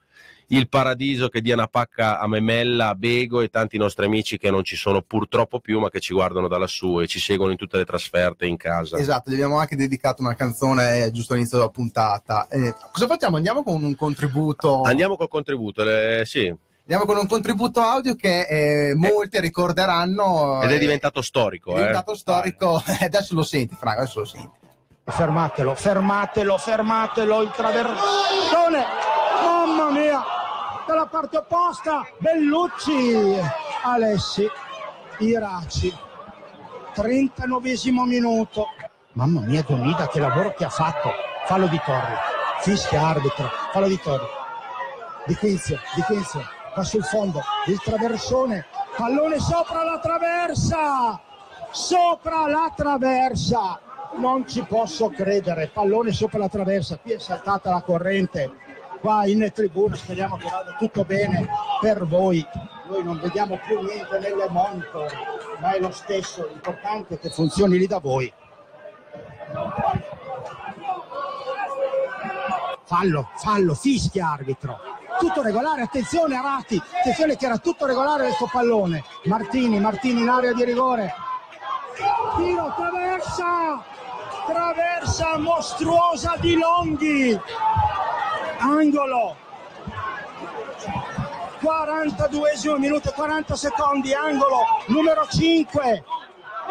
il paradiso che dia una pacca a Memella, a Bego e tanti nostri amici che non ci sono purtroppo più ma che ci guardano da lassù e ci seguono in tutte le trasferte in casa. Esatto, gli abbiamo anche dedicato una canzone eh, giusto all'inizio della puntata. Eh, cosa facciamo? Andiamo con un contributo. Andiamo col contributo, eh, sì, Andiamo con un contributo audio che eh, molti ricorderanno. ed è eh, diventato storico. è eh. diventato storico. adesso lo senti, Franco, adesso lo senti. Fermatelo, fermatelo, fermatelo, il traversone, dalla parte opposta, Bellucci, Alessi, Iraci, 39 minuto, mamma mia Donida che lavoro che ha fatto, fallo di Torri, fischia arbitro, fallo di Torri, di Quinzio, di Quinzio, va sul fondo, il traversone, pallone sopra la traversa, sopra la traversa, non ci posso credere, pallone sopra la traversa, qui è saltata la corrente, qua in tribuna speriamo che vada tutto bene per voi, noi non vediamo più niente nelle monitor, ma è lo stesso, l'importante è che funzioni lì da voi. Fallo, fallo, fischia arbitro. Tutto regolare, attenzione Arati, attenzione che era tutto regolare questo pallone. Martini, Martini in area di rigore. Tiro, traversa, traversa mostruosa di Longhi. Angolo. 42 minuto e 40 secondi, angolo numero 5.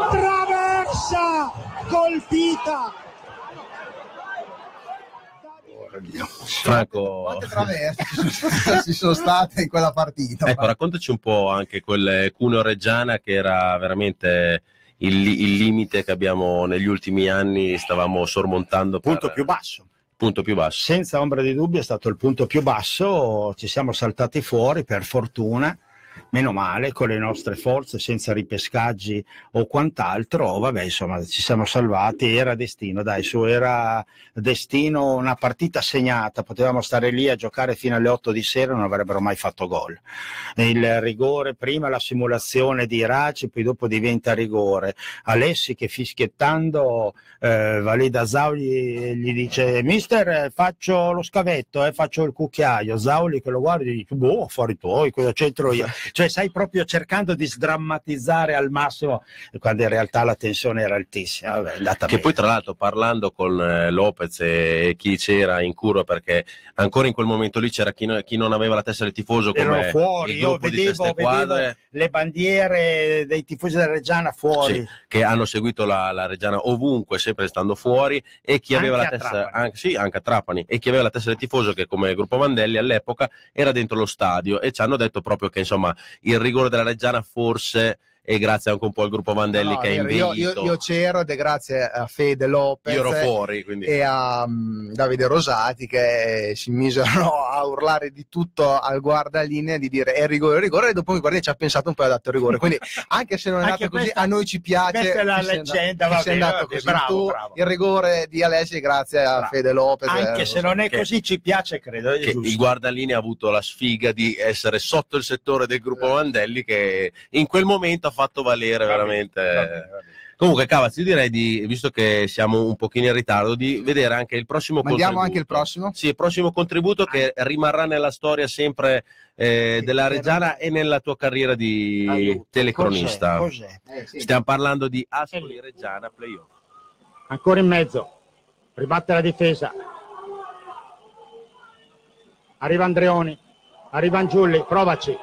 Traversa colpita. Franco, Quante traverse ci sono state in quella partita? ecco, raccontaci un po' anche quel Cuneo Reggiana che era veramente il, il limite che abbiamo negli ultimi anni, stavamo sormontando. per- Punto più basso. Punto più basso. Senza ombra di dubbio è stato il punto più basso, ci siamo saltati fuori per fortuna, meno male con le nostre forze, senza ripescaggi o quant'altro, vabbè insomma ci siamo salvati, era destino, dai su, era destino una partita segnata, potevamo stare lì a giocare fino alle 8 di sera non avrebbero mai fatto gol. Il rigore, prima la simulazione di Raci, poi dopo diventa rigore. Alessi che fischiettando eh, Valida Zauli gli dice mister faccio lo scavetto, eh, faccio il cucchiaio, Zauli che lo guarda e dice boh affari tuoi, cosa c'entro io? Cioè stai proprio cercando di sdrammatizzare al massimo quando in realtà la tensione era altissima. Vabbè, Che bene. poi tra l'altro parlando con eh, Lopez e chi c'era in curva perché ancora in quel momento lì c'era chi, no- chi non aveva la testa del tifoso come Erano fuori, io vedevo, vedevo le bandiere dei tifosi della Reggiana fuori. sì, che hanno seguito la, la Reggiana ovunque sempre stando fuori e chi aveva Anche la testa anche, sì, anche a Trapani e chi aveva la testa del tifoso che come gruppo Vandelli all'epoca era dentro lo stadio e ci hanno detto proprio che insomma il rigore della Reggiana forse è grazie anche un po' al gruppo Vandelli No, che ha vero, io, inveito io- io c'ero ed è grazie a Fede Lopez Io ero fuori, quindi. e a mm, Davide Rosati che si misero a urlare di tutto al guardalinea di dire è rigore, è rigore e dopo mi guardi ci ha pensato un po' e ha dato il rigore quindi anche se non è Anche andato così questa- a noi ci piace questa è la leggenda, andato- che va bene, andato così. bravo, Tu, bravo. il rigore di Alessi grazie a Fede Lopez Anche eh, se non è che- così ci piace, credo. che giusto. il guardalinea ha avuto la sfiga di essere sotto il settore del gruppo Vandelli che in quel momento ha fatto valere veramente comunque Cavaz io direi di visto che siamo un pochino in ritardo di vedere anche il prossimo Mandiamo contributo anche il prossimo? sì il prossimo contributo che rimarrà nella storia sempre eh, della Reggiana e nella tua carriera di Aiuto. telecronista Cos'è? Cos'è? stiamo parlando di Ascoli Reggiana playoff ancora in mezzo, ribatte la difesa. Arriva Andreoni, arriva Angiulli, provaci.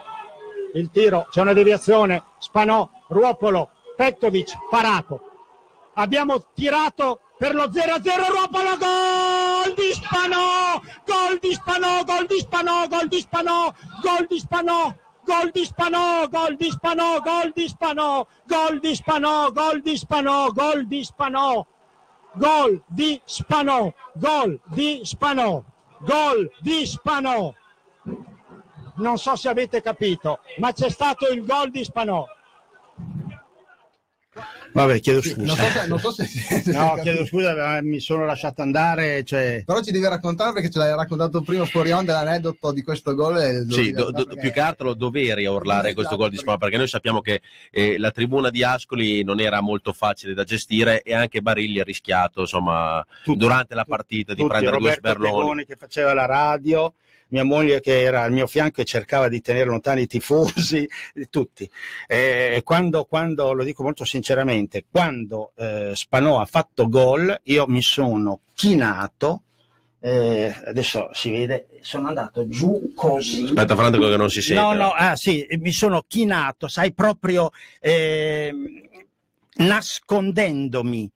Il tiro, c'è una deviazione, Spanò, Ruopolo, Petkovic, parato. Abbiamo tirato per lo 0-0, Ruopolo, gol di Spanò, gol di Spanò, gol di Spanò, gol di Spanò, gol di Spanò. Gol di Spanò, gol di Spanò, gol di Spanò, gol di Spanò, gol di Spanò, gol di Spanò gol di Spanò, gol di Spanò, gol di Spanò. Non so se avete capito, ma c'è stato il gol di Spanò. Vabbè, chiedo scusa. non so se- non so se- se- no, chiedo scusa, ma mi sono lasciato andare. Cioè... Però ci devi raccontare perché ce l'hai raccontato prima fuori onda l'aneddoto di questo gol. Sì, do- do- perché- più che altro lo doveri a urlare questo gol di Spagna perché noi sappiamo che eh, la tribuna di Ascoli non era molto facile da gestire e anche Barilli ha rischiato insomma durante la partita di tutti, prendere due Roberto sberloni. Pegoni che faceva la radio, mia moglie che era al mio fianco e cercava di tenere lontani i tifosi, tutti. E quando, quando, lo dico molto sinceramente, quando eh, Spanò ha fatto gol, io mi sono chinato. eh, adesso si vede, sono andato giù così. Aspetta Franco che non si sente. No, no, ah sì, mi sono chinato, sai, proprio ehm, nascondendomi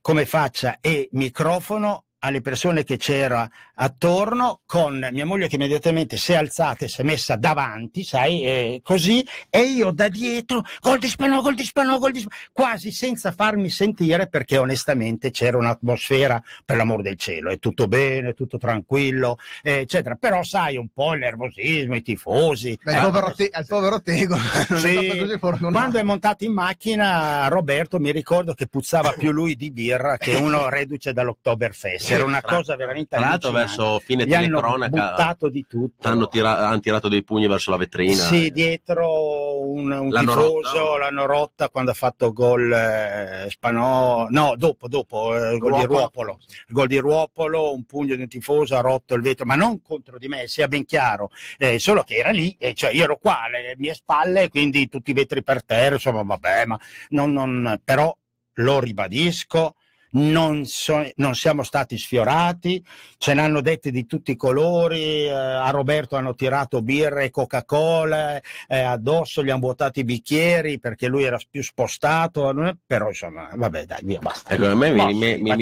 come faccia e microfono alle persone che c'era attorno con mia moglie che immediatamente si è alzata e si è messa davanti, sai, eh, così, e io da dietro, gol di Spanò, gol di Spanò, gol di Spanò, quasi senza farmi sentire perché onestamente c'era un'atmosfera, per l'amor del cielo, è tutto bene, tutto tranquillo, eh, eccetera, però sai un po' il nervosismo, i tifosi. Beh, il Eh, povero, Te- il povero Tego non sì, è stato così fortunato. quando è montato in macchina Roberto mi ricordo che puzzava più lui di birra che uno reduce dall'Oktoberfest era una cosa veramente Tra l'altro verso fine Gli hanno telecronaca buttato di tutto hanno, tira- hanno tirato dei pugni verso la vetrina. sì, dietro un, un L'hanno tifoso rotta. l'hanno rotta quando ha fatto gol eh, Spanò, no, dopo, dopo, eh, il gol di Ruopolo. Ruopolo. Il gol di Ruopolo, un pugno di un tifoso ha rotto il vetro, ma non contro di me, sia ben chiaro, eh, solo che era lì, e cioè io ero qua alle mie spalle, quindi tutti i vetri per terra, insomma, vabbè, ma non, non- però lo ribadisco. Non, so- non siamo stati sfiorati, ce ne hanno dette di tutti i colori. eh, a Roberto hanno tirato birra e Coca-Cola, eh, addosso gli hanno vuotato i bicchieri perché lui era più spostato. Però insomma, vabbè, dai, via, basta. Ecco, a me mi, Ma- mi- mi- mi-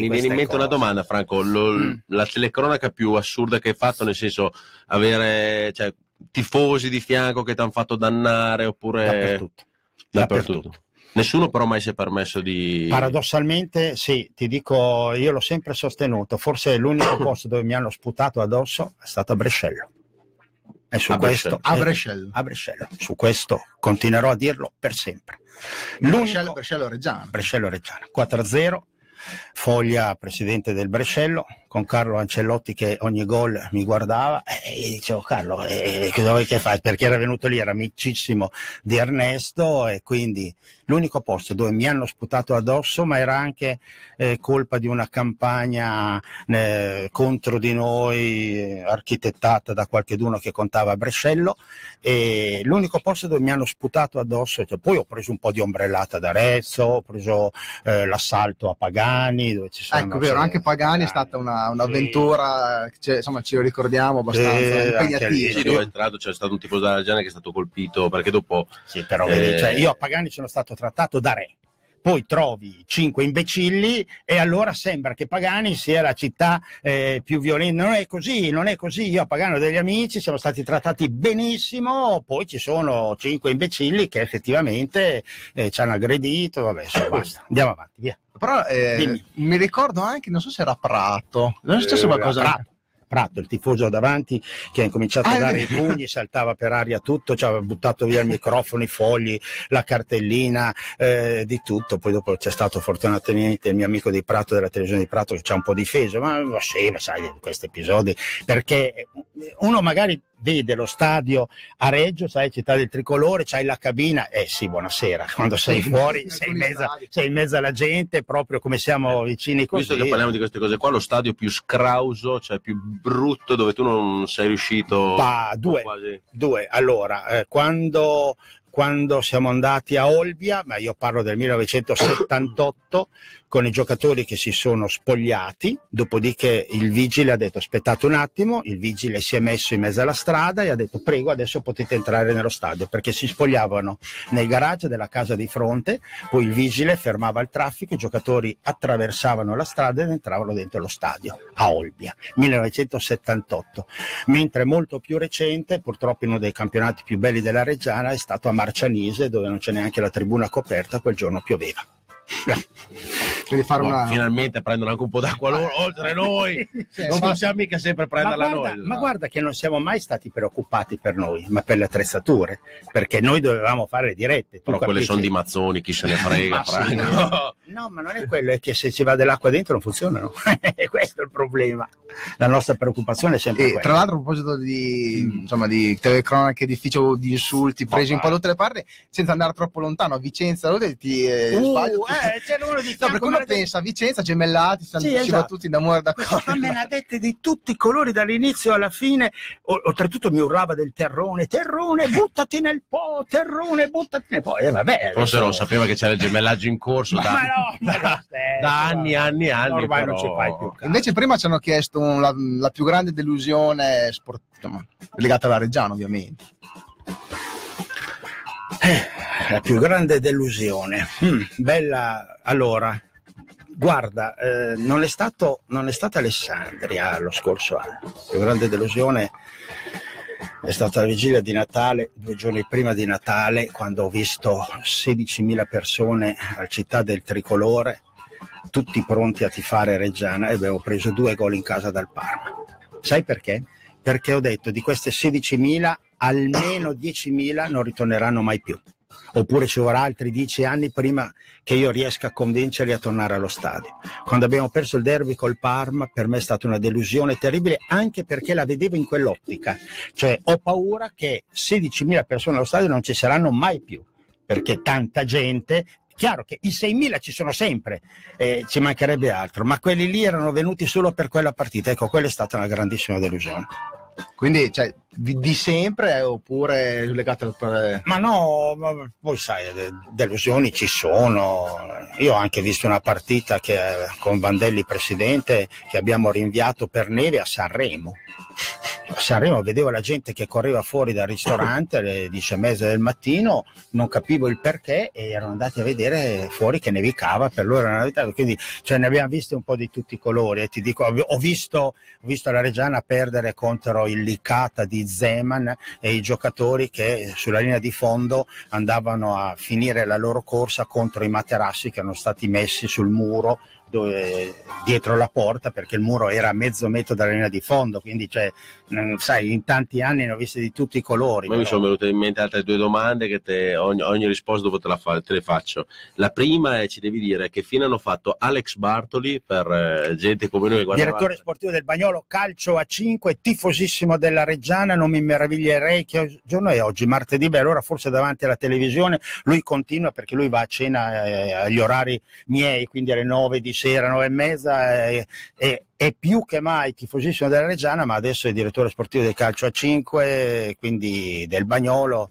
mi viene in mente una domanda, Franco. Lo- La telecronaca più assurda che hai fatto, nel senso avere cioè, tifosi di fianco che ti hanno fatto dannare oppure Dappertutto. Dappertutto. Nessuno però mai si è permesso di... Paradossalmente, sì, ti dico, io l'ho sempre sostenuto. Forse l'unico posto dove mi hanno sputato addosso è stato a Brescello. E su A questo, Brescello. A Brescello. a Brescello. Su questo continuerò a dirlo per sempre. Brescello, Brescello Reggiano. Brescello Reggiana 4-0 Foglia presidente del Brescello con Carlo Ancellotti che ogni gol mi guardava e dicevo Carlo eh, cosa vuoi che fai? Perché era venuto lì era amicissimo di Ernesto e quindi l'unico posto dove mi hanno sputato addosso ma era anche eh, colpa di una campagna eh, contro di noi eh, architettata da qualcheduno che contava a Brescello. E l'unico posto dove mi hanno sputato addosso cioè, poi ho preso un po' di ombrellata da Arezzo ho preso eh, l'assalto a Pagani dove ci sono Ecco, vero, anche Pagani è stata una- un'avventura, che c'è- insomma, ce lo ricordiamo abbastanza Eh, impegnativa. Sì, dove è entrato c'è stato un tifoso della Reggiana che è stato colpito perché dopo... Sì, però Eh, cioè, io a Pagani sono stato trattato da re. Poi trovi cinque imbecilli e allora sembra che Pagani sia la città eh, più violenta. Non è così, non è così. Io a Pagani ho degli amici, siamo stati trattati benissimo, poi ci sono cinque imbecilli che effettivamente eh, ci hanno aggredito. Vabbè, insomma, basta. Andiamo avanti, via. Però eh, Dimmi. mi ricordo anche, non so se era Prato, non è successo Eh, qualcosa. Prato. Prato, il tifoso davanti che ha incominciato Ah, a è dare i vero. pugni, saltava per aria tutto, ci aveva buttato via il microfono, i fogli, la cartellina, eh, di tutto. Poi dopo c'è stato fortunatamente il mio amico di Prato della televisione di Prato che ci ha un po' difeso, ma, ma sì, ma sai, questi episodi, perché uno magari vede lo stadio a Reggio, sai, città del tricolore, c'hai la cabina, eh sì, buonasera, quando sei fuori sei in, mezzo, sei in mezzo alla gente, proprio come siamo vicini così. Visto che parliamo di queste cose qua, lo stadio più scrauso, cioè più brutto, dove tu non sei riuscito... Pa- due. quasi- Due, allora, eh, quando, quando siamo andati a Olbia, ma io parlo del 1978, con i giocatori che si sono spogliati, dopodiché il vigile ha detto aspettate un attimo, il vigile si è messo in mezzo alla strada e ha detto prego adesso potete entrare nello stadio, perché si spogliavano nel garage della casa di fronte, poi il vigile fermava il traffico, i giocatori attraversavano la strada ed entravano dentro lo stadio a Olbia, 1978 mentre molto più recente, purtroppo in uno dei campionati più belli della Reggiana, è stato a Marcianise, dove non c'è neanche la tribuna coperta, quel giorno pioveva. Ma una... Finalmente prendono anche un po' d'acqua loro, oltre noi. Sì, non ma- possiamo mica sempre Ma prenderla guarda, noi. ma guarda che non siamo mai stati preoccupati per noi, ma per le attrezzature, perché noi dovevamo fare le dirette. tu Però quelle capisci? sono di mazzoni, chi se ne frega. Ma sì, Franco. No, ma non è quello, è che se ci va dell'acqua dentro non funzionano. Questo è il problema. La nostra preoccupazione è sempre E quella. tra l'altro a proposito di, insomma, di telecronache difficili, di insulti presi un po' da tutte le parti, senza andare troppo lontano, a Vicenza, dove ti eh, Uh, sbaglio? Eh, c'era uno di No, fianco, perché uno me l'ha pensa Vicenza, gemellati, si Sì, esatto. tutti d'amore d'accordo. Ma me ne ha dette di tutti i colori dall'inizio alla fine. O- oltretutto mi urlava del terrone, terrone, buttati nel po', terrone, buttati nel po'. E vabbè, Forse non sapeva che c'era il gemellaggio in corso Ma, da, ma no, ma no, eh, da anni e anni e anni. ormai non però- ci fai più caso. Invece prima ci hanno chiesto un- la, la più grande delusione sportiva, legata alla Reggiana ovviamente. La più grande delusione. Mm, bella, allora, guarda, eh, non, è stato, non è stata Alessandria lo scorso anno. La più grande delusione è stata la vigilia di Natale, due giorni prima di Natale, quando ho visto 16.000 persone al città del tricolore, tutti pronti a tifare Reggiana e abbiamo preso due gol in casa dal Parma. Sai perché? Perché ho detto di queste 16.000 almeno 10.000 non ritorneranno mai più. Oppure ci vorrà altri 10 anni prima che io riesca a convincerli a tornare allo stadio. Quando abbiamo perso il derby col Parma, per me è stata una delusione terribile, anche perché la vedevo in quell'ottica. Cioè, ho paura che 16.000 persone allo stadio non ci saranno mai più, perché tanta gente Chiaro che i 6.000 ci sono sempre, eh, ci mancherebbe altro, ma quelli lì erano venuti solo per quella partita. Ecco, quella è stata una grandissima delusione. Quindi, cioè, di, di sempre eh, oppure legate al... Ma no, ma poi sai, de- delusioni ci sono. Io ho anche visto una partita che, con Vandelli presidente che abbiamo rinviato per neve a Sanremo. A Sanremo vedevo la gente che correva fuori dal ristorante alle 10 e mezza del mattino, non capivo il perché e erano andati a vedere fuori che nevicava, per loro era una novità, quindi cioè, ne abbiamo viste un po' di tutti i colori e ti dico, ho visto, ho visto la Reggiana perdere contro il Licata di Zeman e i giocatori che sulla linea di fondo andavano a finire la loro corsa contro i materassi che erano stati messi sul muro dove- dietro la porta perché il muro era a mezzo metro dalla linea di fondo quindi cioè, non- sai in tanti anni ne ho viste di tutti i colori A me mi però- sono venute in mente altre due domande che te- ogni, ogni risposta dopo te, la fa- te le faccio. La prima è ci devi dire che fine hanno fatto Alex Bartoli per eh, gente come noi guarda direttore sportivo del Bagnolo Calcio a 5 tifosissimo della Reggiana non mi meraviglierei che giorno è oggi martedì beh allora forse davanti alla televisione lui continua perché lui va a cena eh, agli orari miei quindi alle 9 di sera 9 e mezza eh, e è più che mai tifosissimo della Reggiana ma adesso è direttore sportivo del Calcio a 5 quindi del Bagnolo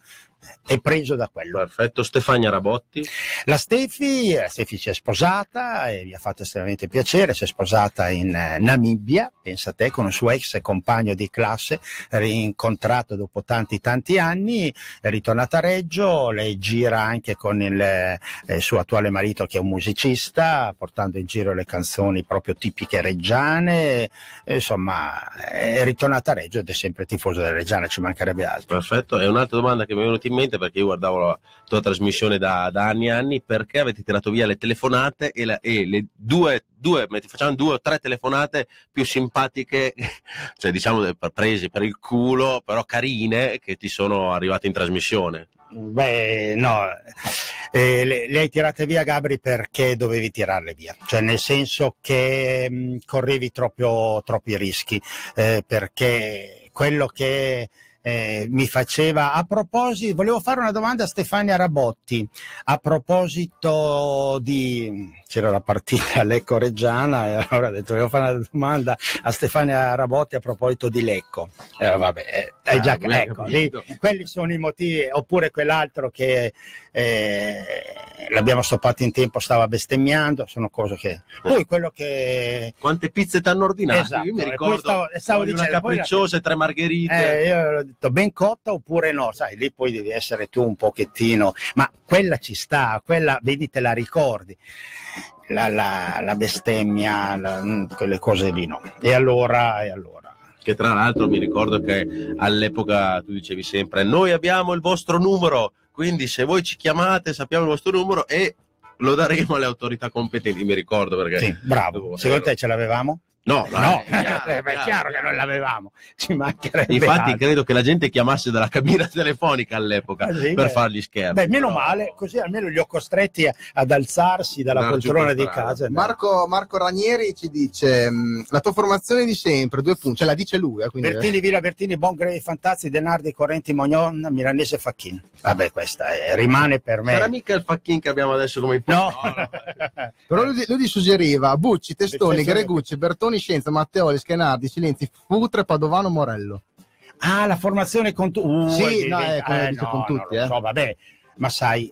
è preso da quello. Perfetto, Stefania Rabotti. La Stefi, la Stefi si è sposata e mi ha fatto estremamente piacere, si è sposata in eh, Namibia, pensa te, con un suo ex compagno di classe, rincontrato dopo tanti tanti anni, è ritornata a Reggio, lei gira anche con il eh, suo attuale marito che è un musicista, portando in giro le canzoni proprio tipiche reggiane, insomma è ritornata a Reggio ed è sempre tifoso della Reggiana, ci mancherebbe altro. Perfetto, e un'altra domanda che mi è venuta in mente perché io guardavo la tua trasmissione da, da anni e anni, perché avete tirato via le telefonate e, la- e le due, due, facciamo due o tre telefonate più simpatiche, cioè diciamo prese per il culo, però carine, che ti sono arrivate in trasmissione? Beh, no, eh, le, le hai tirate via Gabri perché dovevi tirarle via, cioè nel senso che mh, correvi troppo, troppi rischi, eh, perché quello che eh, mi faceva a proposito, volevo fare una domanda a Stefania Rabotti a proposito di c'era la partita Lecco Reggiana e allora ho detto volevo fare una domanda a Stefania Rabotti a proposito di Lecco. Eh, vabbè, eh, già Ah, beh, ecco, lì, quelli sono i motivi, oppure quell'altro che eh, l'abbiamo stoppato in tempo, stava bestemmiando, sono cose che... Poi quello che... Quante pizze ti hanno ordinato? Esatto, io mi e poi ricordo stavo- stavo dicendo, una poi la- capricciosa e tre margherite. Eh, io ho detto ben cotta oppure no, sai, lì poi devi essere tu un pochettino, ma quella ci sta, quella vedi te la ricordi. La, la- la bestemmia, la- mm, quelle cose lì no. E allora, e allora. Che tra l'altro mi ricordo che all'epoca tu dicevi sempre: Noi abbiamo il vostro numero, quindi se voi ci chiamate sappiamo il vostro numero e lo daremo alle autorità competenti, mi ricordo perché... Sì, bravo. Secondo te ce l'avevamo? No, No, è chiaro, eh, beh, è chiaro che non l'avevamo, ci mancherebbe Infatti altro. credo che la gente chiamasse dalla cabina telefonica all'epoca Ah, sì, per beh. fargli scherzi. Beh, meno però- male, così almeno li ho costretti a- ad alzarsi dalla poltrona di casa. Marco, Marco Ranieri ci dice mh, la tua formazione di sempre, due punti, cioè la dice lui, eh, quindi Bertini, Villa Bertini, Bongre, Fantazzi, Denardi, Correnti, Mognon, Milanese, Facchin. Vabbè, questa è- rimane per me. Sarà mica il facchin che abbiamo adesso come No, Però lui, lui gli suggeriva Bucci, Testoni, Testoni. Gregucci, Bertoni, Scienza, Matteoli, Schenardi, Silenzi, Futre, Padovano, Morello. Ah, la formazione con tutti. Uh, Sì, eh, no, eh, eh, eh, no, con tutti, lo eh. so, vabbè, ma sai,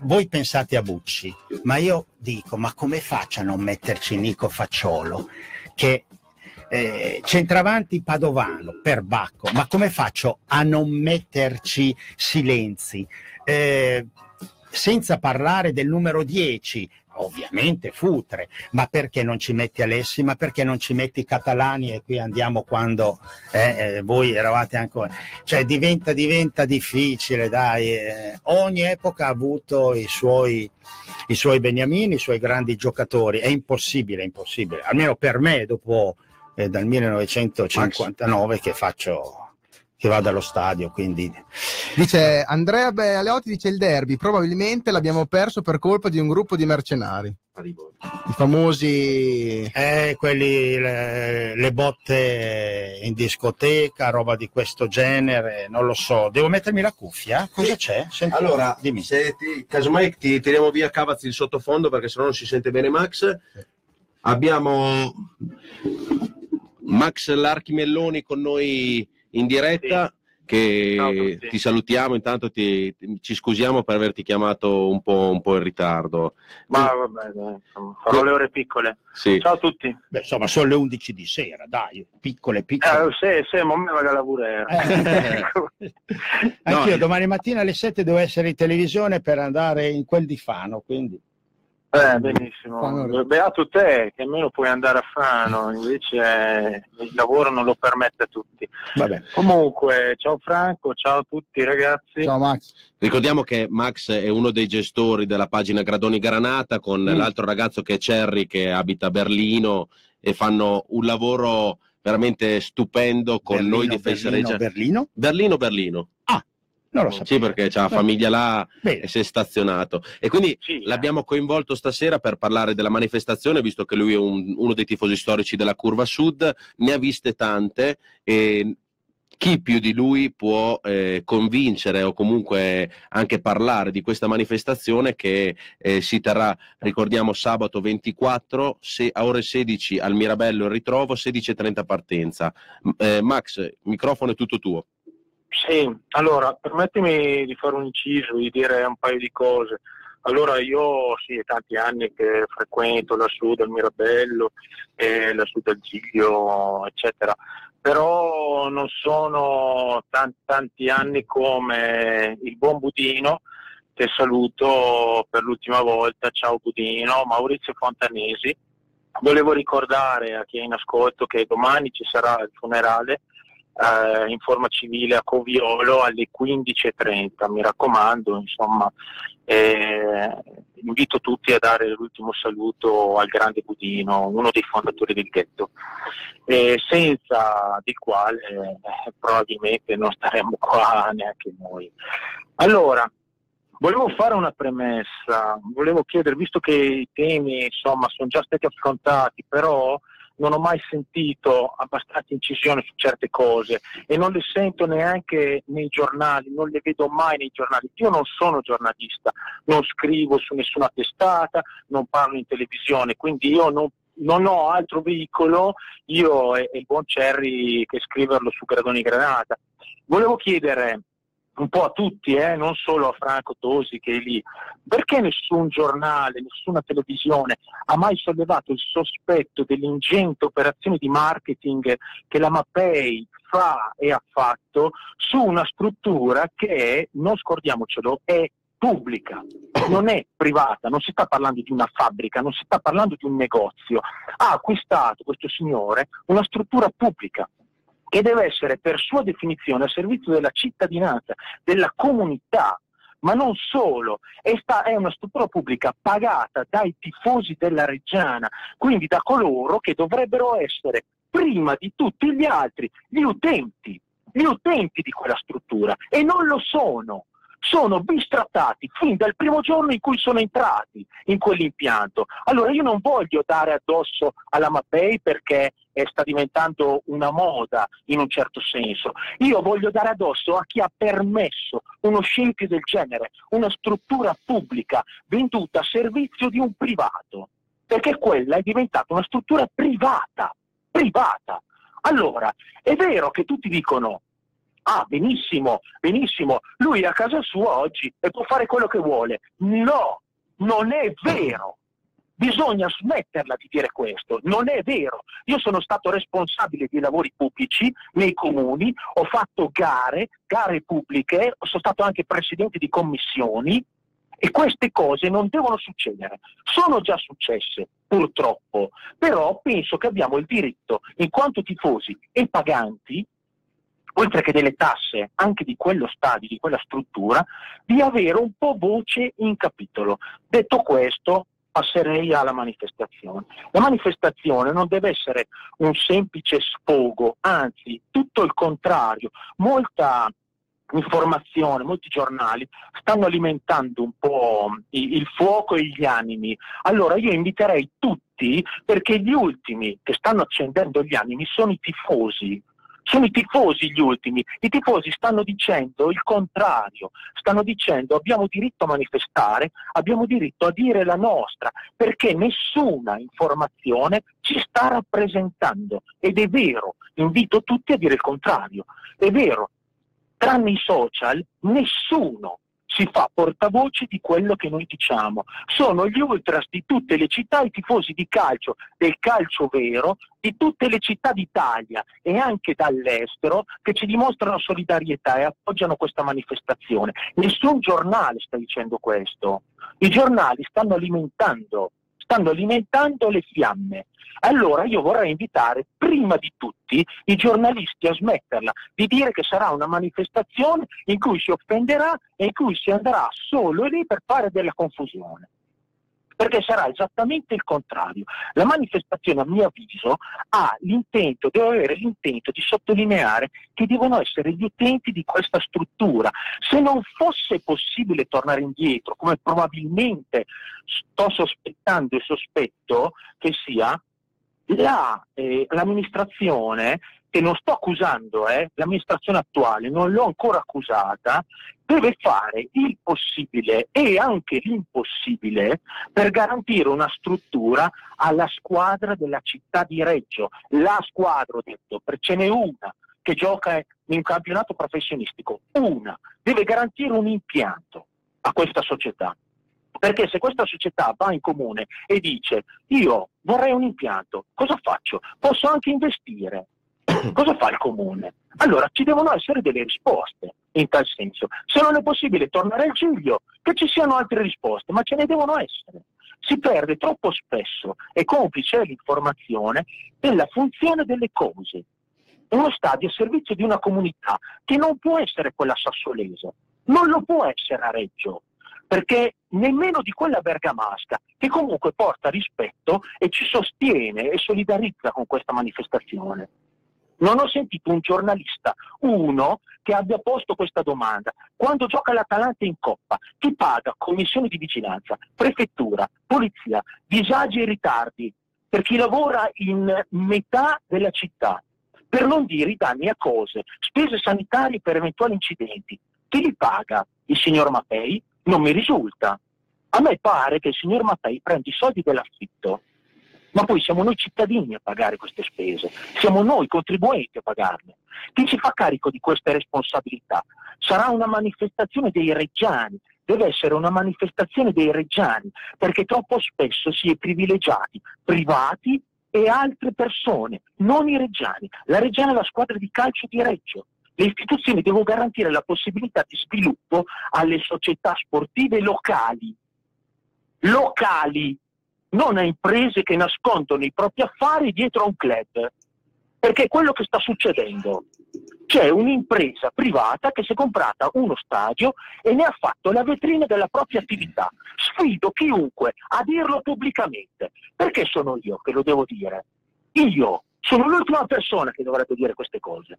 voi pensate a Bucci, ma io dico, ma come faccio a non metterci Nico Facciolo, che eh, centravanti Padovano per Bacco, ma come faccio a non metterci Silenzi? Eh, senza parlare del numero 10, ovviamente Futre, ma perché non ci metti Alessi, ma perché non ci metti Catalani? E qui andiamo quando eh, eh, voi eravate ancora, cioè diventa, diventa difficile, dai, eh, ogni epoca ha avuto i suoi, i suoi beniamini, i suoi grandi giocatori, è impossibile, impossibile, almeno per me dopo eh, dal 1959 che faccio che vado allo stadio, quindi Dice Andrea Bealeotti dice il derby, probabilmente l'abbiamo perso per colpa di un gruppo di mercenari. I famosi Eh, quelli, le, le botte in discoteca, roba di questo genere, non lo so. Devo mettermi la cuffia? Cosa c'è? Senti- Allora, dimmi. se ti, casomai ti tiriamo via Cavazzi il sottofondo perché sennò non si sente bene Max. Abbiamo Max Larchimelloni con noi in diretta. Che ti salutiamo, intanto ti- ci scusiamo per averti chiamato un po', un po' in ritardo. Ma vabbè, dai, farò le ore piccole. Sì. Ciao a tutti. Beh, insomma, sono le 11 di sera, dai, piccole, piccole. Eh, sì, sì, ma me vado a lavorare. Anch'io No. domani mattina alle 7 devo essere in televisione per andare in quel di Fano, quindi... Eh, benissimo. Beato te, che almeno puoi andare a Fano, invece eh, il lavoro non lo permette a tutti. Vabbè. Comunque, ciao Franco, ciao a tutti ragazzi. Ciao Max. Ricordiamo che Max è uno dei gestori della pagina Gradoni Granata con Mm. l'altro ragazzo che è Cerri che abita a Berlino e fanno un lavoro veramente stupendo con Berlino, noi di Face Berlino. Berlino? Berlino, Berlino. Non lo Sì, sapevo. perché c'ha la famiglia là Bene. e si è stazionato. E quindi l'abbiamo coinvolto stasera per parlare della manifestazione, visto che lui è un- uno dei tifosi storici della Curva Sud, ne ha viste tante e chi più di lui può eh, convincere o comunque anche parlare di questa manifestazione che eh, si terrà, ricordiamo, sabato 24 se- a ore 16 al Mirabello il ritrovo, 16.30 partenza. M- eh, Max, microfono è tutto tuo. Sì, allora permettimi di fare un inciso, di dire un paio di cose. Allora io sì, tanti anni che frequento lassù del Mirabello, e lassù del Giglio, eccetera, però non sono tan- tanti anni come il buon Budino, che saluto per l'ultima volta, ciao Budino, Maurizio Fontanesi. Volevo ricordare a chi è in ascolto che domani ci sarà il funerale eh, in forma civile a Coviolo alle 15.30, mi raccomando, insomma, eh, invito tutti a dare l'ultimo saluto al grande Budino, uno dei fondatori del ghetto, eh, senza di quale probabilmente non staremmo qua neanche noi. Allora, Volevo fare una premessa, volevo chiedere, visto che i temi insomma sono già stati affrontati, però non ho mai sentito abbastanza incisione su certe cose e non le sento neanche nei giornali, non le vedo mai nei giornali. Io non sono giornalista, non scrivo su nessuna testata, non parlo in televisione, quindi io non, non ho altro veicolo, io e, e il buon Cerri, che scriverlo su Gradoni Granata. Volevo chiedere un po' a tutti, eh, non solo a Franco Tosi che è lì, perché nessun giornale, nessuna televisione ha mai sollevato il sospetto delle ingenti operazioni di marketing che la Mapei fa e ha fatto su una struttura che, non scordiamocelo, è pubblica, non è privata, non si sta parlando di una fabbrica, non si sta parlando di un negozio. Ha acquistato questo signore una struttura pubblica che deve essere per sua definizione a servizio della cittadinanza, della comunità, ma non solo, sta- è una struttura pubblica pagata dai tifosi della Reggiana, quindi da coloro che dovrebbero essere prima di tutti gli altri gli utenti, gli utenti di quella struttura e non lo sono. Sono bistrattati fin dal primo giorno in cui sono entrati in quell'impianto. Allora io non voglio dare addosso alla Mapei perché eh, sta diventando una moda in un certo senso. Io voglio dare addosso a chi ha permesso uno scempio del genere, una struttura pubblica venduta a servizio di un privato, perché quella è diventata una struttura privata, privata. Allora, è vero che tutti dicono Ah, benissimo, benissimo, lui è a casa sua oggi e può fare quello che vuole. No, non è vero. Bisogna smetterla di dire questo, non è vero. Io sono stato responsabile di lavori pubblici nei comuni, ho fatto gare, gare pubbliche, sono stato anche presidente di commissioni e queste cose non devono succedere. Sono già successe, purtroppo, però penso che abbiamo il diritto, in quanto tifosi e paganti, oltre che delle tasse, anche di quello stadio, di quella struttura, di avere un po' voce in capitolo. Detto questo, passerei alla manifestazione. La manifestazione non deve essere un semplice sfogo, anzi, tutto il contrario, molta informazione, molti giornali stanno alimentando un po' il fuoco e gli animi. Allora io inviterei tutti, perché gli ultimi che stanno accendendo gli animi sono i tifosi, sono i tifosi gli ultimi. I tifosi stanno dicendo il contrario, stanno dicendo abbiamo diritto a manifestare, abbiamo diritto a dire la nostra, perché nessuna informazione ci sta rappresentando. Ed è vero, invito tutti a dire il contrario. È vero, tranne i social, nessuno si fa portavoce di quello che noi diciamo. Sono gli ultras di tutte le città, i tifosi di calcio, del calcio vero, di tutte le città d'Italia e anche dall'estero che ci dimostrano solidarietà e appoggiano questa manifestazione. Nessun giornale sta dicendo questo. I giornali stanno alimentando, stanno alimentando le fiamme. Allora io vorrei invitare prima di tutti i giornalisti a smetterla di dire che sarà una manifestazione in cui si offenderà e in cui si andrà solo lì per fare della confusione. Perché sarà esattamente il contrario. La manifestazione, a mio avviso, ha l'intento, deve avere l'intento di sottolineare che devono essere gli utenti di questa struttura. Se non fosse possibile tornare indietro, come probabilmente sto sospettando e sospetto che sia, la, eh, l'amministrazione, che non sto accusando, eh, l'amministrazione attuale, non l'ho ancora accusata, deve fare il possibile e anche l'impossibile per garantire una struttura alla squadra della città di Reggio. La squadra, ho detto, perché ce n'è una che gioca in un campionato professionistico, una, deve garantire un impianto a questa società. Perché se questa società va in comune e dice io vorrei un impianto, cosa faccio? Posso anche investire. Cosa fa il comune? Allora ci devono essere delle risposte in tal senso. Se non è possibile tornare al Giglio, che ci siano altre risposte, ma ce ne devono essere. Si perde troppo spesso, e complice l'informazione, della funzione delle cose. Uno stadio a servizio di una comunità che non può essere quella sassolese, non lo può essere a Reggio, perché nemmeno di quella bergamasca, che comunque porta rispetto e ci sostiene e solidarizza con questa manifestazione. Non ho sentito un giornalista, uno, che abbia posto questa domanda. Quando gioca l'Atalanta in Coppa, chi paga commissione di vigilanza, prefettura, polizia, disagi e ritardi per chi lavora in metà della città? Per non dire i danni a cose, spese sanitarie per eventuali incidenti. Chi li paga? Il signor Mattei? Non mi risulta. A me pare che il signor Mattei prenda i soldi dell'affitto, ma poi siamo noi cittadini a pagare queste spese, siamo noi contribuenti a pagarle. Chi si fa carico di queste responsabilità? Sarà una manifestazione dei reggiani, deve essere una manifestazione dei reggiani, perché troppo spesso si è privilegiati privati e altre persone, non i reggiani. La Reggiana è la squadra di calcio di Reggio. Le istituzioni devono garantire la possibilità di sviluppo alle società sportive locali, locali, non a imprese che nascondono i propri affari dietro a un club. Perché è quello che sta succedendo. C'è un'impresa privata che si è comprata uno stadio e ne ha fatto la vetrina della propria attività. Sfido chiunque a dirlo pubblicamente. Perché sono io che lo devo dire? Io sono l'ultima persona che dovrebbe dire queste cose.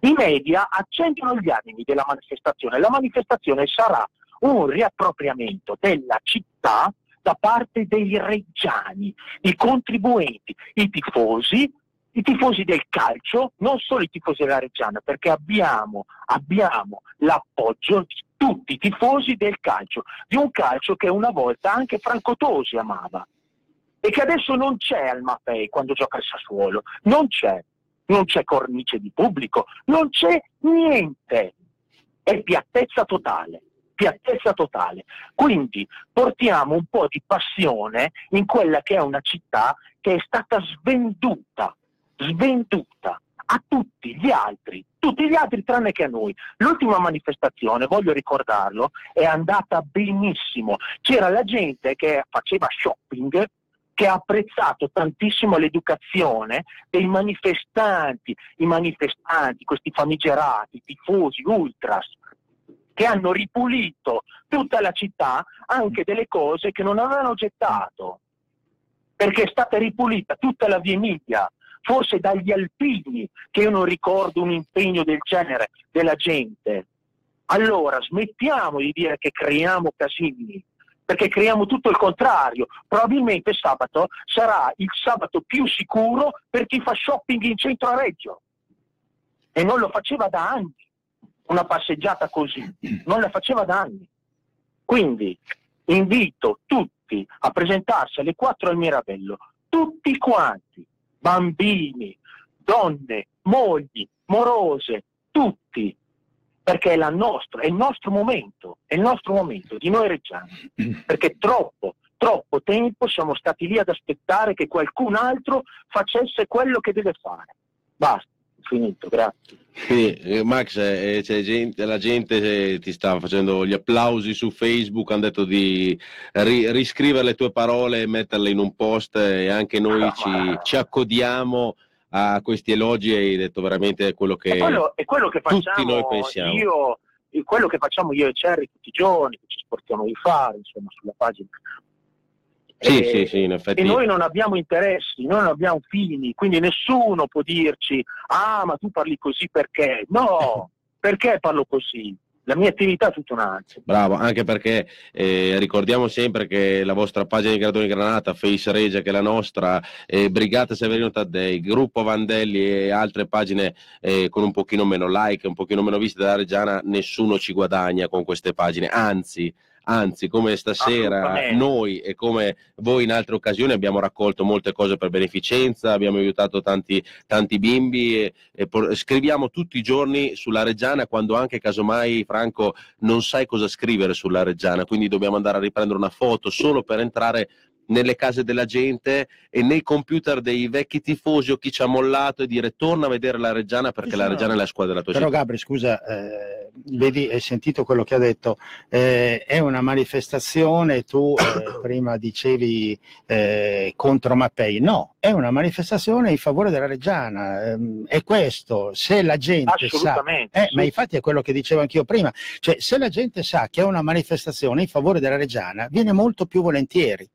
I media accendono gli animi della manifestazione. La manifestazione sarà un riappropriamento della città da parte dei reggiani, i contribuenti, i tifosi, i tifosi del calcio, non solo i tifosi della Reggiana, perché abbiamo, abbiamo l'appoggio di tutti i tifosi del calcio, di un calcio che una volta anche Franco Tosi amava. E che adesso non c'è al Mapei quando gioca il Sassuolo, non c'è, non c'è cornice di pubblico, non c'è niente, è piattezza totale, piattezza totale. Quindi portiamo un po' di passione in quella che è una città che è stata svenduta, svenduta a tutti gli altri, tutti gli altri tranne che a noi. L'ultima manifestazione, voglio ricordarlo, è andata benissimo. C'era la gente che faceva shopping che ha apprezzato tantissimo l'educazione dei manifestanti, i manifestanti, questi famigerati, tifosi, ultras, che hanno ripulito tutta la città anche delle cose che non avevano gettato, perché è stata ripulita tutta la via Emilia, forse dagli alpini, che io non ricordo un impegno del genere della gente. Allora smettiamo di dire che creiamo casini, perché creiamo tutto il contrario. Probabilmente sabato sarà il sabato più sicuro per chi fa shopping in centro a Reggio. E non lo faceva da anni, una passeggiata così, non la faceva da anni. Quindi invito tutti a presentarsi alle 4 al Mirabello, tutti quanti, bambini, donne, mogli, morose, tutti, perché è, la nostra, è il nostro momento, è il nostro momento di noi reggiani, perché troppo, troppo tempo siamo stati lì ad aspettare che qualcun altro facesse quello che deve fare. Basta, finito, grazie. Eh, Max, eh, c'è gente- la gente eh, ti sta facendo gli applausi su Facebook, hanno detto di ri- riscrivere le tue parole e metterle in un post e anche noi ci, ci accodiamo a questi elogi e hai detto veramente quello che È quello, è quello che tutti facciamo noi pensiamo. io, quello che facciamo io e Cerri tutti i giorni, che ci sportiamo di fare, insomma, sulla pagina. Sì, E- sì, sì, in effetti. E noi non abbiamo interessi, noi non abbiamo fini, quindi nessuno può dirci, ah, ma tu parli così perché? No, perché parlo così? La mia attività è tutta un'altra. Bravo, anche perché eh, ricordiamo sempre che la vostra pagina di Gradoni Granata, Face Regia, che è la nostra, eh, Brigata Severino Taddei, Gruppo Vandelli e altre pagine eh, con un pochino meno like, un pochino meno viste dalla Reggiana, nessuno ci guadagna con queste pagine, anzi. Anzi, come stasera noi e come voi in altre occasioni abbiamo raccolto molte cose per beneficenza, abbiamo aiutato tanti, tanti bimbi e, e por- scriviamo tutti i giorni sulla Reggiana quando anche casomai Franco non sai cosa scrivere sulla Reggiana, quindi dobbiamo andare a riprendere una foto solo per entrare nelle case della gente e nei computer dei vecchi tifosi o chi ci ha mollato e dire torna a vedere la Reggiana perché la no. Reggiana è la squadra della tua Però città. Gabri, scusa, eh, vedi, hai sentito quello che ha detto, eh, è una manifestazione, tu eh, prima dicevi eh, contro Mappei, no, è una manifestazione in favore della Reggiana, ehm, è questo, se la gente sa, eh, sì. ma infatti è quello che dicevo anch'io prima, cioè se la gente sa che è una manifestazione in favore della Reggiana, viene molto più volentieri.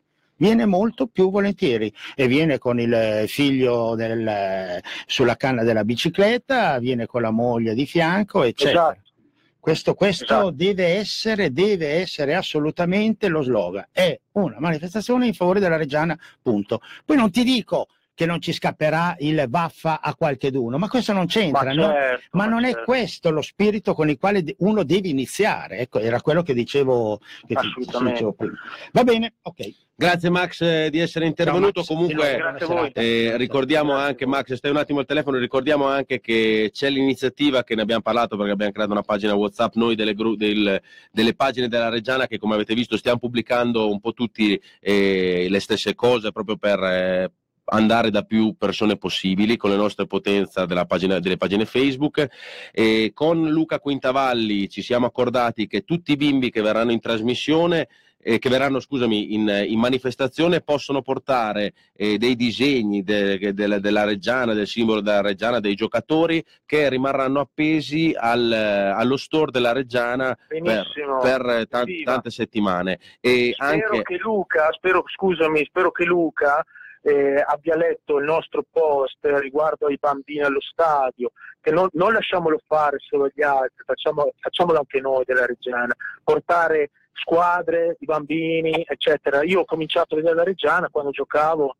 Viene molto più volentieri e viene con il figlio del, sulla canna della bicicletta, viene con la moglie di fianco, eccetera. Esatto. Questo, questo deve, essere, deve essere assolutamente lo slogan. È una manifestazione in favore della Reggiana, punto. Poi non ti dico che non ci scapperà il vaffa a qualcheduno, ma questo non c'entra, Ma no? certo, ma ma non è certo. questo lo spirito con il quale uno deve iniziare. Ecco, era quello che dicevo, che dicevo prima. Va bene, ok. Grazie Max eh, di essere intervenuto. Max, Comunque eh, ricordiamo anche, Max, stai un attimo al telefono, ricordiamo anche che c'è l'iniziativa che ne abbiamo parlato perché abbiamo creato una pagina WhatsApp noi delle, gru- del- delle pagine della Reggiana che come avete visto stiamo pubblicando un po' tutti eh, le stesse cose proprio per, eh, andare da più persone possibili con le nostre potenze della pagina- delle pagine Facebook. E con Luca Quintavalli ci siamo accordati che tutti i bimbi che verranno in trasmissione eh, che verranno scusami, in, in manifestazione possono portare eh, dei disegni de- de- della Reggiana, del simbolo della Reggiana, dei giocatori che rimarranno appesi al- allo store della Reggiana per, Benissimo, per ta- evviva. tante settimane. E Spero anche... che Luca, spero, scusami, spero che Luca eh, abbia letto il nostro post riguardo ai bambini allo stadio, che non, non lasciamolo fare solo gli altri, facciamo- facciamolo anche noi della Reggiana, portare squadre di bambini, eccetera. Io ho cominciato a vedere la Reggiana quando giocavo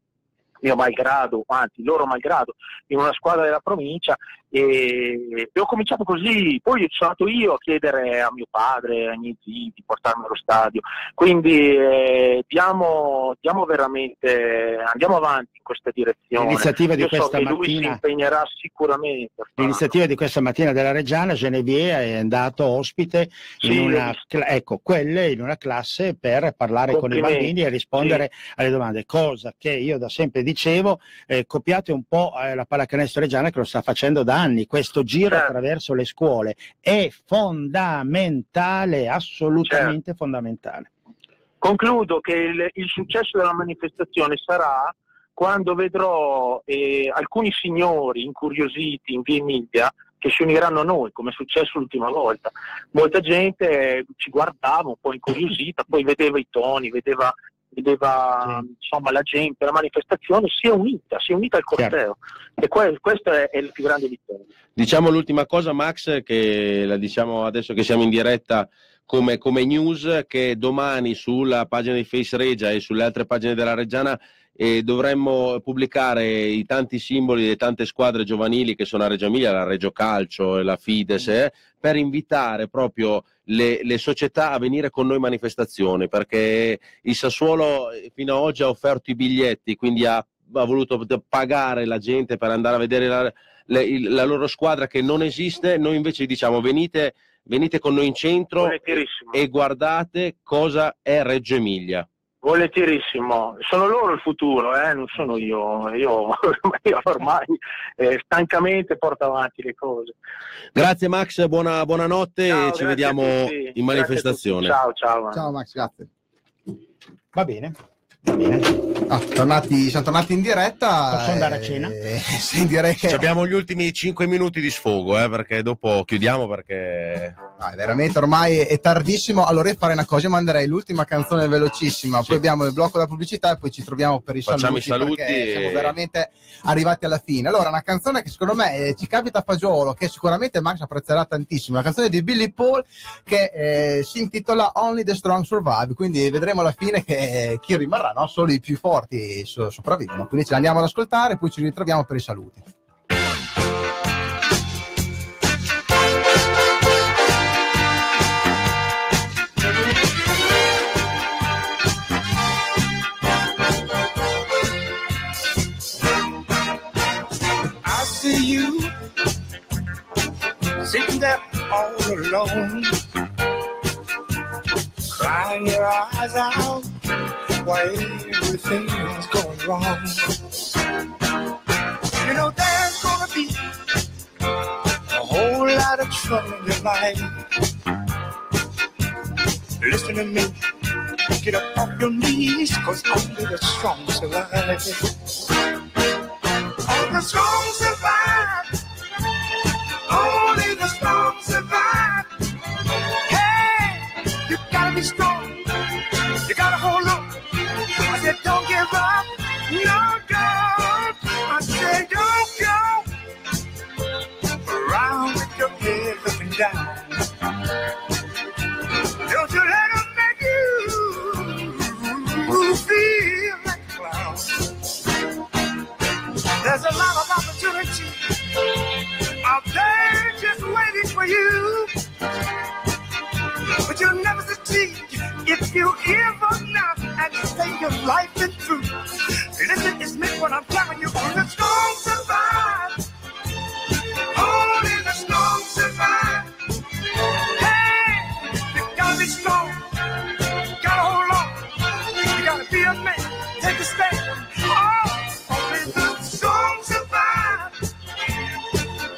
mio malgrado, anzi loro malgrado, in una squadra della provincia e, e ho cominciato così, poi sono stato io a chiedere a mio padre, ai miei zii di portarmi allo stadio, quindi eh, diamo, diamo veramente, andiamo avanti in questa direzione. L'iniziativa di Io so questa che lui si mattina- impegnerà sicuramente. a. L'iniziativa di questa mattina della Reggiana, Genevieve è andato ospite in Sì, l'ho una, ecco, quelle in una classe per parlare con i bambini e rispondere alle domande, cosa che io da sempre dicevo, eh, copiate un po' eh, la pallacanestro Reggiana che lo sta facendo da anni, questo giro Certo. attraverso le scuole è fondamentale, assolutamente Certo. fondamentale. Concludo che il, il successo della manifestazione sarà quando vedrò eh, alcuni signori incuriositi in via Emilia che si uniranno a noi, come è successo l'ultima volta. Molta gente eh, ci guardava un po' incuriosita, poi vedeva i toni, vedeva, vedeva insomma, la gente, la manifestazione si è unita, si è unita al corteo. E que- questa è, è la più grande vittoria. Diciamo l'ultima cosa, Max, che la diciamo adesso che siamo in diretta come, come news, che domani sulla pagina di Face Regia e sulle altre pagine della Reggiana eh, dovremmo pubblicare i tanti simboli delle tante squadre giovanili che sono a Reggio Emilia, la Reggio Calcio e la Fides, eh, per invitare proprio le, le società a venire con noi in manifestazione, perché il Sassuolo eh, fino ad oggi ha offerto i biglietti, quindi ha, ha voluto pagare la gente per andare a vedere la, le- la loro squadra che non esiste, noi invece diciamo venite, venite con noi in centro e, e guardate cosa è Reggio Emilia. Volentierissimo, sono loro il futuro, eh, non sono io. Io, io ormai eh, stancamente porto avanti le cose. Grazie Max, buona, buonanotte Ciao, e ci vediamo in manifestazione. Ciao, ciao. Ciao Max, grazie. Va bene. Ah, tornati- siamo tornati in diretta. Posso andare a eh, cena? sì, direi che Ci abbiamo gli ultimi 5 minuti di sfogo, eh, perché dopo chiudiamo perché È veramente ormai è tardissimo. Allora io farei una cosa, io manderei l'ultima canzone velocissima, poi abbiamo il blocco della pubblicità e poi ci troviamo per i Facciamo saluti, i saluti e- siamo veramente arrivati alla fine. Allora, una canzone che secondo me eh, ci capita a fagiolo, che sicuramente Max apprezzerà tantissimo, una canzone di Billy Paul che eh, si intitola Only the Strong Survive, quindi vedremo alla fine che eh, chi rimarrà, no? solo i più forti so- sopravvivono. Quindi ce l'andiamo ad ascoltare e poi ci ritroviamo per i saluti. Sitting there all alone, crying your eyes out while everything's going wrong. You know there's gonna be a whole lot of trouble in your life. Listen to me, get up off your knees, cause only the strong survive. Only the strong survive. You gotta be strong. You gotta hold on. I said, don't give up. No, don't. I said, don't go around with your head down. for you. But you'll never succeed if you ever now and stay your life is truth. Listen, it's me What I'm telling you, on the strong survive. Only the strong survive. Hey, you gotta be strong. Gotta hold on. You gotta be a man. Take a stand. Oh, only the strong survive.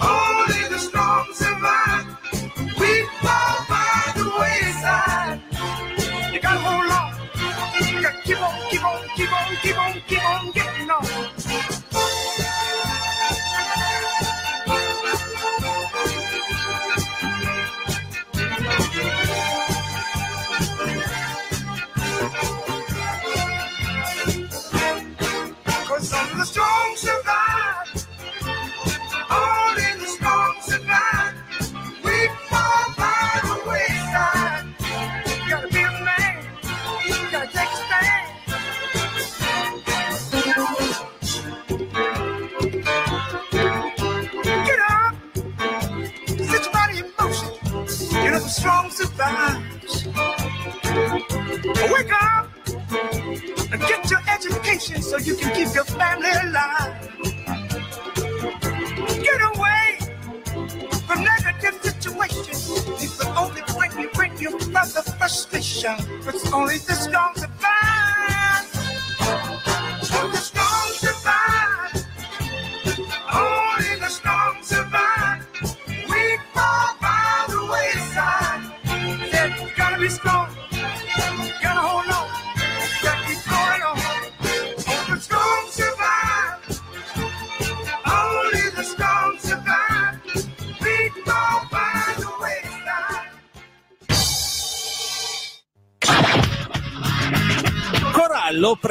Only the strong survive.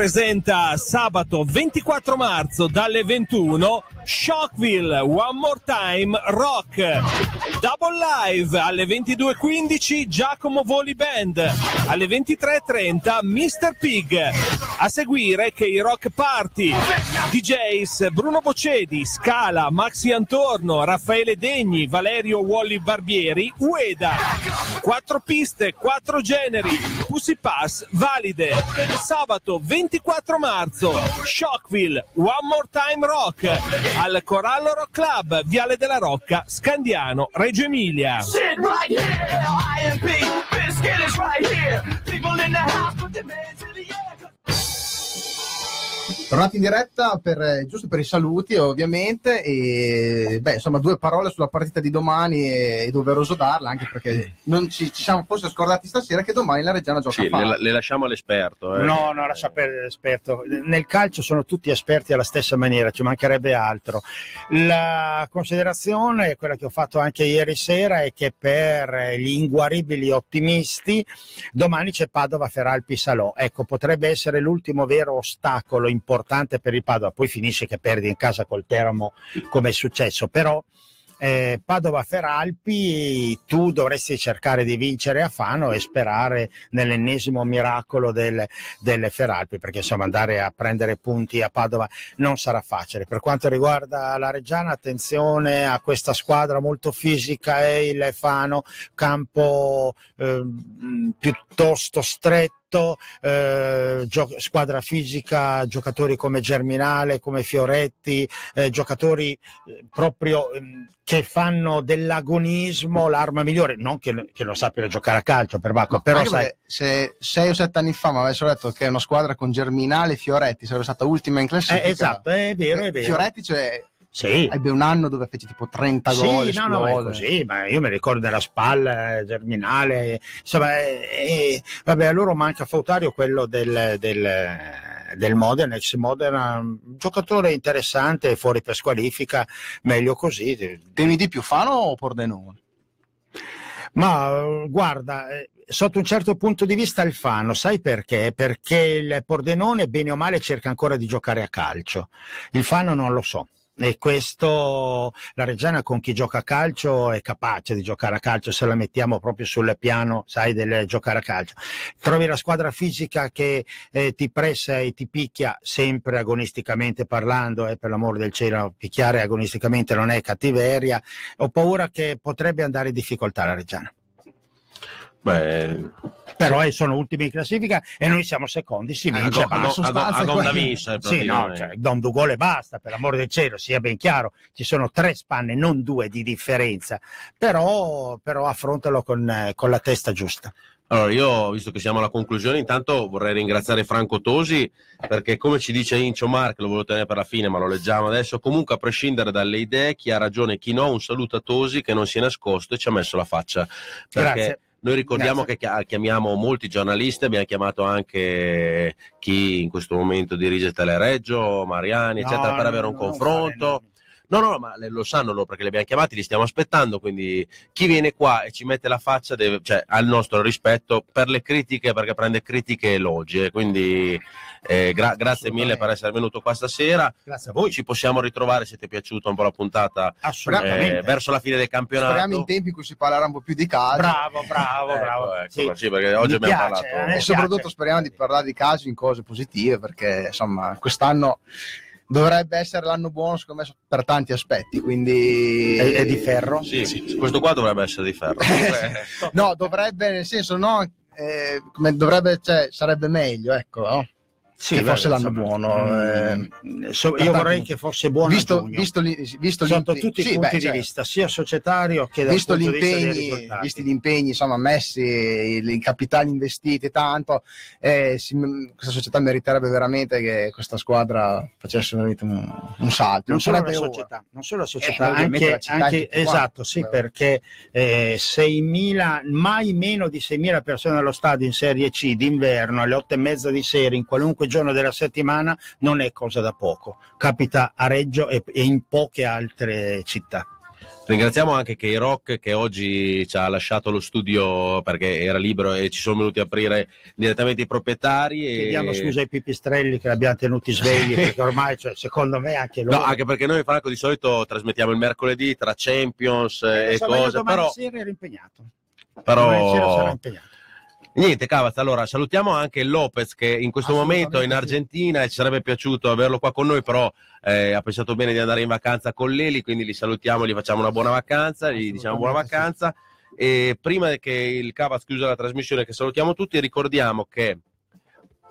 Presenta sabato 24 marzo dalle 21 Shockville One More Time Rock. Double Live alle 22.15 Giacomo Voli Band. Alle 23.30 Mr. Pig. A seguire che i Rock Party DJs Bruno Bocedi Scala Maxi Antorno Raffaele Degni Valerio Wally Barbieri Ueda. Quattro piste quattro generi. Pussy Pass valide. Sabato 24 marzo. Shockville One More Time Rock. Al Corallo Rock Club Viale della Rocca Scandiano Reggio Emilia. Sit right Tornati in diretta per, eh, giusto per i saluti ovviamente e beh insomma due parole sulla partita di domani è, è doveroso darla anche perché non ci, ci siamo forse scordati stasera che domani la Reggiana gioca Sì, le, le lasciamo all'esperto. eh. No, no, lascia perdere l'esperto. Nel calcio sono tutti esperti alla stessa maniera, ci mancherebbe altro. La considerazione, quella che ho fatto anche ieri sera, è che per gli inguaribili ottimisti domani c'è Padova Feralpi Salò. Ecco, potrebbe essere l'ultimo vero ostacolo importante per il Padova. Poi finisce che perdi in casa col Teramo come è successo, però eh, Padova Feralpi tu dovresti cercare di vincere a Fano e sperare nell'ennesimo miracolo del, delle Feralpi perché insomma andare a prendere punti a Padova non sarà facile per quanto riguarda la Reggiana attenzione a questa squadra molto fisica è il Fano campo eh, piuttosto stretto eh, gio- squadra fisica, giocatori come Germinale, come Fioretti, eh, giocatori eh, proprio ehm, che fanno dell'agonismo l'arma migliore, non che, che non sappiano giocare a calcio per Bacco, però sai, se sei o sette anni fa mi avessero detto che una squadra con Germinale e Fioretti sarebbe stata ultima in classifica Eh, esatto, è vero, è vero. Fioretti cioè Sì. ebbe un anno dove fece tipo 30 Sì, gol no, no, ma è così, ma io mi ricordo della spalla eh, germinale, insomma, eh, eh, vabbè, a loro manca Fautario quello del, del, del Modena, ex Modena, un giocatore interessante, fuori per squalifica, meglio così. Temi di più Fano o Pordenone? Ma guarda, sotto un certo punto di vista il Fano, sai perché? Perché il Pordenone, bene o male, cerca ancora di giocare a calcio. Il Fano non lo so. E questo la Reggiana con chi gioca a calcio è capace di giocare a calcio se la mettiamo proprio sul piano, sai, del giocare a calcio. Trovi la squadra fisica che eh, ti pressa e ti picchia sempre agonisticamente parlando, e per l'amore del cielo, picchiare agonisticamente non è cattiveria. Ho paura che potrebbe andare in difficoltà la Reggiana. Beh, Però eh, sono ultimi in classifica e noi siamo secondi, si vince, a go- a go- a go- a gonda missa, Sì, no, cioè, Don due gol e basta, per l'amore del cielo, sia ben chiaro, ci sono tre spanne, non due di differenza, però, però affrontalo con, eh, con la testa giusta. Allora, io, visto che siamo alla conclusione, intanto vorrei ringraziare Franco Tosi perché, come ci dice Incio Mark, lo volevo tenere per la fine, ma lo leggiamo adesso. Comunque, a prescindere dalle idee, chi ha ragione e chi no, un saluto a Tosi che non si è nascosto e ci ha messo la faccia. Perché Grazie. Noi ricordiamo Grazie. che chia- chiamiamo molti giornalisti, abbiamo chiamato anche chi in questo momento dirige Telereggio, Mariani, No, eccetera, per no, avere un no, confronto. No, no, ma le- lo sanno loro perché li abbiamo chiamati, li stiamo aspettando, quindi chi viene qua e ci mette la faccia deve, cioè, ha il nostro rispetto per le critiche, perché prende critiche e elogi. e Quindi eh, gra- grazie mille per essere venuto qua stasera. Grazie a voi. Ci possiamo ritrovare se ti è piaciuta un po' la puntata Assolutamente. eh, verso la fine del campionato. Speriamo in tempi in cui si parlerà un po' più di calcio. Bravo, bravo, Ecco, bravo. ecco, Sì. sì, perché oggi Mi abbiamo piace, parlato. E soprattutto piace. speriamo di parlare di calcio in cose positive perché insomma quest'anno dovrebbe essere l'anno buono secondo me per tanti aspetti quindi È- è di ferro? Sì, questo qua dovrebbe essere di ferro. no dovrebbe nel senso no eh, come dovrebbe cioè sarebbe meglio ecco no? Sì, che fosse vabbè, l'anno insomma, buono eh. mm, so- per io vorrei che fosse buono visto, visto, visto sotto tutti i sì, punti beh, di certo. vista, sia societario che dal visto punto impegni, visti gli impegni insomma, messi, i, capitali investiti tanto, eh, si- questa società meriterebbe veramente che questa squadra facesse veramente un, un salto. non solo la sarebbe ora. società, non solo la Eh, società, anche, la città anche- e quanti. esatto, sì, perché eh, 6.000, mai meno di 6.000 persone allo stadio in Serie C d'inverno alle 8 e mezza di sera in qualunque giorno della settimana non è cosa da poco. Capita a Reggio e, e in poche altre città. Ringraziamo anche K-Rock che oggi ci ha lasciato lo studio perché era libero e ci sono venuti a aprire direttamente i proprietari. E... Chiediamo scusa ai pipistrelli che li abbiamo tenuti svegli perché ormai, cioè, secondo me, anche loro. No, anche perché noi Franco di solito trasmettiamo il mercoledì tra Champions eh, e cose, però, sera impegnato. Domani sera però impegnato. Niente Cavaz, allora salutiamo anche Lopez che in questo momento è in Argentina e ci sarebbe piaciuto averlo qua con noi, però eh, ha pensato bene di andare in vacanza con Leli, quindi li salutiamo, gli facciamo una buona vacanza, gli diciamo buona vacanza. E prima che il Cavaz chiusa la trasmissione che salutiamo tutti ricordiamo che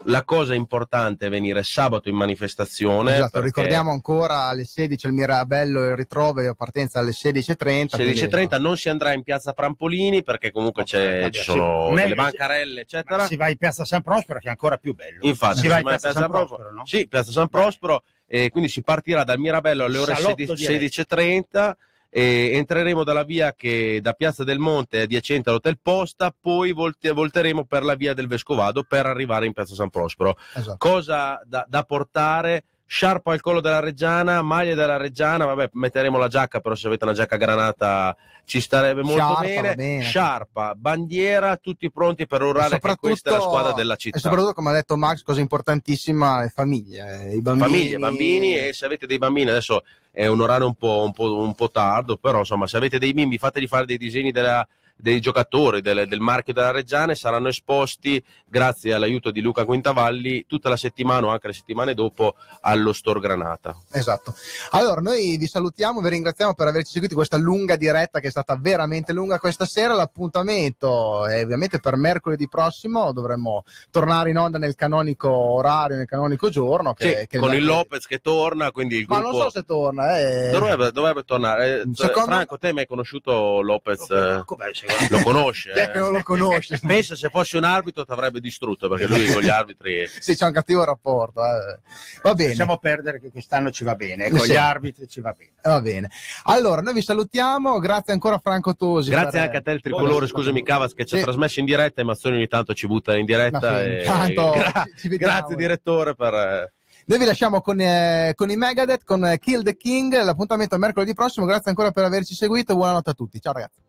la cosa importante è venire sabato in manifestazione Esatto, perché- ricordiamo ancora alle 16 il Mirabello il ritrovo e partenza alle 16.30. 16.30 non si andrà in piazza Prampolini perché comunque c'è- ci sì. sono Meglio delle bancarelle eccetera Si va in piazza San Prospero che è ancora più bello. infatti si va in si va in piazza San Prospero, no? sì piazza San Prospero e quindi si partirà dal Mirabello alle ore Salotto 16 diretto. 16.30 e entreremo dalla via che da Piazza del Monte adiacente all'Hotel Posta poi volte- volteremo per la via del Vescovado per arrivare in piazza San Prospero Esatto. cosa da, da portare sciarpa al collo della Reggiana, maglie della Reggiana, vabbè, metteremo la giacca, però se avete una giacca granata ci starebbe molto Sciarpa, bene. bene. Sciarpa, bandiera, tutti pronti per urlare che questa è la squadra della città. E soprattutto, come ha detto Max, cosa importantissima, le famiglie, eh, i bambini. Famiglie, bambini e se avete dei bambini, adesso è un orario un po', un po', un po' tardo, però insomma se avete dei bimbi fategli fare dei disegni della- dei giocatori del, del marchio della Reggiana e saranno esposti grazie all'aiuto di Luca Quintavalli tutta la settimana o anche le settimane dopo allo Store Granata. Esatto. Allora, noi vi salutiamo, vi ringraziamo per averci seguito in questa lunga diretta che è stata veramente lunga questa sera. L'appuntamento è ovviamente per mercoledì prossimo, dovremmo tornare in onda nel canonico orario, nel canonico giorno. Che, Sì, che con il Lopez che torna, quindi il Ma gruppo... non so se torna. Eh. Dovrebbe, dovrebbe tornare. Eh, Secondo- Franco, te mi hai conosciuto Lopez? eh, lo conosce? Che non lo conosce? Pensa se fosse un arbitro ti avrebbe distrutto perché lui con gli arbitri. Sì, c'è un cattivo rapporto. eh. Va bene. Possiamo perdere che quest'anno ci va bene, con Sì. gli arbitri ci va bene. Va bene. Allora, noi vi salutiamo, grazie ancora a Franco Tosi. Grazie per- anche a te, il tricolore. Scusami, Cavas, che ci ha Sì. trasmesso in diretta. E Mazzoni ogni tanto ci butta in diretta. E- intanto Gra- grazie, direttore, per. eh, Noi vi lasciamo con, eh, con i Megadeth, con eh, Kill the King. L'appuntamento è mercoledì prossimo. Grazie ancora per averci seguito. Buonanotte a tutti. Ciao ragazzi.